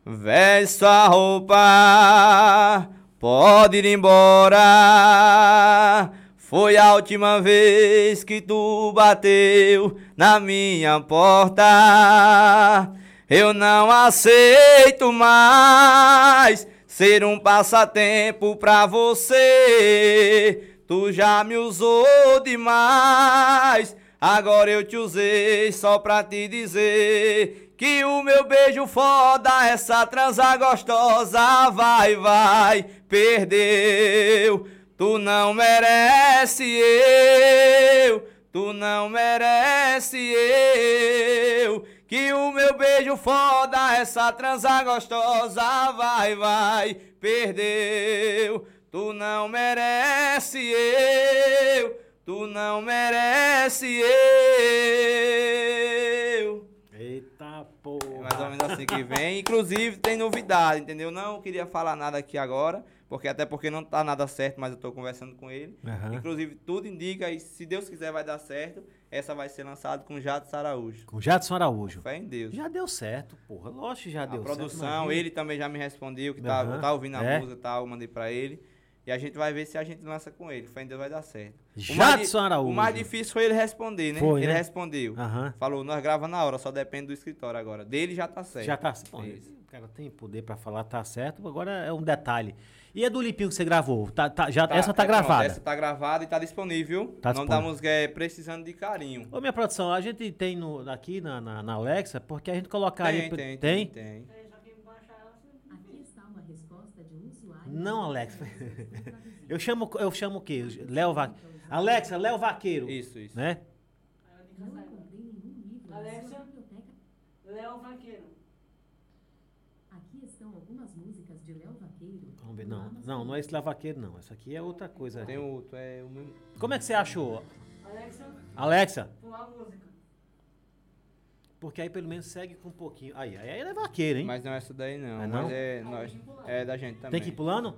Veste sua roupa, pode ir embora. Foi a última vez que tu bateu na minha porta. Eu não aceito mais ser um passatempo pra você. Tu já me usou demais. Agora eu te usei só pra te dizer que o meu beijo foda, essa transa gostosa, vai, vai, perdeu. Tu não merece eu, tu não merece eu. Que o meu beijo foda, essa transa gostosa, vai, vai, perdeu. Tu não merece eu, tu não merece eu. Eita É porra. mais ou menos assim que vem. Inclusive tem novidade, entendeu? Não queria falar nada aqui agora, porque até porque não tá nada certo, mas eu tô conversando com ele. Aham. Inclusive tudo indica e se Deus quiser vai dar certo. Essa vai ser lançada com Jadson Araújo. Com Jadson Araújo. Fé em Deus. Já deu certo, porra. Lógico que já a deu certo. produção, imagina. ele também já me respondeu que tá, Aham, tá ouvindo a é. música e tal, eu mandei pra ele. E a gente vai ver se a gente lança com ele. Fé em Deus vai dar certo. O mais di- Jadson Araújo. O mais difícil foi ele responder, né? Foi, ele né? respondeu. Aham. Falou, nós grava na hora, só depende do escritório agora. Dele já tá certo. Já tá. Isso. o cara tem poder pra falar, tá certo. Agora é um detalhe. E a do Limpinho que você gravou? Tá, tá- já, essa tá é, pronto, gravada. essa tá gravada e tá disponível. Tá o nome da disponível. música é Precisando de Carinho. Ô, minha produção, a gente tem no, aqui na, na, na Alexa, porque a gente colocaria. Tem, tem, tem, tem. Aí só que baixar ela, você- Aqui está uma resposta de um usuário. Não, Alexa. Eu chamo, eu chamo o quê? Léo Vaqueiro. Alexa, Léo Vaqueiro. Isso, isso. Né? aí ela tem que Não cantar. encontrei nenhum livro na Alexa? sua biblioteca. Léo Vaqueiro. Aqui estão algumas músicas de Léo Vaqueiro. Vamos ver. Não, não, não é esse Léo Vaqueiro, não. Essa aqui é outra coisa. Tem outro, é o mesmo. Como é que você achou? Alexa, Alexa, pular música. porque aí pelo menos segue com um pouquinho. Aí, aí é vaqueiro, hein? Mas não é essa daí não. É não? Mas é, nós, é da gente também. Tem que ir pulando?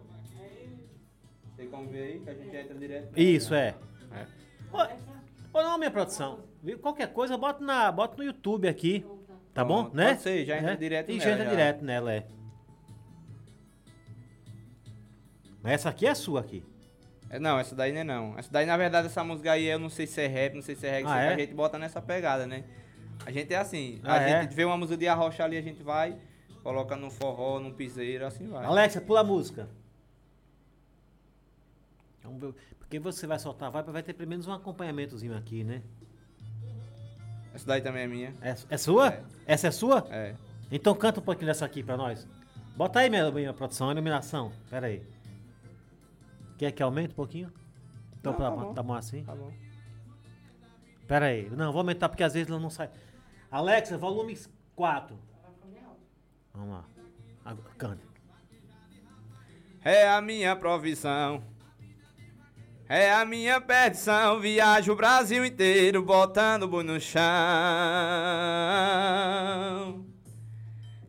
Tem como ver aí que a gente entra direto. Isso, é. É. Ô, ô, não, minha produção. Viu? Qualquer coisa, bota, na, bota no YouTube aqui. Tá bom? Pronto, Né? pode ser, já entra É. direto E já nela, entra já. direto nela, é. Mas essa aqui é sua aqui. É, não, essa daí não é não. Essa daí, na verdade, essa música aí, eu não sei se é rap, não sei se é reggae, Ah, é? a gente bota nessa pegada, né? A gente é assim, Ah, a é? gente vê uma música de arrocha ali, a gente vai, coloca num forró, num piseiro, assim vai. Alexa, pula a música. Vamos ver. Porque você vai soltar, vai, vai ter pelo menos um acompanhamentozinho aqui, né? Essa daí também é minha. É, é sua? É. Essa é sua? É. Então canta um pouquinho dessa aqui pra nós. Bota aí, minha, minha produção, a iluminação. Pera aí. Quer que aumente um pouquinho? Então, Não, pra, tá bom. tá bom assim? Tá bom. Pera aí. Não, vou aumentar porque às vezes ela não sai. Alexa, volume 4. Vamos lá. Agora, canta. É a minha profissão. É a minha perdição. Viajo o Brasil inteiro botando boi no chão.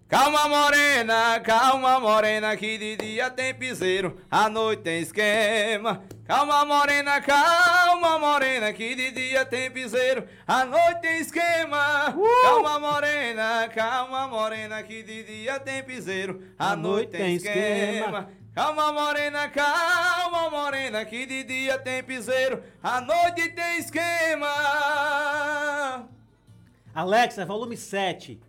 Calma, morena, calma, morena, que de dia tem piseiro, à noite tem esquema. Calma, morena, calma, morena, que de dia tem piseiro, à noite tem esquema. Calma, morena, calma, morena, que de dia tem piseiro, à noite tem esquema. Calma, morena, calma, morena, que de dia tem piseiro, à noite tem esquema. Alexa, volume 7.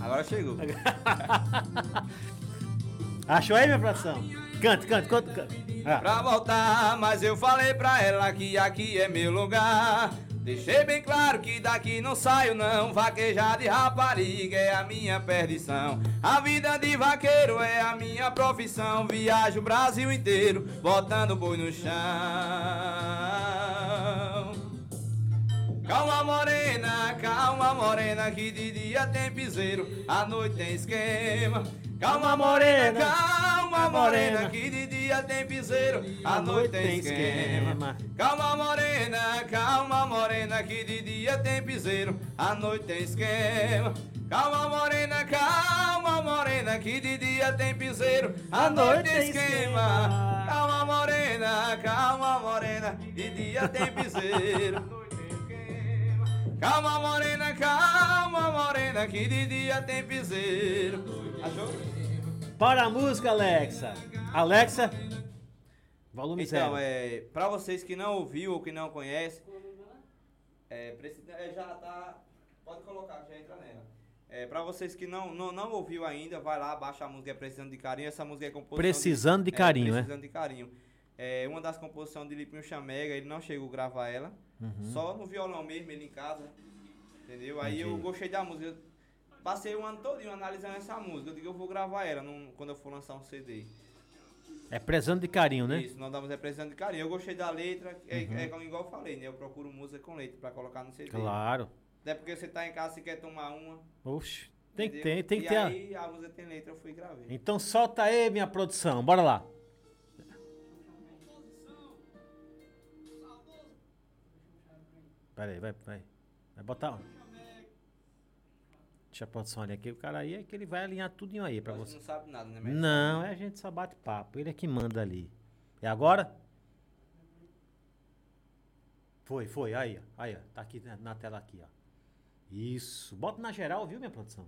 Agora chegou. Achou aí, minha produção? Cante, cante, cante, cante. Ah. Pra voltar, mas eu falei pra ela que aqui é meu lugar. Deixei bem claro que daqui não saio não Vaquejar de rapariga é a minha perdição A vida de vaqueiro é a minha profissão Viajo o Brasil inteiro, botando boi no chão Calma morena, calma morena Que de dia tem piseiro, à noite tem esquema. Calma morena, calma morena Que de dia tem piseiro, à noite tem esquema. Calma morena, calma morena Que de dia tem piseiro, à noite tem esquema. Calma morena, calma morena Que de dia tem piseiro, à noite tem esquema. Calma morena, calma morena De dia tem piseiro Calma morena, calma morena Que de dia tem piseiro Achou? Para a música, Alexa. Alexa, volume Então, zero. é, pra vocês que não ouviu ou que não conhecem, é, precisa, é, já tá. Pode colocar, já entra nela. É, pra vocês que não, não, não ouviu ainda, vai lá, baixa a música é Precisando de Carinho. Essa música é composição. Precisando de é, carinho, né? Precisando de Carinho. É uma das composições de Lipinho Chamega, ele não chegou a gravar ela. Uhum. Só no violão mesmo, ele em casa. Entendeu? Aí eu Entendi. gostei da música. Passei o ano todinho analisando essa música. Eu digo, eu vou gravar ela num- quando eu for lançar um CD. É precisando de carinho, né? Isso, nós damos representando de carinho. Eu gostei da letra, é, é como igual eu falei, né? Eu procuro música com letra pra colocar no CD. Claro. Até porque você tá em casa e quer tomar uma. Oxe, tem que ter, tem que e ter. a- aí a música tem letra, eu fui e gravei. Então solta aí, minha produção. Bora lá. Pera aí, vai, vai. Vai botar? Deixa a produção ali aqui. O cara aí é que ele vai alinhar tudinho aí pra Você você. não sabe nada, né? Mas Não, é a gente só bate papo. Ele é que manda ali. É agora? Foi, foi. Aí, ó. Aí, ó. Tá aqui na tela aqui, ó. Isso. Bota na geral, viu, minha produção?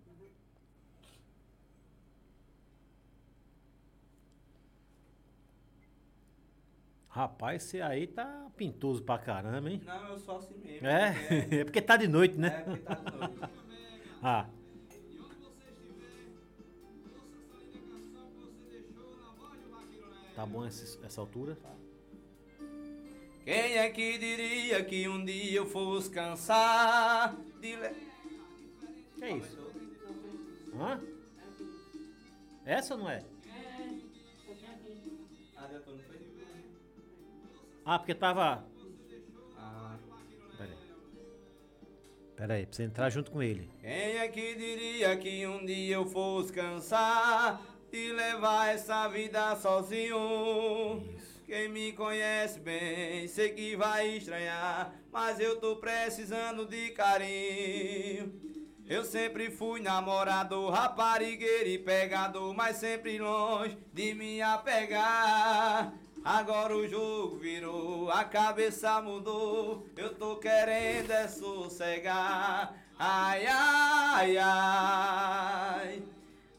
Rapaz, esse aí tá pintoso pra caramba, hein? Não, eu sou assim mesmo. É, porque é porque tá de noite, É, né? porque tá de noite. Ah, tá bom essa, essa altura? Quem é que diria que um dia eu fosse cansar de. Le... Que é isso? Hã? Essa ou não é? Ah, já tô no? Ah, porque tava. Ah. Pera aí. Pera aí, pra você entrar junto com ele. Quem é que diria que um dia eu fosse cansar de levar essa vida sozinho? Quem me conhece bem, sei que vai estranhar, mas eu tô precisando de carinho. Eu sempre fui namorado, raparigueiro e pegador, mas sempre longe de me apegar. Agora o jogo virou, a cabeça mudou, eu tô querendo é sossegar. Ai, ai, ai,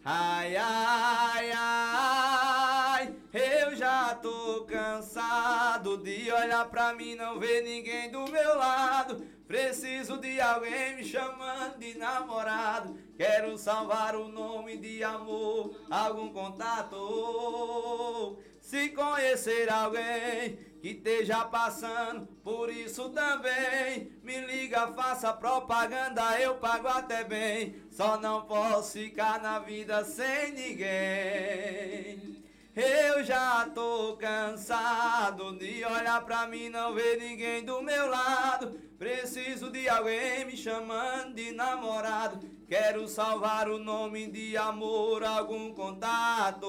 ai, ai, ai, eu já tô cansado de olhar pra mim, não ver ninguém do meu lado. Preciso de alguém me chamando de namorado. Quero salvar o nome de amor, algum contato. Se conhecer alguém que esteja passando por isso também, me liga, faça propaganda, eu pago até bem. Só não posso ficar na vida sem ninguém. Eu já tô cansado de olhar pra mim, não ver ninguém do meu lado. Preciso de alguém me chamando de namorado. Quero salvar o nome de amor, algum contato.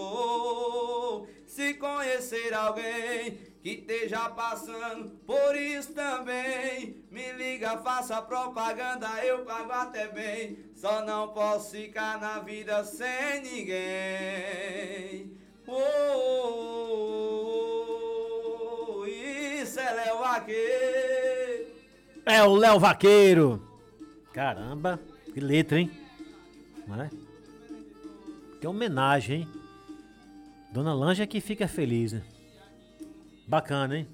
Se conhecer alguém que esteja passando por isso também, me liga, faça propaganda, eu pago até bem. Só não posso ficar na vida sem ninguém. Oh, isso é Léo Vaqueiro. É o Léo Vaqueiro. Caramba, que letra, hein? Não é? Que homenagem, hein? Dona Lange é que fica feliz, né? Bacana, hein?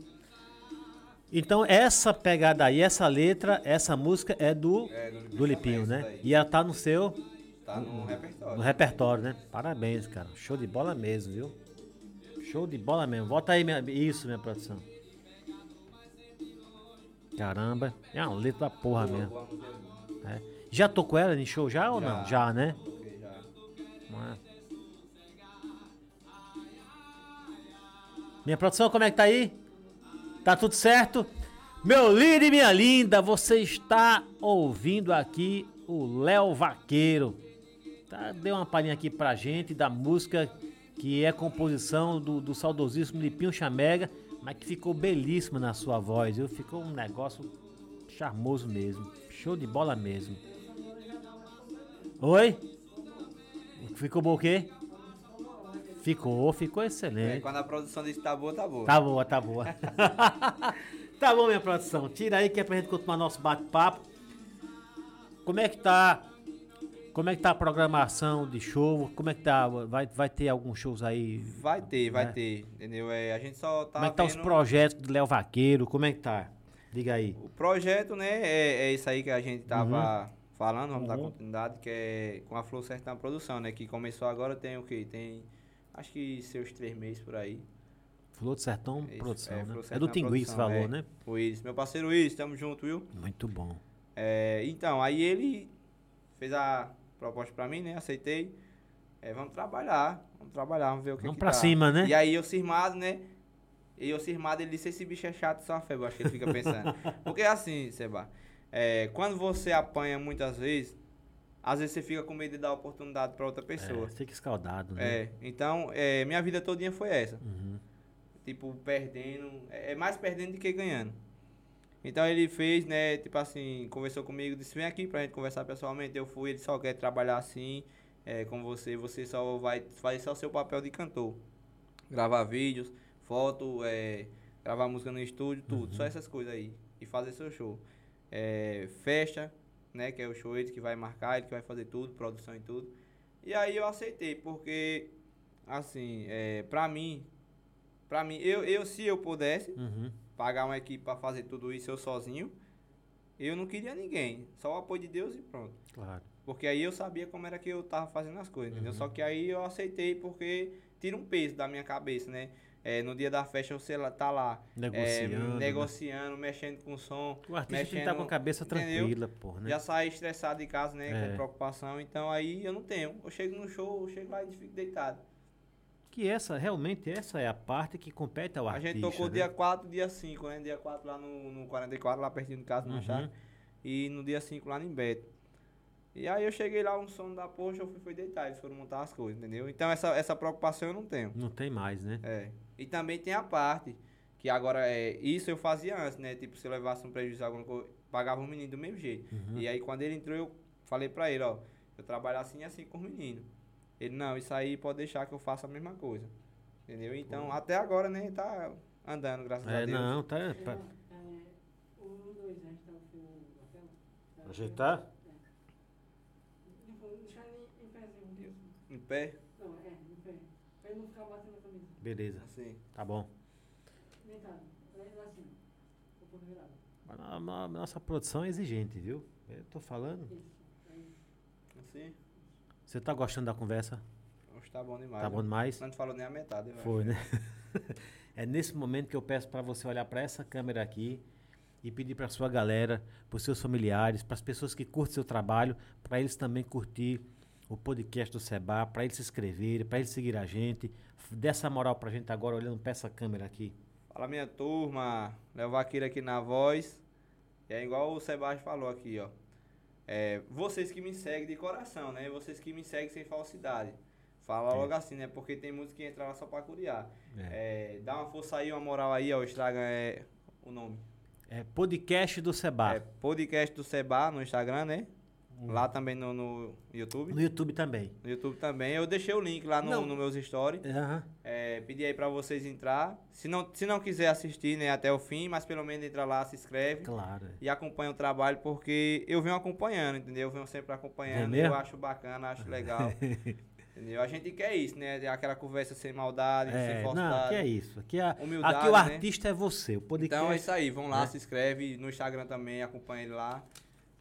Então, essa pegada aí, essa letra, essa música é do, É, do Lipinho do Lipinho, né? E ela tá no seu. Tá no repertório. No repertório, né? Parabéns, cara. Show de bola mesmo, viu? Show de bola mesmo. Volta aí, minha... isso, minha produção. Caramba, é uma letra da porra Boa, mesmo. boa. É. Já tocou ela em show já ou Já. não? Já, né? Já. Mas- Minha produção, como é que tá aí? Tá tudo certo? Meu lindo e minha linda, você está ouvindo aqui o Léo Vaqueiro. Tá, deu uma palhinha aqui pra gente da música que é composição do, do saudosíssimo Lipinho Chamega, mas que ficou belíssima na sua voz, viu? Ficou um negócio charmoso mesmo. Show de bola mesmo. Oi? Ficou bom o quê? Ficou, ficou É, excelente. quando a produção diz que tá boa, tá boa. Tá boa, tá boa. tá bom, minha produção. Tira aí que é pra gente continuar nosso bate-papo. Como é que tá? Como é que tá a programação de show? Como é que tá? Vai, vai ter alguns shows aí? Vai ter, vai É. ter. Entendeu? É, a gente só tá. Como é que tá os vendo- projetos do Léo Vaqueiro? Como é que tá? Diga aí. O projeto, né, é, é isso aí que a gente tava falando, vamos dar Uhum. continuidade, que é com a Flor Sertão Produção, né? Que começou agora, tem o quê? Tem, acho que seus três meses por aí. Flor do Sertão Isso, Produção, é, né? Flor É Sertão do Tingui que você falou, é. né? O Iris, meu parceiro Iris, tamo junto, viu? Muito bom. É, então, aí ele fez a proposta pra mim, né? Aceitei. É, vamos trabalhar, vamos trabalhar, vamos ver o que Vamos que pra dá. cima, né? E aí eu cismado, né? E eu cismado, ele disse, esse bicho é chato só eu acho que ele fica pensando. Porque é assim, Seba, é, quando você apanha muitas vezes, às vezes você fica com medo de dar oportunidade pra outra pessoa. É, fica escaldado, né? É, então, é, minha vida todinha foi essa. Uhum. Tipo, perdendo. É é mais perdendo do que ganhando. Então ele fez, né? Tipo assim, conversou comigo, disse: vem aqui pra gente conversar pessoalmente. Eu fui, ele só quer trabalhar assim, é, com você. Você só vai fazer só o seu papel de cantor. Gravar vídeos, foto, é, gravar música no estúdio, tudo. Só essas coisas aí. E fazer seu show. É, festa, né? Que é o show ele que vai marcar, ele que vai fazer tudo, produção e tudo. E aí eu aceitei, porque, assim, é, pra mim, pra mim, eu, eu se eu pudesse Uhum. Pagar uma equipe pra fazer tudo isso eu sozinho, eu não queria ninguém. Só o apoio de Deus e pronto. Claro. Porque aí eu sabia como era que eu tava fazendo as coisas, entendeu? Uhum. Só que aí eu aceitei porque tira um peso da minha cabeça, né? É, no dia da festa você lá- tá lá é, Negociando. né? negociando, mexendo com o som. O artista tem que mexendo, estar com a cabeça entendeu? tranquila, porra, né? Já saí estressado de casa, né? É. Com preocupação. Então aí eu não tenho. Eu chego no show, eu chego lá e fico deitado. Que essa, realmente, essa é a parte que compete ao a artista. gente tocou né? dia 4, dia 5, né? Dia 4 lá no, no 44, lá pertinho de casa, no Uhum. chácara. E no dia 5 lá em Beto. E aí eu cheguei lá, um som da poxa, eu fui, fui deitar, eles foram montar as coisas, entendeu? Então essa, essa preocupação eu não tenho. Não tem mais, né? É. E também tem a parte, que agora é. Isso eu fazia antes, né? Tipo, se eu levasse um prejuízo, alguma coisa, pagava o menino do mesmo jeito. Uhum. E aí quando ele entrou, eu falei pra ele, ó, eu trabalho assim e assim com os meninos. Ele, não, isso aí pode deixar que eu faça a mesma coisa. Entendeu? Então, até agora, né, tá andando, graças a É, Deus. não, tá. É, pra- é, a gente tá Rafael. Tá, Ajeitar? Não vou deixar ele em pé, Não, é, em pé. Pra ele não ficar batendo na camisa. Beleza, assim. tá bom. Deitado. Assim. A- a- a Nossa produção é exigente, viu? Eu tô falando. Isso. Assim. Você tá gostando da conversa? Hoje tá bom demais. Tá bom demais? Não falou nem a metade, velho. Foi, né? é nesse momento que eu peço para você olhar para essa câmera aqui e pedir para sua galera, para seus familiares, para as pessoas que curtem seu trabalho, para eles também curtir o podcast do Seba, para eles se inscreverem, para eles seguir a gente. F- Dê essa moral pra gente agora olhando para essa câmera aqui. Fala minha turma, Léo Vaqueiro aqui na voz. E é igual o Sebastião falou aqui, ó. É, vocês que me seguem de coração, né? Vocês que me seguem sem falsidade. Fala É. logo assim, né? Porque tem música que entra lá só pra curiar. É. É, dá uma força aí, uma moral aí, ó. Estraga é, o nome. É podcast do Seba. É podcast do Seba no Instagram, né? Lá também no, no YouTube. No YouTube também. No YouTube também. Eu deixei o link lá no, no meus stories. Aham. É, pedir aí pra vocês entrar. Se não, se não quiser assistir né, até o fim, mas pelo menos entra lá, se inscreve Claro. é. e acompanha o trabalho, porque eu venho acompanhando, entendeu? Eu venho sempre É acompanhando, mesmo? eu acho bacana, acho legal. entendeu? A gente quer isso, né? Aquela conversa sem maldade, sem É, falsidade. não, que é isso. Aqui, a, Humildade, aqui o né? artista é você. O podcast Então é isso aí, vão lá, né? se inscreve no Instagram também, acompanha ele lá.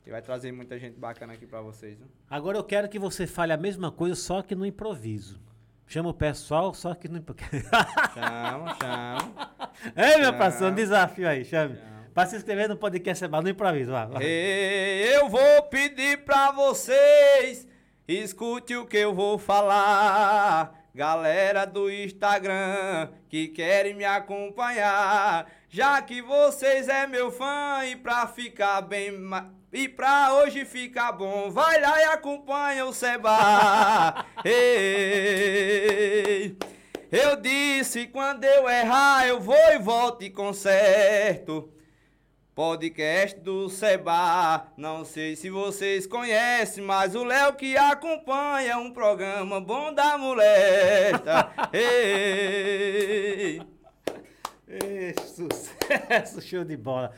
Que vai trazer muita gente bacana aqui pra vocês, viu? Agora eu quero que você fale a mesma coisa, só que no improviso. Chama o pessoal, só que no improviso. Chama, chama. Ei, meu parceiro, um desafio aí, chame. Chama. Pra se inscrever no podcast Seba, no improviso. Ei, Eu vou pedir pra vocês, escute o que eu vou falar. Galera do Instagram que querem me acompanhar, já que vocês é meu fã e pra ficar bem ma- e pra hoje ficar bom, vai lá e acompanha o Seba. Ei, eu disse quando eu errar eu vou e volto e conserto. Podcast do Seba, não sei se vocês conhecem, mas o Léo que acompanha um programa bom da molesta. Ei, Ei, sucesso, show de bola.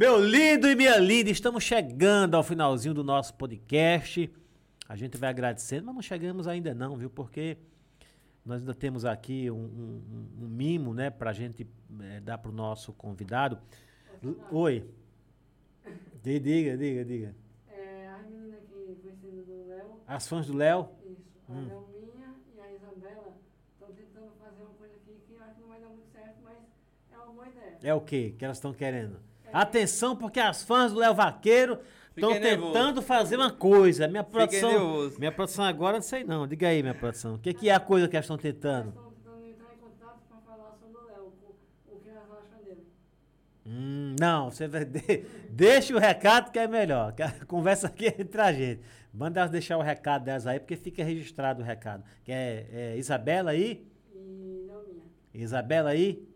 Meu lindo e minha linda, estamos chegando ao finalzinho do nosso podcast. A gente vai agradecendo, mas não chegamos ainda não, viu? Porque nós ainda temos aqui um, um- um- mimo, né, pra gente eh, dar pro nosso convidado. Oi. Di- Diga, diga, diga. É, a menina que foi sendo do Léo, As fãs do Léo? isso, a Hum. E a Isabela estão tentando fazer uma coisa aqui que eu acho que não vai dar muito certo, mas é uma boa ideia. É o quê que elas estão querendo? Atenção, porque as fãs do Léo Vaqueiro estão tentando fazer uma coisa. Minha produção. Minha produção agora não sei não. Diga aí, minha produção. O que, que é a coisa que elas estão Elas tentando? estão tentando entrar em contato para falar sobre o Léo, o, o que elas acham dele. Hum, não, você vai. de- Deixa o recado que é melhor. que a conversa aqui é entre a gente. Manda elas deixar o recado delas aí, porque fica registrado o recado. Que é, é Isabela aí? E Nelminha. Isabela aí?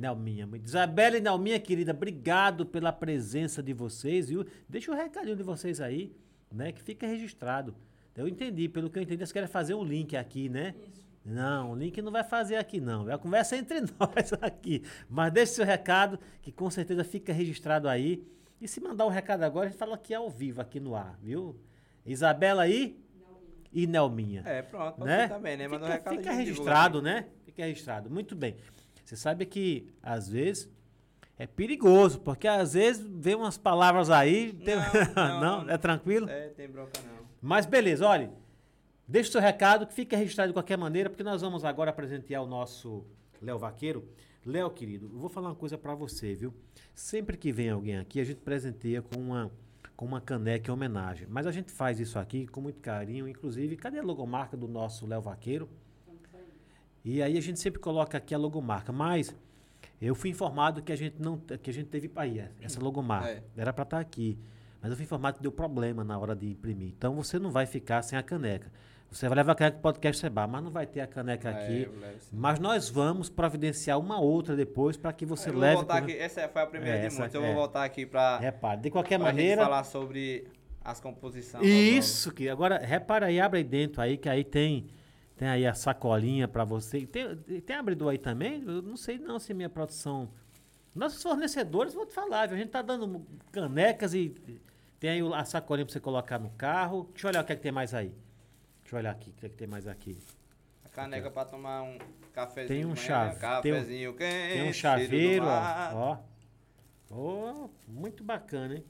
Nelminha. Muito- Isabela e Nelminha, querida, obrigado pela presença de vocês, viu? Deixa o recadinho de vocês aí, né? Que fica registrado. Eu entendi, pelo que eu entendi, vocês querem fazer um link aqui, né? Isso. Não, o link não vai fazer aqui não. É a conversa entre nós aqui. Mas deixe seu recado, que com certeza fica registrado aí. E se mandar o recado agora, a gente fala aqui ao vivo, aqui no ar, viu? Isabela aí e Nelminha. É, pronto, né? também, né? Manda um fica recado. fica registrado, né? Fica registrado. Muito bem. Você sabe que, às vezes, é perigoso, porque às vezes vem umas palavras aí. tem- Não, não, não. É tranquilo? É, tem bronca não. Mas beleza, olha. Deixa o seu recado, que fica registrado de qualquer maneira, porque nós vamos agora apresentar o nosso Léo Vaqueiro. Léo, querido, eu vou falar uma coisa pra você, viu? Sempre que vem alguém aqui, a gente presenteia com uma, com uma caneca em homenagem. Mas a gente faz isso aqui com muito carinho. Inclusive, cadê a logomarca do nosso Léo Vaqueiro? E aí a gente sempre coloca aqui a logomarca. Mas eu fui informado que a gente não que a gente teve aí, essa logomarca. É. Era pra estar aqui. Mas eu fui informado que deu problema na hora de imprimir. Então você não vai ficar sem a caneca. Você vai levar a caneca do podcast Seba, mas não vai ter a caneca É, aqui. Mas nós vamos providenciar uma outra depois para que você eu vou leve. voltar com- aqui. Essa foi a primeira É, de muitas. Eu é. vou voltar aqui pra, Repare, de qualquer maneira. falar sobre as composições. Isso, que agora repara aí, abre aí dentro aí, que aí tem tem aí a sacolinha para você. Tem, tem abridor aí também? Eu não sei não se minha produção. Nossos fornecedores, vou te falar, viu? a gente tá dando canecas e tem aí a sacolinha para você colocar no carro. Deixa eu olhar o que é que tem mais aí. Deixa eu olhar aqui, o que é que tem mais aqui. A caneca pra tomar um cafezinho. Tem um chave- tem um- quente. Tem um chaveiro, ó. ó. Ó, muito bacana, hein?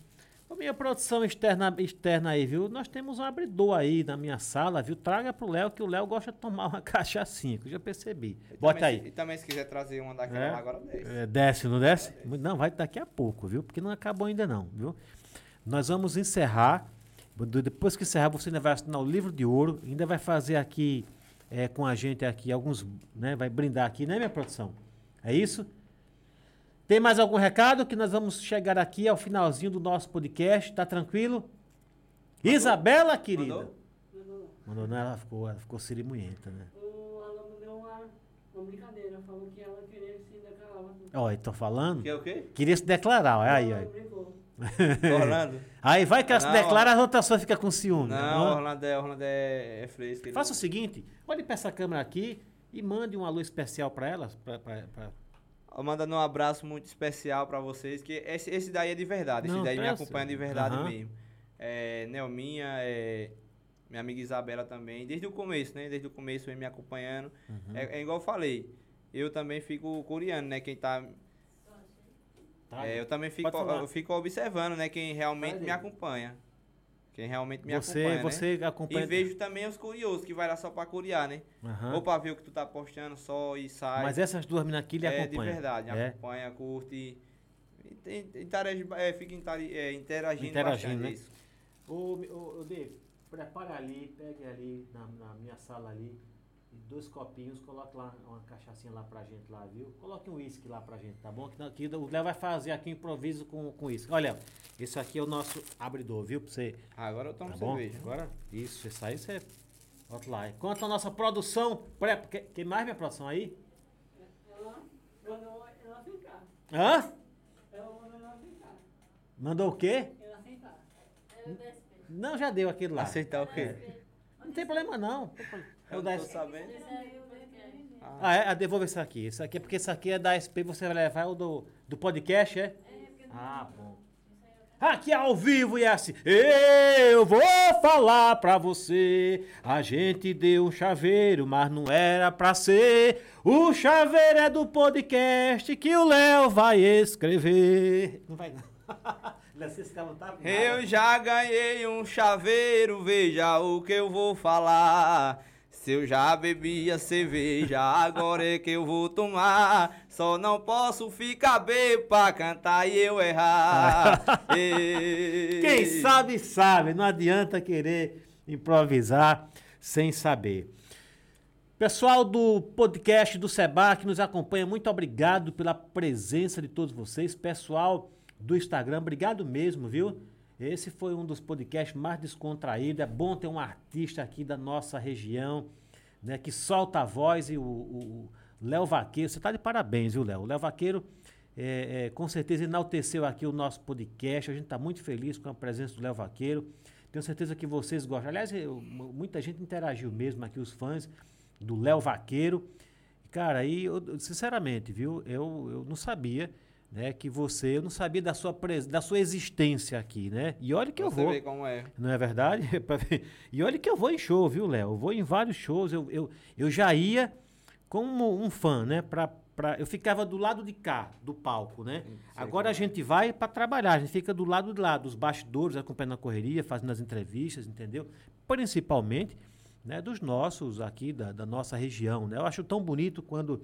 Ô, minha produção externa, externa aí, viu? Nós temos um abridor aí na minha sala, viu? Traga pro Léo, que o Léo gosta de tomar uma que eu já percebi. E Bota também, aí. E também se quiser trazer uma daquela É? lá, agora desce. É, desce, não desce? Não, vai daqui a pouco, viu? Porque não acabou ainda não, viu? Nós vamos encerrar. Depois que encerrar, você ainda vai assinar o livro de ouro, ainda vai fazer aqui é, com a gente aqui alguns, né? Vai brindar aqui, né, minha produção? É isso? Tem mais algum recado que nós vamos chegar aqui ao finalzinho do nosso podcast? Tá tranquilo? Isabela, querida. Mandou? Mandou não. Mandou, não, ela ficou, ela ficou cirimunhenta, né? O aluno deu uma, uma brincadeira, falou que ela queria se declarar. Ó, eu tô falando? Que é o quê? Queria se declarar, ó, aí, Ela aí. brincou. Orlando? Aí vai que ela se Não, declara, as outras pessoas ficam com ciúme. Não, Ó. Orlando é, Orlando é, é fresco. ele- Faça o seguinte, olhe pra essa câmera aqui e mande um alô especial pra, pra- Ó, Mandando um abraço muito especial pra vocês, que esse, esse daí é de verdade. Não, esse daí me peça. acompanha de verdade Aham. mesmo. É, Nelminha, é, minha amiga Isabela também. Desde o começo, né? Desde o começo vem me acompanhando. Uhum. É, é igual eu falei. Eu também fico coreano, né? Quem tá. Tá. É, eu também fico, eu fico observando, né, quem realmente me acompanha. Quem realmente me você, acompanha, né? você acompanha. E vejo também os curiosos que vai lá só pra curiar, né? Aham. Ou pra ver o que tu tá postando só e sai. Mas essas duas meninas aqui lhe é de acompanham. verdade, É. acompanha, curte. e tem- interage, é, fica é, interagindo, Interagindo, bastante, né? é isso. Ô, ô, ô Dave, prepara ali, pegue ali na, na minha sala ali, dois copinhos, coloque lá uma cachaçinha lá pra gente lá, viu? Coloque um uísque lá pra gente, tá bom? Que, não- que o Léo vai fazer aqui um improviso com com uísque. Olha, esse aqui é o nosso abridor, viu? Pra você, Ah, Agora eu tomo tá bom? cerveja. Agora, isso, isso aí você... Bota lá. Enquanto a nossa produção... Pré, que, que mais minha produção aí? Ela mandou ela ficar. Hã? Ela mandou ela ficar. Mandou o quê? Ela aceitar. Não, já deu aquilo lá. Aceitar o quê? Não tem problema não. É o Eu da não tô sabendo. Ah, é? Ah, devolve esse aqui. Esse aqui é porque esse aqui é da SP, você vai levar o do, do podcast, é? Ah, bom. Aqui ao vivo assim. Eu vou falar pra você. A gente deu um chaveiro, mas não era pra ser. O chaveiro é do podcast que o Léo vai escrever. Não vai não. Eu já ganhei um chaveiro, veja o que eu vou falar. Se eu já bebia cerveja, agora é que eu vou tomar. Só não posso ficar bem pra cantar e eu errar. Ei. Quem sabe, sabe. Não adianta querer improvisar sem saber. Pessoal do podcast do Seba que nos acompanha, muito obrigado pela presença de todos vocês. Pessoal do Instagram, obrigado mesmo, viu? Esse foi um dos podcasts mais descontraídos. É bom ter um artista aqui da nossa região, né, que solta a voz e o- Léo Vaqueiro. Você está de parabéns, viu, Léo? O Léo Vaqueiro é, é, com certeza enalteceu aqui o nosso podcast. A gente está muito feliz com a presença do Léo Vaqueiro. Tenho certeza que vocês gostam. Aliás, eu- mu- muita gente interagiu mesmo aqui, os fãs do Léo Vaqueiro. Cara, aí, eu- sinceramente, viu? Eu, eu não sabia, né, que você, eu não sabia da sua, pres- da sua existência aqui, né? E olha que eu Você vou. vê como é. Não é verdade? E olha que eu vou em show, viu, Léo? Eu vou em vários shows. Eu, eu, eu já ia como um fã, né? Pra, pra, eu ficava do lado de cá, do palco, né? Agora a gente vai para trabalhar, a gente fica do lado de lá, dos bastidores, acompanhando a correria, fazendo as entrevistas, entendeu? Principalmente né, dos nossos aqui, da, da nossa região, né? Eu acho tão bonito quando...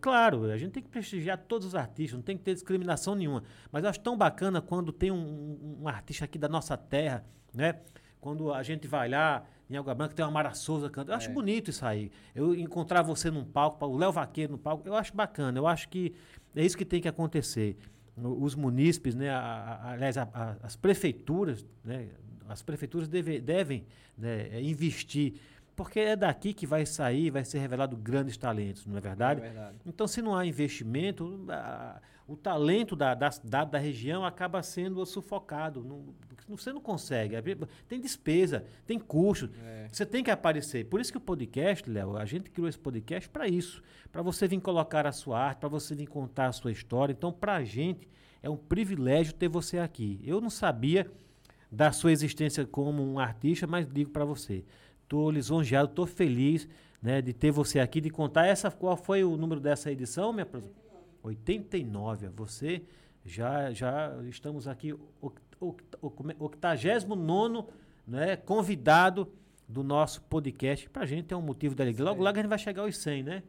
Claro, a gente tem que prestigiar todos os artistas, não tem que ter discriminação nenhuma. Mas eu acho tão bacana quando tem um, um- um artista aqui da nossa terra, né? Quando a gente vai lá em Água Branca, tem uma Mara Souza cantando. Eu acho É. bonito isso aí. Eu encontrar você num palco, o Léo Vaqueiro no palco, eu acho bacana. Eu acho que é isso que tem que acontecer. Os munícipes, né, a- a- aliás, a- as prefeituras, né, as prefeituras deve- devem né, investir, porque é daqui que vai sair, vai ser revelado grandes talentos, não é verdade? É verdade. Então, se não há investimento, a- o talento da, da, da, da região acaba sendo sufocado. Não- você não consegue. Tem despesa, tem custo. É. Você tem que aparecer. Por isso que o podcast, Léo, a gente criou esse podcast para isso. Para você vir colocar a sua arte, para você vir contar a sua história. Então, para a gente, é um privilégio ter você aqui. Eu não sabia da sua existência como um artista, mas digo para você. Estou lisonjeado, estou feliz né, de ter você aqui, de contar essa. Qual foi o número dessa edição, minha professora? 89. Você já, já estamos aqui, oct- oct- 89 né, convidado do nosso podcast. Para a gente é um motivo de alegria. Logo, logo a gente vai chegar aos 100, né?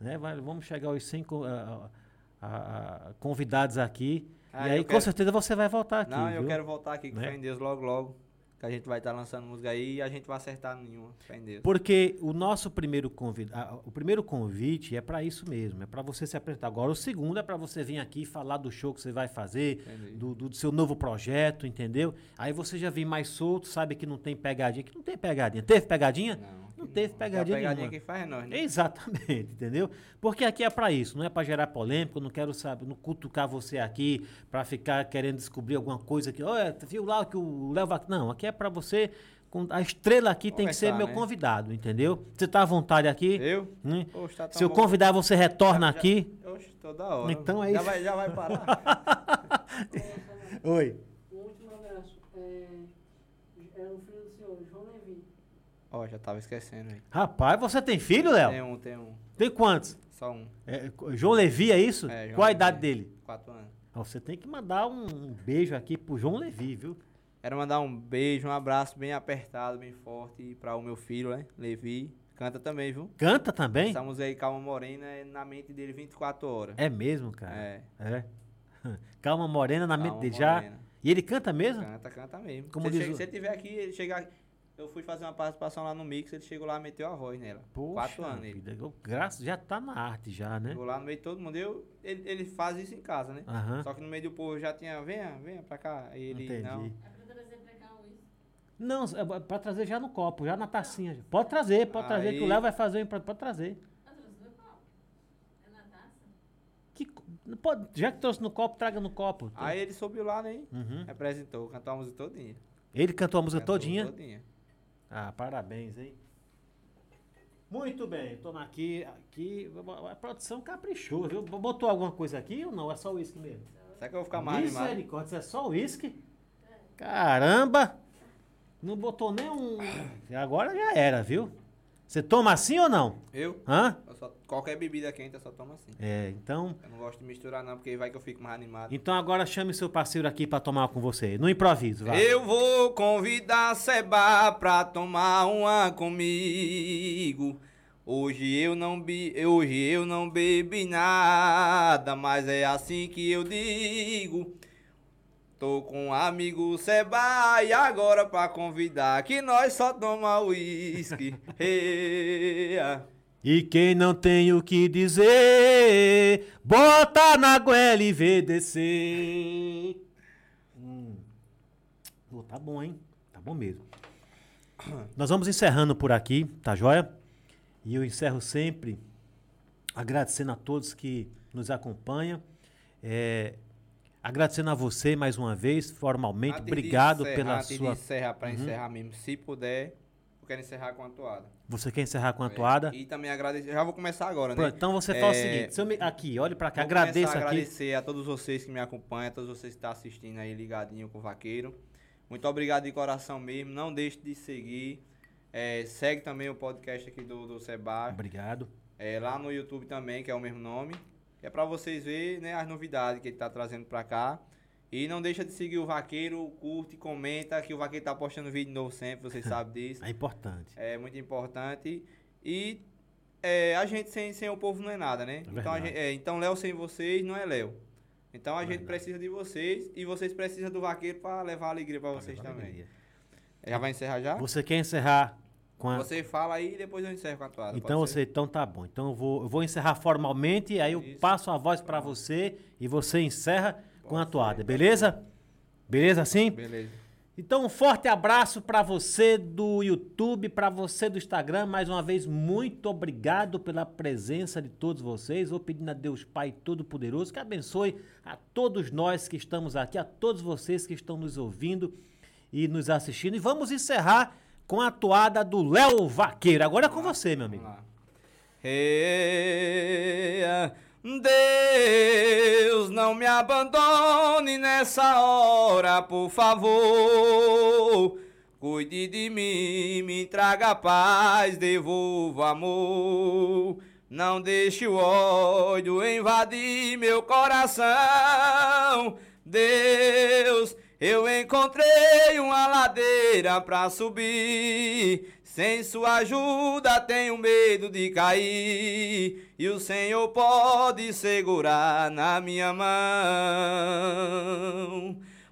né? Vai- vamos chegar aos 100 co- ah, ah, ah, convidados aqui. Ah, e aí, eu com quero- certeza, você vai voltar aqui. Não, eu viu? quero voltar aqui com Né? fé em Deus logo, logo. Que a gente vai estar lançando música aí e a gente vai acertar nenhuma. Deus. Porque o nosso primeiro convite, o primeiro convite é para isso mesmo, é para você se apresentar. Agora o segundo é para você vir aqui falar do show que você vai fazer, Entendi. do, do seu novo projeto, entendeu? Aí você já vem mais solto, sabe que não tem pegadinha, que não tem pegadinha. Teve pegadinha? Não, Não teve não. pegadinha A pegadinha nenhuma. que faz é nós, né? Exatamente, entendeu? Porque aqui é para isso, não é para gerar polêmica, eu não quero saber, não cutucar você aqui para ficar querendo descobrir alguma coisa que, olha, viu lá que o Léo. Não, aqui é para você, a estrela aqui tem que ser meu né? convidado, entendeu? Você tá à vontade aqui? Eu? Hum? Poxa, tá Se eu bom. convidar, você retorna Já- já- aqui? Oxe, toda hora. Então é já isso. Vai, já vai parar. Oi. Um último abraço. É, é o filho do senhor, João Levi. Ó, já tava esquecendo aí. Rapaz, você tem filho, Léo? Tem um, tem um. Tem quantos? Só um. É, João Levi, é isso? É, João Qual a Levi. idade dele? Quatro anos. Ó, Você tem que mandar um um beijo aqui pro João Levi, viu? Quero mandar um beijo, um abraço bem apertado, bem forte para o meu filho, né? Levi. Canta também, viu? Canta também? Essa música aí, Calma Morena, é na mente dele 24 horas. É mesmo, cara. É. É. Calma Morena na mente Calma dele já. Morena. E ele canta mesmo? Canta, canta mesmo. Como se, diz chega- se ele tiver aqui, ele chegar. Eu fui fazer uma participação lá no Mix, ele chegou lá e meteu a voz nela. Poxa Quatro anos ele. vida, eu- Graças, já tá na arte já, né? Chegou lá no meio de todo mundo. Eu, ele, ele faz isso em casa, né? Aham. Só que no meio do povo já tinha, venha, venha pra cá. Aí ele, Entendi. não. É pra trazer pra cá o uísque. Não, é pra trazer já no copo, já na tacinha. Pode trazer, pode trazer, que o Aí- Léo vai fazer, pra- pode trazer. Ah, trouxe no copo. É na taça? Que, pode, já que trouxe no copo, traga no copo. Aí ele subiu lá, né? Uhum. Representou, cantou a música todinha. Ele cantou a música Cantou todinha. todinha. Ah, parabéns, hein? Muito bem, toma aqui, aqui, a produção caprichou, viu? Botou alguma coisa aqui ou não? É só uísque mesmo? Será que eu vou ficar mais animado? Misericórdia, isso é só uísque? Caramba! Não botou nem um... Agora já era, viu? Você toma assim ou não? Eu? Hã? Eu só- qualquer bebida quente eu só tomo assim. É, então... Eu não gosto de misturar não, porque vai que eu fico mais animado. Então agora chame seu parceiro aqui pra tomar com você. No improviso, vai. Eu vou convidar Seba pra tomar uma comigo. Hoje eu não bi, hoje eu não bebi nada, mas é assim que eu digo. Tô com um amigo Seba e agora pra convidar que nós só toma uísque. E quem não tem o que dizer, bota na goela e vê descer. Hum. Pô, tá bom, hein? Tá bom mesmo. Nós vamos encerrando por aqui, tá joia? E eu encerro sempre agradecendo a todos que nos acompanham. É, agradecendo a você mais uma vez, formalmente. Antes Obrigado encerrar, pela antes sua. Uhum. De encerrar, pra encerrar mesmo, se puder, eu quero encerrar com a toada. Você quer encerrar com a toada? E também agradecer. Já vou começar agora, né? Pronto, então você faz o É, seguinte: se me- aqui, olhe pra cá, agradeço aqui. agradecer a todos vocês que me acompanham, a todos vocês que estão assistindo aí ligadinho com o Vaqueiro. Muito obrigado de coração mesmo. Não deixe de seguir. É, segue também o podcast aqui do, do Seba. Obrigado. É, lá no YouTube também, que é o mesmo nome. É pra vocês verem né, as novidades que ele tá trazendo pra cá. E não deixa de seguir o Vaqueiro, curte, comenta, que o Vaqueiro tá postando vídeo novo sempre, vocês sabem disso. É importante. É muito importante. E é, a gente sem, sem o povo não é nada, né? então, verdade. gente, é, então Léo sem vocês não é Léo. Então a gente Verdade. precisa de vocês e vocês precisam do vaqueiro para levar alegria para vocês também. alegria. Já vai encerrar já? Você quer encerrar a. Você fala aí e depois eu encerro com a toada. Então pode você, então tá bom. Então eu vou, eu vou encerrar formalmente, aí eu Isso. passo a voz pra você e você encerra com a Pode toada, ser. beleza? Beleza assim? Beleza. Então, um forte abraço para você do YouTube, para você do Instagram. Mais uma vez, muito obrigado pela presença de todos vocês. Vou pedindo a Deus Pai Todo-Poderoso que abençoe a todos nós que estamos aqui, a todos vocês que estão nos ouvindo e nos assistindo. E vamos encerrar com a toada do Léo Vaqueiro. Agora é com você, meu amigo. Deus, não me abandone nessa hora, por favor. Cuide de mim, me traga paz, devolva amor. Não deixe o ódio invadir meu coração. Deus, eu encontrei uma ladeira pra subir. Sem sua ajuda tenho medo de cair. E o Senhor pode segurar na minha mão.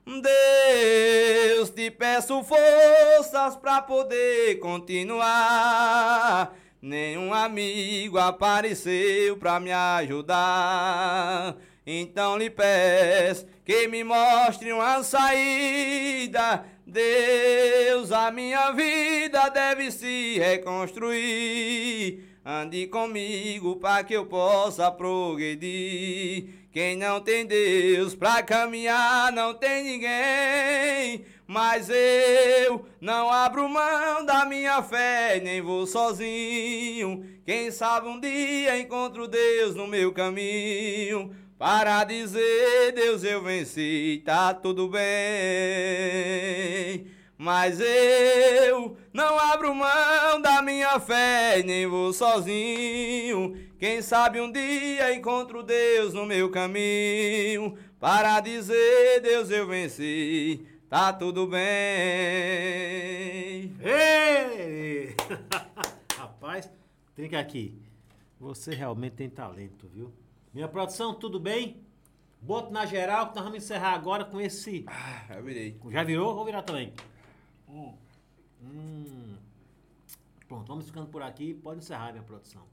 Deus, te peço forças pra poder continuar. Nenhum amigo apareceu pra me ajudar. Então lhe peço que me mostre uma saída. Deus, a minha vida deve se reconstruir. Ande comigo para que eu possa progredir. Quem não tem Deus pra caminhar não tem ninguém. Mas eu não abro mão da minha fé, nem vou sozinho. Quem sabe um dia encontro Deus no meu caminho. Para dizer, Deus, eu venci, tá tudo bem. Mas eu não abro mão da minha fé, nem vou sozinho. Quem sabe um dia encontro Deus no meu caminho para dizer Deus eu venci, tá tudo bem. Ei! Rapaz, tem que aqui. Você realmente tem talento, viu? Minha produção, tudo bem? Boto na geral que nós vamos encerrar agora com esse. Ah, já virei. Já virou? Vou virar também. Hum, hum. Pronto, vamos ficando por aqui. Pode encerrar, minha produção.